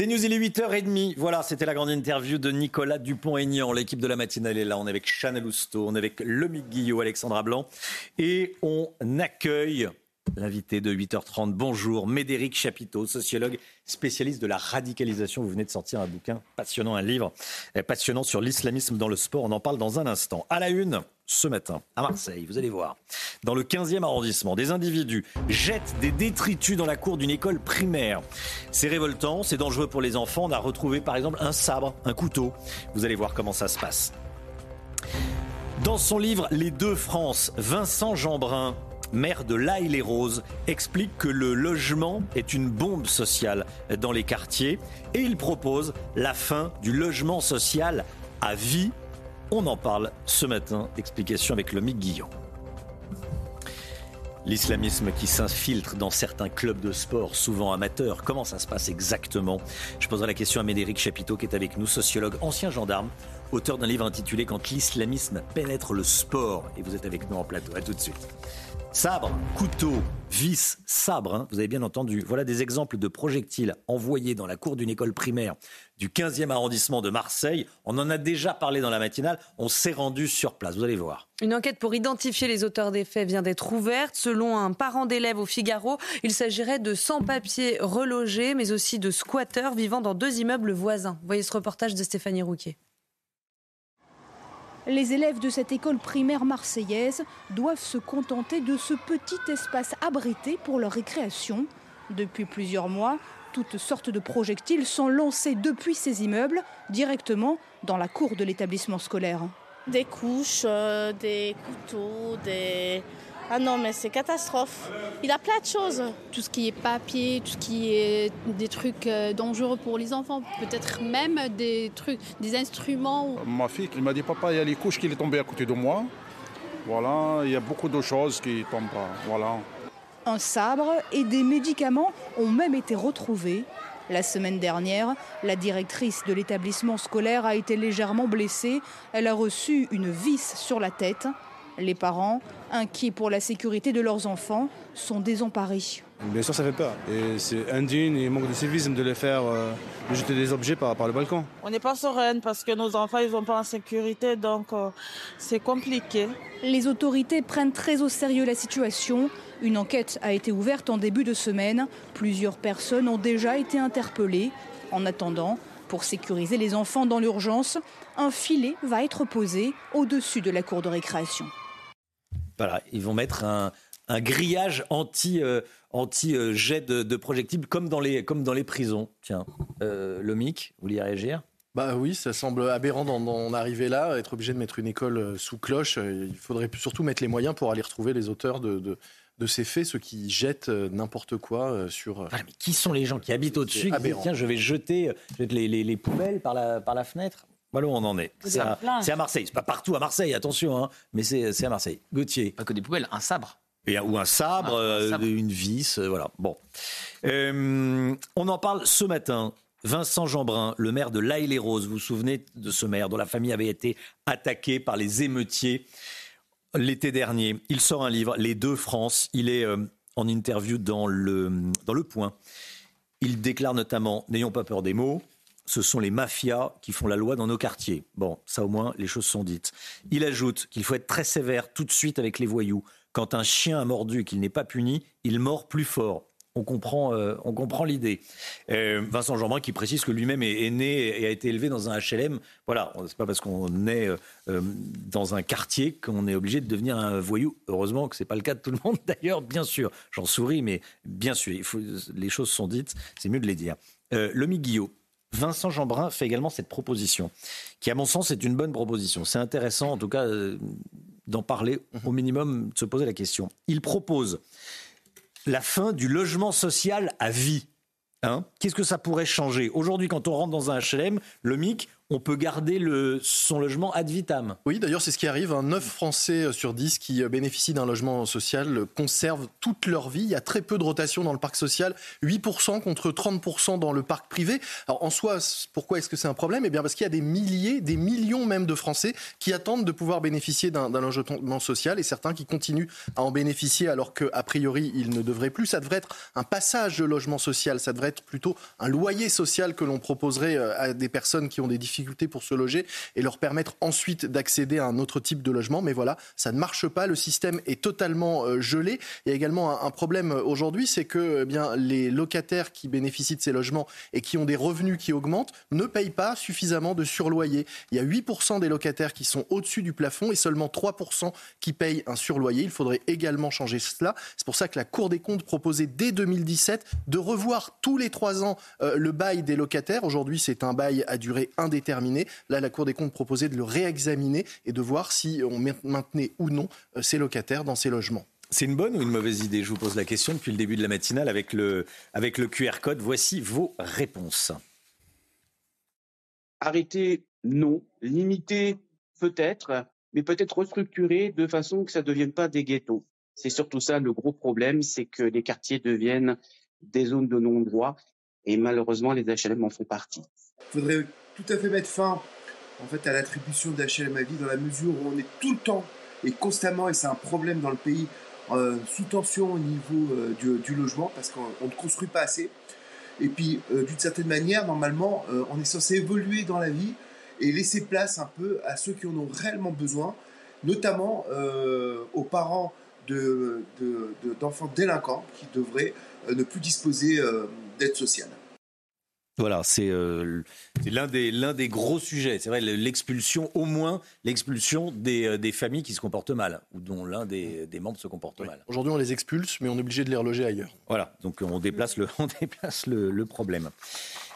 [SPEAKER 2] C'est News, il est 8h30. Voilà, c'était la grande interview de Nicolas Dupont-Aignan. L'équipe de la matinale est là. On est avec Chanel Housteau, on est avec Lomique Guillot, Alexandra Blanc. Et on accueille l'invité de 8h30. Bonjour, Médéric Chapiteau, sociologue spécialiste de la radicalisation. Vous venez de sortir un bouquin passionnant, un livre euh, passionnant sur l'islamisme dans le sport. On en parle dans un instant. À la une, ce matin, à Marseille, vous allez voir, dans le 15e arrondissement, des individus jettent des détritus dans la cour d'une école primaire. C'est révoltant, c'est dangereux pour les enfants. On a retrouvé par exemple un sabre, un couteau. Vous allez voir comment ça se passe. Dans son livre Les deux France, Vincent Jeanbrun maire de l'Aille-les-Roses, explique que le logement est une bombe sociale dans les quartiers et il propose la fin du logement social à vie. On en parle ce matin. Explication avec Lomique Guillon. L'islamisme qui s'infiltre dans certains clubs de sport, souvent amateurs, comment ça se passe exactement? Je poserai la question à Médéric Chapiteau qui est avec nous, sociologue, ancien gendarme, auteur d'un livre intitulé Quand l'islamisme pénètre le sport. Et vous êtes avec nous en plateau. À tout de suite. Sabre, couteau, vis, sabre, hein, vous avez bien entendu. Voilà des exemples de projectiles envoyés dans la cour d'une école primaire du 15e arrondissement de Marseille. On en a déjà parlé dans la matinale. On s'est rendu sur place. Vous allez voir.
[SPEAKER 3] Une enquête pour identifier les auteurs des faits vient d'être ouverte. Selon un parent d'élève au Figaro, il s'agirait de sans-papiers relogés, mais aussi de squatteurs vivant dans deux immeubles voisins. voyez ce reportage de Stéphanie Rouquier.
[SPEAKER 29] Les élèves de cette école primaire marseillaise doivent se contenter de ce petit espace abrité pour leur récréation. Depuis plusieurs mois, toutes sortes de projectiles sont lancés depuis ces immeubles directement dans la cour de l'établissement scolaire.
[SPEAKER 74] Des couches, euh, des couteaux, des, ah non, mais c'est catastrophe. Il a plein de choses.
[SPEAKER 31] Tout ce qui est papier, tout ce qui est des trucs euh, dangereux pour les enfants, peut-être même des trucs, des instruments.
[SPEAKER 75] Ma fille qui m'a dit papa, il y a les couches qui sont tombées à côté de moi. Voilà, il y a beaucoup de choses qui tombent. Voilà.
[SPEAKER 29] Un sabre et des médicaments ont même été retrouvés. La semaine dernière, la directrice de l'établissement scolaire a été légèrement blessée. Elle a reçu une vis sur la tête. Les parents, inquiets pour la sécurité de leurs enfants, sont désemparés.
[SPEAKER 75] Bien sûr, ça fait peur. Et c'est indigne et manque de civisme de les faire euh, jeter des objets par, par le balcon.
[SPEAKER 74] On n'est pas sereine parce que nos enfants, ils sont pas en sécurité, donc euh, c'est compliqué.
[SPEAKER 29] Les autorités prennent très au sérieux la situation. Une enquête a été ouverte en début de semaine. Plusieurs personnes ont déjà été interpellées. En attendant, pour sécuriser les enfants dans l'urgence, un filet va être posé au-dessus de la cour de récréation.
[SPEAKER 2] Voilà, ils vont mettre un, grillage anti, euh, anti euh, jet de, projectiles comme dans les, comme dans les prisons. Tiens, euh, Lomic, vous vouliez réagir?
[SPEAKER 23] Bah oui, ça semble aberrant d'en arriver là, être obligé de mettre une école euh, sous cloche. Il faudrait surtout mettre les moyens pour aller retrouver les auteurs de, de, ces faits, ceux qui jettent n'importe quoi sur.
[SPEAKER 2] mais qui sont les gens qui habitent au-dessus Tiens, je vais jeter, les, les, les, poubelles par la, par la fenêtre? Voilà où on en est. C'est à, à, Marseille. C'est pas partout à Marseille, attention, hein, mais c'est à Marseille. Gauthier.
[SPEAKER 6] Pas que des poubelles, un sabre.
[SPEAKER 2] Et, ou un sabre, euh, une vis, euh, voilà. Bon. Euh, on en parle ce matin. Vincent Jeanbrun, le maire de l'Aille-les-Roses, vous vous souvenez de ce maire dont la famille avait été attaquée par les émeutiers l'été dernier. Il sort un livre, Les deux France. Il est en interview dans le, dans le Point. Il déclare notamment N'ayons pas peur des mots ce sont les mafias qui font la loi dans nos quartiers. Bon, ça au moins, les choses sont dites. Il ajoute qu'il faut être très sévère tout de suite avec les voyous. Quand un chien a mordu et qu'il n'est pas puni, il mord plus fort. On comprend, euh, on comprend l'idée. Euh, Vincent Jeanbrun qui précise que lui-même est, né et a été élevé dans un HLM. Voilà, c'est pas parce qu'on est euh, dans un quartier qu'on est obligé de devenir un voyou. Heureusement que c'est pas le cas de tout le monde [LAUGHS] d'ailleurs, bien sûr. J'en souris, mais bien sûr, les choses sont dites, c'est mieux de les dire. le Guillot, Vincent Jeanbrun fait également cette proposition, qui à mon sens est une bonne proposition. C'est intéressant en tout cas euh, d'en parler, mhm. au minimum de se poser la question. Il propose la fin du logement social à vie. Hein? Qu'est-ce que ça pourrait changer? Aujourd'hui, quand on rentre dans un HLM, le MIC, on peut garder son logement ad vitam.
[SPEAKER 23] Oui, d'ailleurs, c'est ce qui arrive. 9 Français sur 10 qui bénéficient d'un logement social conservent toute leur vie. Il y a très peu de rotation dans le parc social, 8% contre 30% dans le parc privé. Alors, en soi, pourquoi est-ce que c'est un problème? Eh bien, parce qu'il y a des milliers, des millions même de Français qui attendent de pouvoir bénéficier d'un logement social et certains qui continuent à en bénéficier alors qu'a priori, ils ne devraient plus. Ça devrait être un passage de logement social. Ça devrait être plutôt un loyer social que l'on proposerait euh, à des personnes qui ont des difficultés
[SPEAKER 76] pour se loger et leur permettre ensuite d'accéder à un autre type de logement. Mais voilà, ça ne marche pas. Le système est totalement euh, gelé. Il y a également un, problème aujourd'hui, c'est que eh bien les locataires qui bénéficient de ces logements et qui ont des revenus qui augmentent ne payent pas suffisamment de surloyer. Il y a 8% des locataires qui sont au-dessus du plafond et seulement 3% qui payent un surloyer. Il faudrait également changer cela. C'est pour ça que la Cour des comptes proposait dès 2017 de revoir tous les trois ans euh, le bail des locataires. Aujourd'hui, c'est un bail à durée indéterminée. Là, la Cour des comptes proposait de le réexaminer et de voir si on maintenait ou non euh, ces locataires dans ces logements.
[SPEAKER 2] C'est une bonne ou une mauvaise idée? Je vous pose la question depuis le début de la matinale avec le, avec le QR code. Voici vos réponses.
[SPEAKER 77] Arrêter, non. Limiter, peut-être, mais peut-être restructurer de façon que ça ne devienne pas des ghettos. C'est surtout ça le gros problème, c'est que les quartiers deviennent des zones de non-droit et malheureusement les HLM en font partie.
[SPEAKER 71] Il faudrait tout à fait mettre fin en fait, à l'attribution d'HLM à vie dans la mesure où on est tout le temps et constamment, et c'est un problème dans le pays, euh, sous tension au niveau euh, du, logement parce qu'on ne construit pas assez. Et puis, euh, d'une certaine manière, normalement, on est censé évoluer dans la vie et laisser place un peu à ceux qui en ont réellement besoin, notamment aux parents d'enfants de, délinquants qui devraient ne plus disposer d'aide sociale.
[SPEAKER 2] Voilà, c'est euh, l'un des, des, gros sujets. C'est vrai, l'expulsion, au moins l'expulsion des, euh, des, familles qui se comportent mal, ou dont l'un des, des, membres se comporte mal.
[SPEAKER 76] Aujourd'hui, on les expulse, mais on est obligé de les reloger ailleurs.
[SPEAKER 2] Voilà, donc on déplace le, on [LAUGHS] déplace le, le problème.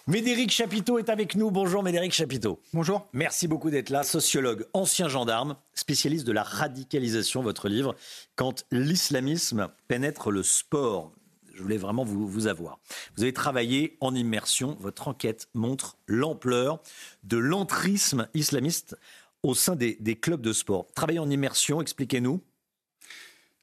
[SPEAKER 2] Médéric Chapiteau est avec nous. Bonjour Médéric Chapiteau.
[SPEAKER 34] Bonjour.
[SPEAKER 2] Merci beaucoup d'être là. Sociologue, ancien gendarme, spécialiste de la radicalisation, votre livre, Quand l'islamisme pénètre le sport je voulais vraiment vous, vous avoir. Vous avez travaillé en immersion. Votre enquête montre l'ampleur de l'entrisme islamiste au sein des, clubs de sport. Travailler en immersion, expliquez-nous.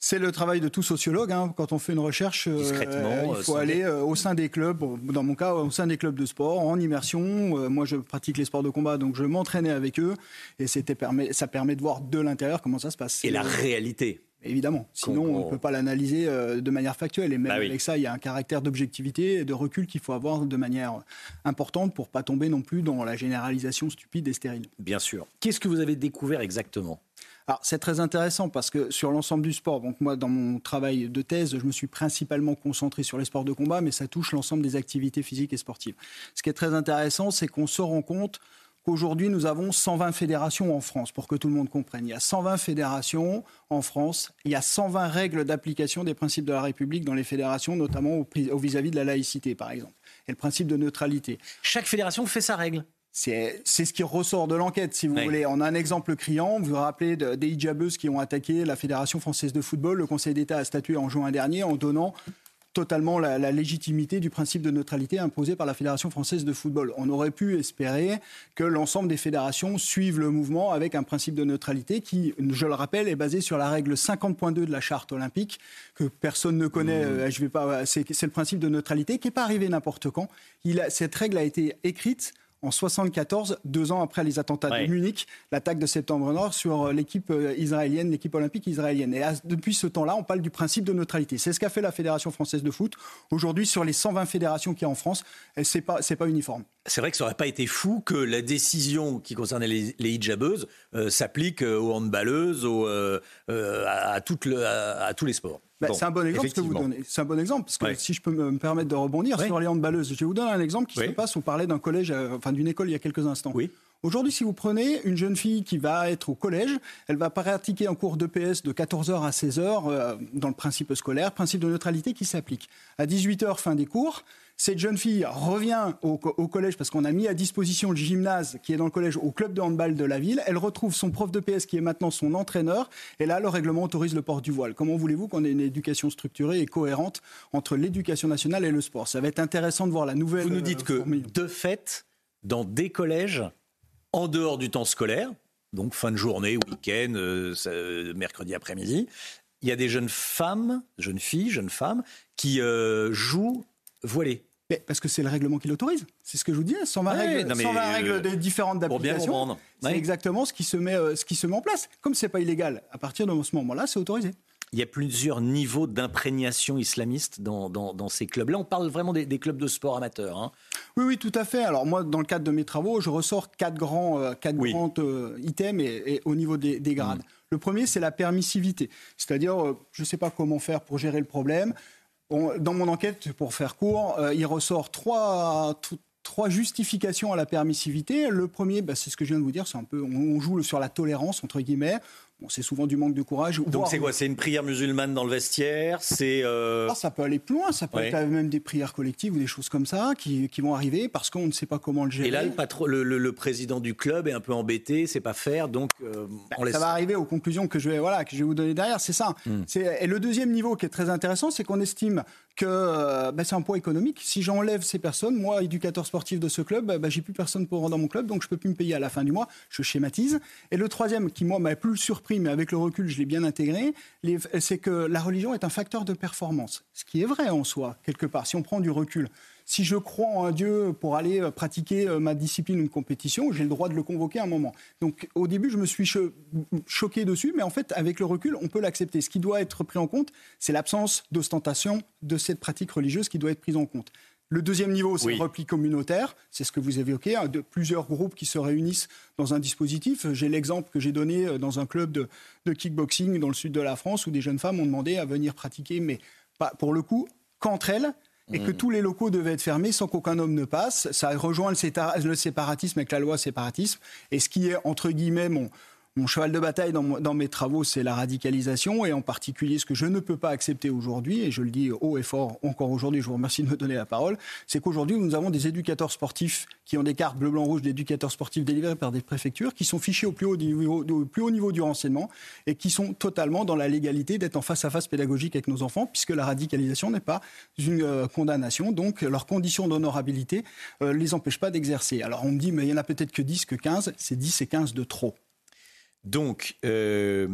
[SPEAKER 34] C'est le travail de tout sociologue. Hein. Quand on fait une recherche, euh, il faut aller euh, au sein des clubs, dans mon cas, au sein des clubs de sport, en immersion. Euh, moi, je pratique les sports de combat, donc je m'entraînais avec eux. Et c'était ça permet de voir de l'intérieur comment ça se passe.
[SPEAKER 2] Et la réalité
[SPEAKER 34] Évidemment, sinon on ne peut pas l'analyser euh, de manière factuelle. Et même bah avec ça, il y a un caractère d'objectivité et de recul qu'il faut avoir de manière importante pour pas tomber non plus dans la généralisation stupide et stérile.
[SPEAKER 2] Bien sûr. Qu'est-ce que vous avez découvert exactement?
[SPEAKER 34] Alors, c'est très intéressant parce que sur l'ensemble du sport, donc moi, dans mon travail de thèse, je me suis principalement concentré sur les sports de combat, mais ça touche l'ensemble des activités physiques et sportives. Ce qui est très intéressant, c'est qu'on se rend compte qu'aujourd'hui, nous avons 120 fédérations en France, pour que tout le monde comprenne. Il y a 120 fédérations en France, il y a 120 règles d'application des principes de la République dans les fédérations, notamment vis-à-vis de la laïcité, par exemple, et le principe de neutralité.
[SPEAKER 2] Chaque fédération fait sa règle
[SPEAKER 34] c'est ce qui ressort de l'enquête, si vous voulez. On a un exemple criant. Vous vous rappelez des hijabeuses qui ont attaqué la Fédération française de football. Le Conseil d'État a statué en juin dernier en donnant totalement la, légitimité du principe de neutralité imposé par la Fédération française de football. On aurait pu espérer que l'ensemble des fédérations suivent le mouvement avec un principe de neutralité qui, je le rappelle, est basé sur la règle 50.2 de la charte olympique que personne ne connaît. Mmh. Euh, je vais pas. C'est le principe de neutralité qui n'est pas arrivé n'importe quand. Il cette règle a été écrite en 74, deux ans après les attentats de Munich, l'attaque de septembre Nord sur euh, l'équipe euh, israélienne, l'équipe olympique israélienne. Et depuis ce temps-là, on parle du principe de neutralité. C'est ce qu'a fait la Fédération française de foot. Aujourd'hui, sur les 120 fédérations qu'il y a en France, c'est pas, c'est pas uniforme.
[SPEAKER 2] C'est vrai que ça n'aurait pas été fou que la décision qui concernait les, hijabeuses euh, s'applique aux handballeuses, aux, à, à, tous les sports.
[SPEAKER 34] Bah, c'est un bon exemple que vous donnez. C'est un bon exemple parce que si je peux me permettre de rebondir sur les handballeuses, je vais vous donner un exemple qui se passe. On parlait d'un collège, euh, enfin d'une école il y a quelques instants.
[SPEAKER 2] Oui.
[SPEAKER 34] Aujourd'hui, si vous prenez une jeune fille qui va être au collège, elle va pratiquer un cours d'EPS de 14h à 16h euh, dans le principe scolaire, principe de neutralité qui s'applique. À 18h, fin des cours, cette jeune fille revient au, collège parce qu'on a mis à disposition le gymnase qui est dans le collège au club de handball de la ville. Elle retrouve son prof de PS qui est maintenant son entraîneur. Et là, le règlement autorise le port du voile. Comment voulez-vous qu'on ait une éducation structurée et cohérente entre l'éducation nationale et le sport? Ça va être intéressant de voir la nouvelle.
[SPEAKER 2] Vous nous dites que, de fait, dans des collèges, en dehors du temps scolaire, donc fin de journée, week-end, euh, mercredi après-midi, il y a des jeunes femmes, jeunes filles, jeunes femmes, qui euh, jouent voilées.
[SPEAKER 34] parce que c'est le règlement qui l'autorise. C'est ce que je vous dis. 120 règles, 120 règles de différentes d'application. C'est exactement ce qui, se met, euh, ce qui se met en place. Comme c'est pas illégal, à partir de ce moment-là, c'est autorisé.
[SPEAKER 2] Il y a plusieurs niveaux d'imprégnation islamiste dans, dans, ces clubs. Là, on parle vraiment des, clubs de sport amateurs. Hein.
[SPEAKER 34] Oui, oui, tout à fait. Alors moi, dans le cadre de mes travaux, je ressors quatre grands, euh, quatre grands euh, items et, au niveau des, grades. Mm. Le premier, c'est la permissivité. C'est-à-dire, euh, je ne sais pas comment faire pour gérer le problème. dans mon enquête, pour faire court, il ressort trois, trois justifications à la permissivité. Le premier, bah, c'est ce que je viens de vous dire, c'est un peu, on joue sur la tolérance entre guillemets c'est souvent du manque de courage.
[SPEAKER 2] Donc c'est quoi C'est une prière musulmane dans le vestiaire C'est
[SPEAKER 34] euh, ah, ça peut aller plus loin. Ça peut être même des prières collectives ou des choses comme ça qui, vont arriver parce qu'on ne sait pas comment le gérer.
[SPEAKER 2] Et là, le, le, président du club est un peu embêté, c'est pas faire, donc euh,
[SPEAKER 34] bah, on laisse... Ça va arriver aux conclusions que je vais voilà que je vais vous donner derrière. C'est ça. Hmm. Et le deuxième niveau qui est très intéressant, c'est qu'on estime que euh, bah, c'est un poids économique. Si j'enlève ces personnes, moi, éducateur sportif de ce club, bah, j'ai plus personne pour dans mon club, donc je peux plus me payer à la fin du mois. Je schématise. Et le troisième, qui moi m'a plus surpris, mais avec le recul, je l'ai bien intégré, c'est que la religion est un facteur de performance. Ce qui est vrai en soi, quelque part, si on prend du recul. Si je crois en un Dieu pour aller euh, pratiquer euh, ma discipline ou une compétition, j'ai le droit de le convoquer à un moment. Donc au début, je me suis choqué dessus, mais en fait, avec le recul, on peut l'accepter. Ce qui doit être pris en compte, c'est l'absence d'ostentation de cette pratique religieuse qui doit être prise en compte. Le deuxième niveau, c'est le repli communautaire. C'est ce que vous évoquez, hein, de plusieurs groupes qui se réunissent dans un dispositif. J'ai l'exemple que j'ai donné euh, dans un club de, de, kickboxing dans le sud de la France où des jeunes femmes ont demandé à venir pratiquer, mais pas, pour le coup, qu'entre elles, et que mm. tous les locaux devaient être fermés sans qu'aucun homme ne passe. Ça rejoint le, séparatisme avec la loi séparatisme. Et ce qui est, entre guillemets, mon, mon cheval de bataille dans, mes travaux, c'est la radicalisation et en particulier ce que je ne peux pas accepter aujourd'hui, et je le dis haut et fort encore aujourd'hui, je vous remercie de me donner la parole, c'est qu'aujourd'hui nous avons des éducateurs sportifs qui ont des cartes bleu, blanc, rouge d'éducateurs sportifs délivrées par des préfectures, qui sont fichés au plus haut niveau, au plus haut niveau du renseignement et qui sont totalement dans la légalité d'être en face à face pédagogique avec nos enfants, puisque la radicalisation n'est pas une euh, condamnation, donc leurs conditions d'honorabilité ne euh, les empêchent pas d'exercer. Alors on me dit, mais il y en a peut-être que 10, que 15, c'est 10 et 15 de trop.
[SPEAKER 2] Donc, euh,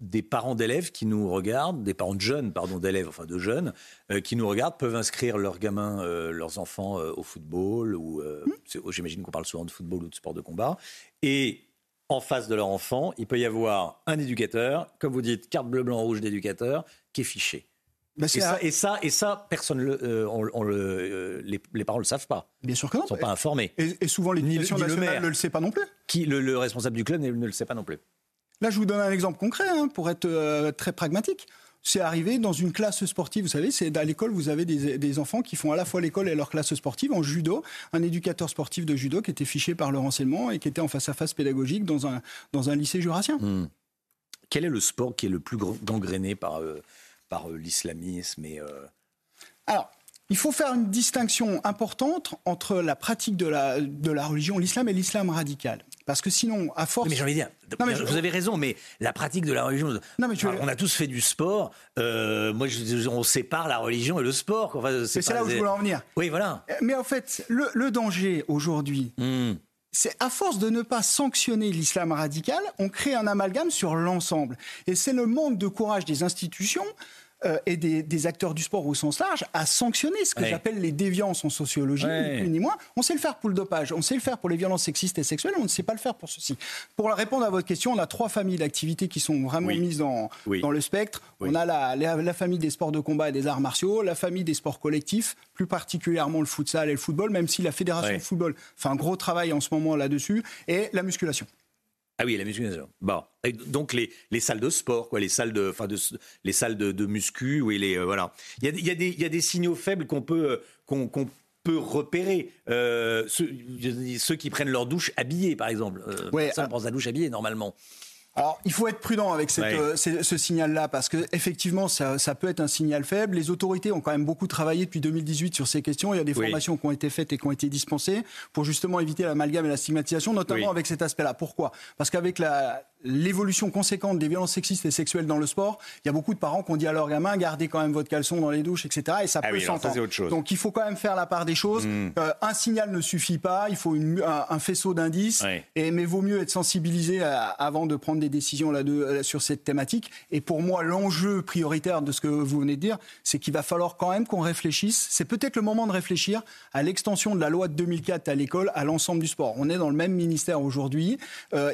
[SPEAKER 2] des parents d'élèves qui nous regardent, des parents de jeunes, pardon, d'élèves, enfin de jeunes, euh, qui nous regardent, peuvent inscrire leurs gamins, euh, leurs enfants au football, ou mmh. j'imagine qu'on parle souvent de football ou de sport de combat, et en face de leur enfant, il peut y avoir un éducateur, comme vous dites, carte bleu, blanc, rouge d'éducateur, qui est fiché. Bah, et, ça, et, ça, et, ça, personne, le, on, le, les, parents ne le savent pas.
[SPEAKER 34] Bien sûr que non.
[SPEAKER 2] Ils ne sont pas informés.
[SPEAKER 34] Et, souvent, l'éducation nationale ne le sait pas non plus
[SPEAKER 2] le, responsable du club ne, le sait pas non plus.
[SPEAKER 34] Là, je vous donne un exemple concret hein, pour être euh, très pragmatique. C'est arrivé dans une classe sportive, vous savez, c'est à l'école, vous avez des, enfants qui font à la fois l'école et leur classe sportive en judo, un éducateur sportif de judo qui était fiché par le renseignement et qui était en face à face pédagogique dans un, dans un lycée jurassien. Hmm.
[SPEAKER 2] Quel est le sport qui est le plus gangréné par, euh, par euh, l'islamisme et
[SPEAKER 34] Alors, il faut faire une distinction importante entre la pratique de la, de la religion, l'islam et l'islam radical. Parce que sinon, à force.
[SPEAKER 2] Mais j'ai envie de dire, non, mais vous avez raison, mais la pratique de la religion. Non, mais On a tous fait du sport. Euh, moi, on sépare la religion et le sport.
[SPEAKER 34] Enfin, c'est là où je voulais en venir.
[SPEAKER 2] Oui, voilà.
[SPEAKER 34] Mais en fait, le, danger aujourd'hui. Hmm. C'est à force de ne pas sanctionner l'islam radical, on crée un amalgame sur l'ensemble. Et c'est le manque de courage des institutions euh, et des, acteurs du sport au sens large à sanctionner ce que j'appelle les déviances en sociologie, ni plus ni moins. On sait le faire pour le dopage, on sait le faire pour les violences sexistes et sexuelles, on ne sait pas le faire pour ceci. Pour répondre à votre question, on a trois familles d'activités qui sont vraiment mises dans, dans le spectre. On a la, la, famille des sports de combat et des arts martiaux, la famille des sports collectifs, plus particulièrement le futsal et le football, même si la fédération de football fait un gros travail en ce moment là-dessus, et la musculation.
[SPEAKER 2] Ah oui, la musculation. Bon, donc les, les, salles de sport, quoi, les salles de, enfin de, les salles de, de muscu, oui, les euh, voilà. Il y a, y, a des, y a des signaux faibles qu'on peut euh, qu'on peut repérer. Euh, ceux, ceux, qui prennent leur douche habillés, par exemple. Euh, ouais, ça, on pense à la douche habillée normalement.
[SPEAKER 34] Alors, il faut être prudent avec cette, euh, ce, signal-là, parce que effectivement, ça, ça, peut être un signal faible. Les autorités ont quand même beaucoup travaillé depuis 2018 sur ces questions. Il y a des formations qui ont été faites et qui ont été dispensées pour justement éviter l'amalgame et la stigmatisation, notamment avec cet aspect-là. Pourquoi? Parce qu'avec la, l'évolution conséquente des violences sexistes et sexuelles dans le sport, il y a beaucoup de parents qui ont dit à leurs gamins gardez quand même votre caleçon dans les douches, etc. Et ça ah peut s'entendre. Donc il faut quand même faire la part des choses. Hmm. Euh, un signal ne suffit pas, il faut une, un, faisceau d'indices. Et mais vaut mieux être sensibilisé euh, avant de prendre des décisions là de, euh, sur cette thématique. Et pour moi, l'enjeu prioritaire de ce que vous venez de dire, c'est qu'il va falloir quand même qu'on réfléchisse. C'est peut-être le moment de réfléchir à l'extension de la loi de 2004 à l'école à l'ensemble du sport. On est dans le même ministère aujourd'hui.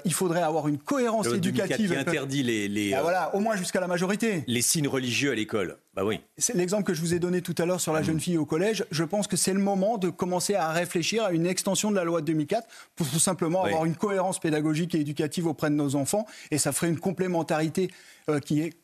[SPEAKER 34] il faudrait avoir une cohérence cohérence
[SPEAKER 2] La loi de 2004
[SPEAKER 34] éducative.
[SPEAKER 2] qui interdit les, les,
[SPEAKER 34] Ah,
[SPEAKER 2] euh,
[SPEAKER 34] voilà, au moins jusqu'à la majorité.
[SPEAKER 2] les signes religieux à l'école. Bah oui.
[SPEAKER 34] C'est l'exemple que je vous ai donné tout à l'heure sur la jeune fille au collège. Je pense que c'est le moment de commencer à réfléchir à une extension de la loi de 2004 pour tout simplement
[SPEAKER 2] Oui.
[SPEAKER 34] avoir une cohérence pédagogique et éducative auprès de nos enfants. Et ça ferait une complémentarité euh, qui est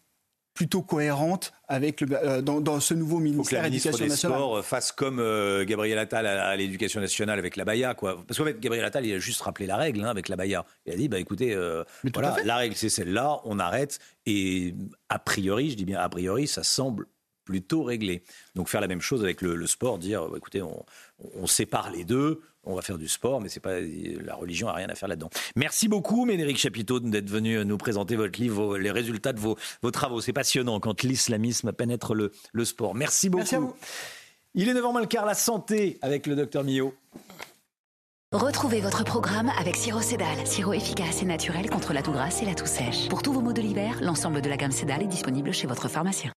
[SPEAKER 34] plutôt cohérente avec le, euh, dans, dans ce nouveau ministère de
[SPEAKER 2] ministre
[SPEAKER 34] l'Éducation
[SPEAKER 2] des
[SPEAKER 34] nationale.
[SPEAKER 2] Sports euh, fasse comme euh, Gabriel Attal à, à l'éducation nationale avec la Baïa. Quoi. Parce qu'en fait, Gabriel Attal, il a juste rappelé la règle hein, avec la Baïa. Il a dit, bah, écoutez, euh, voilà, la règle c'est celle-là, on arrête. Et a priori, je dis bien a priori, ça semble plutôt réglé. Donc faire la même chose avec le, le sport, dire, bah, écoutez, on, on sépare les deux. On va faire du sport, mais c'est pas la religion a rien à faire là-dedans. Merci beaucoup, Médéric Chapiteau, d'être venu nous présenter votre livre, vos- les résultats de vos, vos travaux. C'est passionnant quand l'islamisme pénètre le, le sport. Merci beaucoup.
[SPEAKER 34] Merci à vous.
[SPEAKER 2] Il est 9h moins le quart, la santé avec le docteur Millot.
[SPEAKER 78] Retrouvez votre programme avec Sirop Cédal, sirop efficace et naturel contre la toux grasse et la toux sèche. Pour tous vos maux de l'hiver, l'ensemble de la gamme Cédal est disponible chez votre pharmacien.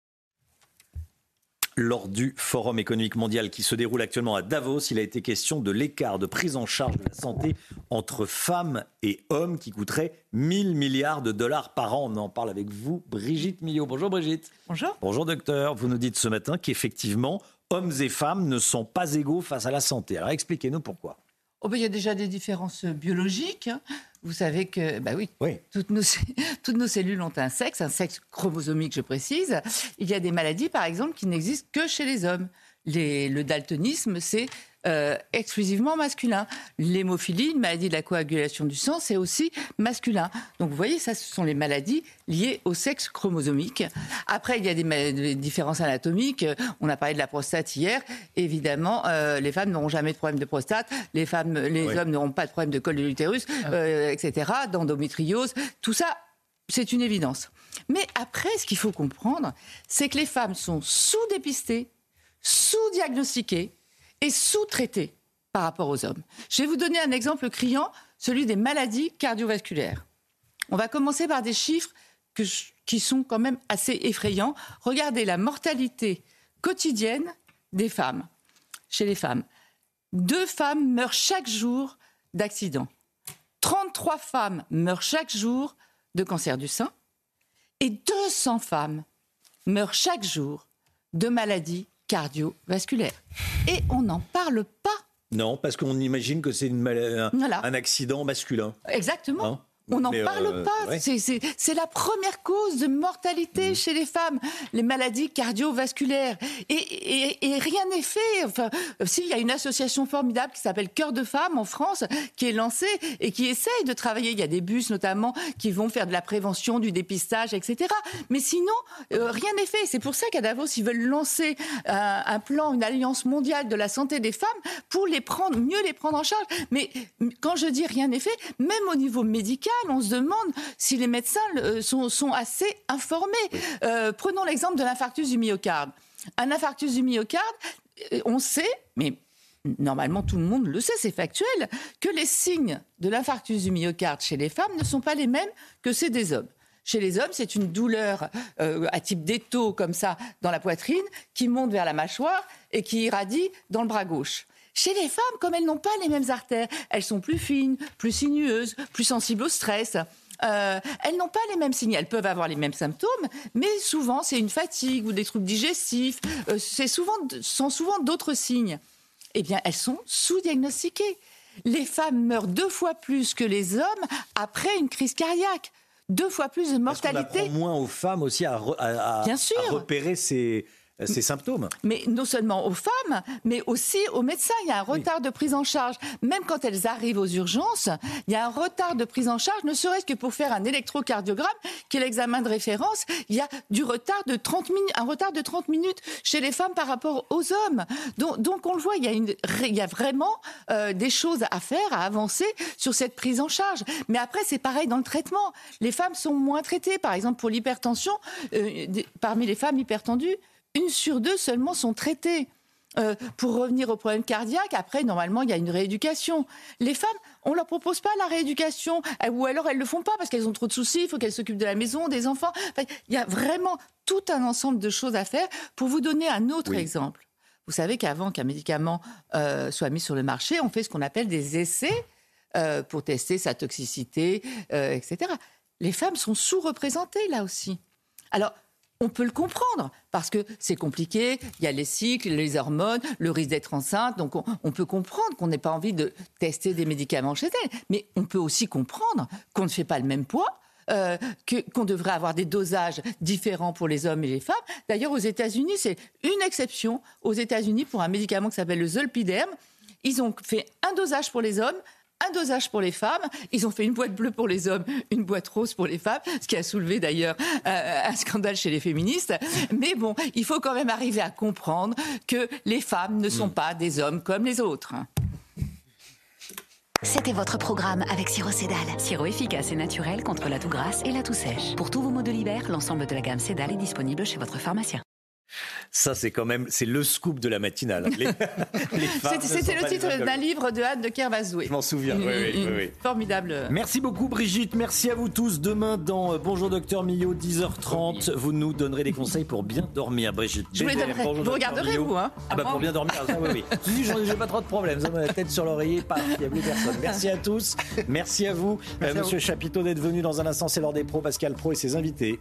[SPEAKER 2] Lors du Forum économique mondial qui se déroule actuellement à Davos, il a été question de l'écart de prise en charge de la santé entre femmes et hommes qui coûterait 1000 milliards de dollars par an. On en parle avec vous, Brigitte Millot. Bonjour Brigitte.
[SPEAKER 79] Bonjour.
[SPEAKER 2] Bonjour docteur. Vous nous dites ce matin qu'effectivement, hommes et femmes ne sont pas égaux face à la santé. Alors expliquez-nous pourquoi.
[SPEAKER 79] Oh ben, il y a déjà des différences biologiques. Vous savez que, bah oui, Toutes, nos, [LAUGHS] toutes nos cellules ont un sexe, un sexe chromosomique, je précise. Il y a des maladies, par exemple, qui n'existent que chez les hommes. Les- le daltonisme, c'est euh, exclusivement masculin. L'hémophilie, une maladie de la coagulation du sang, c'est aussi masculin. Donc vous voyez, ça, ce sont les maladies liées au sexe chromosomique. Après, il y a des, différences anatomiques. On a parlé de la prostate hier. Évidemment, euh, les femmes n'auront jamais de problème de prostate. Les femmes, les Oui. hommes n'auront pas de problème de col de l'utérus, euh, etc., d'endométriose. Tout ça, c'est une évidence. Mais après, ce qu'il faut comprendre, c'est que les femmes sont sous-dépistées, sous-diagnostiquées et sous-traitées par rapport aux hommes. Je vais vous donner un exemple criant, celui des maladies cardiovasculaires. On va commencer par des chiffres qui sont quand même assez effrayants. Regardez la mortalité quotidienne des femmes, chez les femmes. Deux femmes meurent chaque jour d'accidents. 33 femmes meurent chaque jour de cancer du sein. Et 200 femmes meurent chaque jour de maladies cardiovasculaires. Et on n'en parle pas.
[SPEAKER 2] Non, parce qu'on imagine que c'est une mal- un,
[SPEAKER 79] Voilà.
[SPEAKER 2] un accident masculin.
[SPEAKER 79] Exactement.
[SPEAKER 2] Hein
[SPEAKER 79] On n'en parle
[SPEAKER 2] euh,
[SPEAKER 79] pas.
[SPEAKER 2] ouais.
[SPEAKER 79] C'est- la première cause de mortalité chez les femmes, les maladies cardiovasculaires. Et, et- et rien n'est fait. Enfin, euh, s'il y a une association formidable qui s'appelle Cœur de Femmes en France, qui est lancée et qui essaye de travailler. Il y a des bus notamment qui vont faire de la prévention, du dépistage, etc. Mais sinon, euh, rien n'est fait. C'est pour ça qu'à Davos, ils veulent lancer un, un plan, une alliance mondiale de la santé des femmes pour les prendre, mieux les prendre en charge. Mais quand je dis rien n'est fait, même au niveau médical, on se demande si les médecins euh, sont, sont assez informés. Euh, prenons l'exemple de l'infarctus du myocarde. Un infarctus du myocarde, euh, on sait, mais normalement tout le monde le sait, c'est factuel, que les signes de l'infarctus du myocarde chez les femmes ne sont pas les mêmes que ceux des hommes. Chez les hommes, c'est une douleur euh, à type d'étau comme ça dans la poitrine qui monte vers la mâchoire et qui irradie dans le bras gauche. Chez les femmes, comme elles n'ont pas les mêmes artères, elles sont plus fines, plus sinueuses, plus sensibles au stress. euh, elles n'ont pas les mêmes signes. Elles peuvent avoir les mêmes symptômes, mais souvent c'est une fatigue ou des troubles digestifs. euh, c'est souvent, sont souvent d'autres signes. Eh bien, elles sont sous-diagnostiquées. Les femmes meurent deux fois plus que les hommes après une crise cardiaque. Deux fois plus de
[SPEAKER 2] Parce
[SPEAKER 79] mortalité.
[SPEAKER 2] apprend moins aux femmes aussi à, re- à- à-
[SPEAKER 79] Bien sûr.
[SPEAKER 2] à repérer ces, ces symptômes.
[SPEAKER 79] Mais non seulement aux femmes, mais aussi aux médecins. Il y a un retard de prise en charge. Même quand elles arrivent aux urgences, il y a un retard de prise en charge, ne serait-ce que pour faire un électrocardiogramme, qui est l'examen de référence. Il y a du retard de 30 minutes, un retard de 30 minutes chez les femmes par rapport aux hommes. Donc, donc on le voit, il y a, une, il y a vraiment euh, des choses à faire, à avancer sur cette prise en charge. Mais après, c'est pareil dans le traitement. Les femmes sont moins traitées. Par exemple, pour l'hypertension, euh, parmi les femmes hypertendues, une sur deux seulement sont traitées. Euh, pour revenir au problème cardiaque, après, normalement, il y a une rééducation. Les femmes, on leur propose pas la rééducation, euh, ou alors elles le font pas parce qu'elles ont trop de soucis, il faut qu'elles s'occupent de la maison, des enfants. Enfin, il y a vraiment tout un ensemble de choses à faire. Pour vous donner un autre exemple, vous savez qu'avant qu'un médicament euh, soit mis sur le marché, on fait ce qu'on appelle des essais euh, pour tester sa toxicité, etc. les femmes sont sous-représentées là aussi. Alors, on peut le comprendre parce que c'est compliqué, il y a les cycles, les hormones, le risque d'être enceinte, donc on, peut comprendre qu'on n'ait pas envie de tester des médicaments chez elle, mais on peut aussi comprendre qu'on ne fait pas le même poids. Euh, qu'on devrait avoir des dosages différents pour les hommes et les femmes. D'ailleurs, aux États-Unis, c'est une exception. Aux États-Unis, pour un médicament qui s'appelle le zolpidem, ils ont fait un dosage pour les hommes, un dosage pour les femmes. Ils ont fait une boîte bleue pour les hommes, une boîte rose pour les femmes, ce qui a soulevé d'ailleurs euh, un scandale chez les féministes. Mais bon, il faut quand même arriver à comprendre que les femmes ne sont mm. pas des hommes comme les autres.
[SPEAKER 78] C'était votre programme avec Siro Cédal. Sirop efficace et naturel contre la toux grasse et la toux sèche. Pour tous vos maux de l'hiver, l'ensemble de la gamme Cédal est disponible chez votre pharmacien.
[SPEAKER 2] Ça, c'est quand même, c'est le scoop de la matinale. [LAUGHS]
[SPEAKER 79] C'était le titre d'un livre de Anne de Kervazoué.
[SPEAKER 2] Je m'en souviens, oui, oui, oui,
[SPEAKER 79] Formidable.
[SPEAKER 2] Merci beaucoup, Brigitte. Merci à vous tous. Demain, dans euh, Bonjour Docteur Millot, 10h30, vous nous donnerez des conseils pour bien dormir, Brigitte.
[SPEAKER 79] Je vous les donnerai. Vous regarderez, vous, hein
[SPEAKER 2] Ah, bah, pour bien dormir, ça, oui, oui. [LAUGHS] J'ai pas trop de problèmes. Ça, la tête sur l'oreiller, pas, il n'y a plus personne. Merci à tous. Merci à vous. Euh, Monsieur Chapiteau d'être venu dans un instant. C'est l'heure des pros, Pascal Pro et ses invités.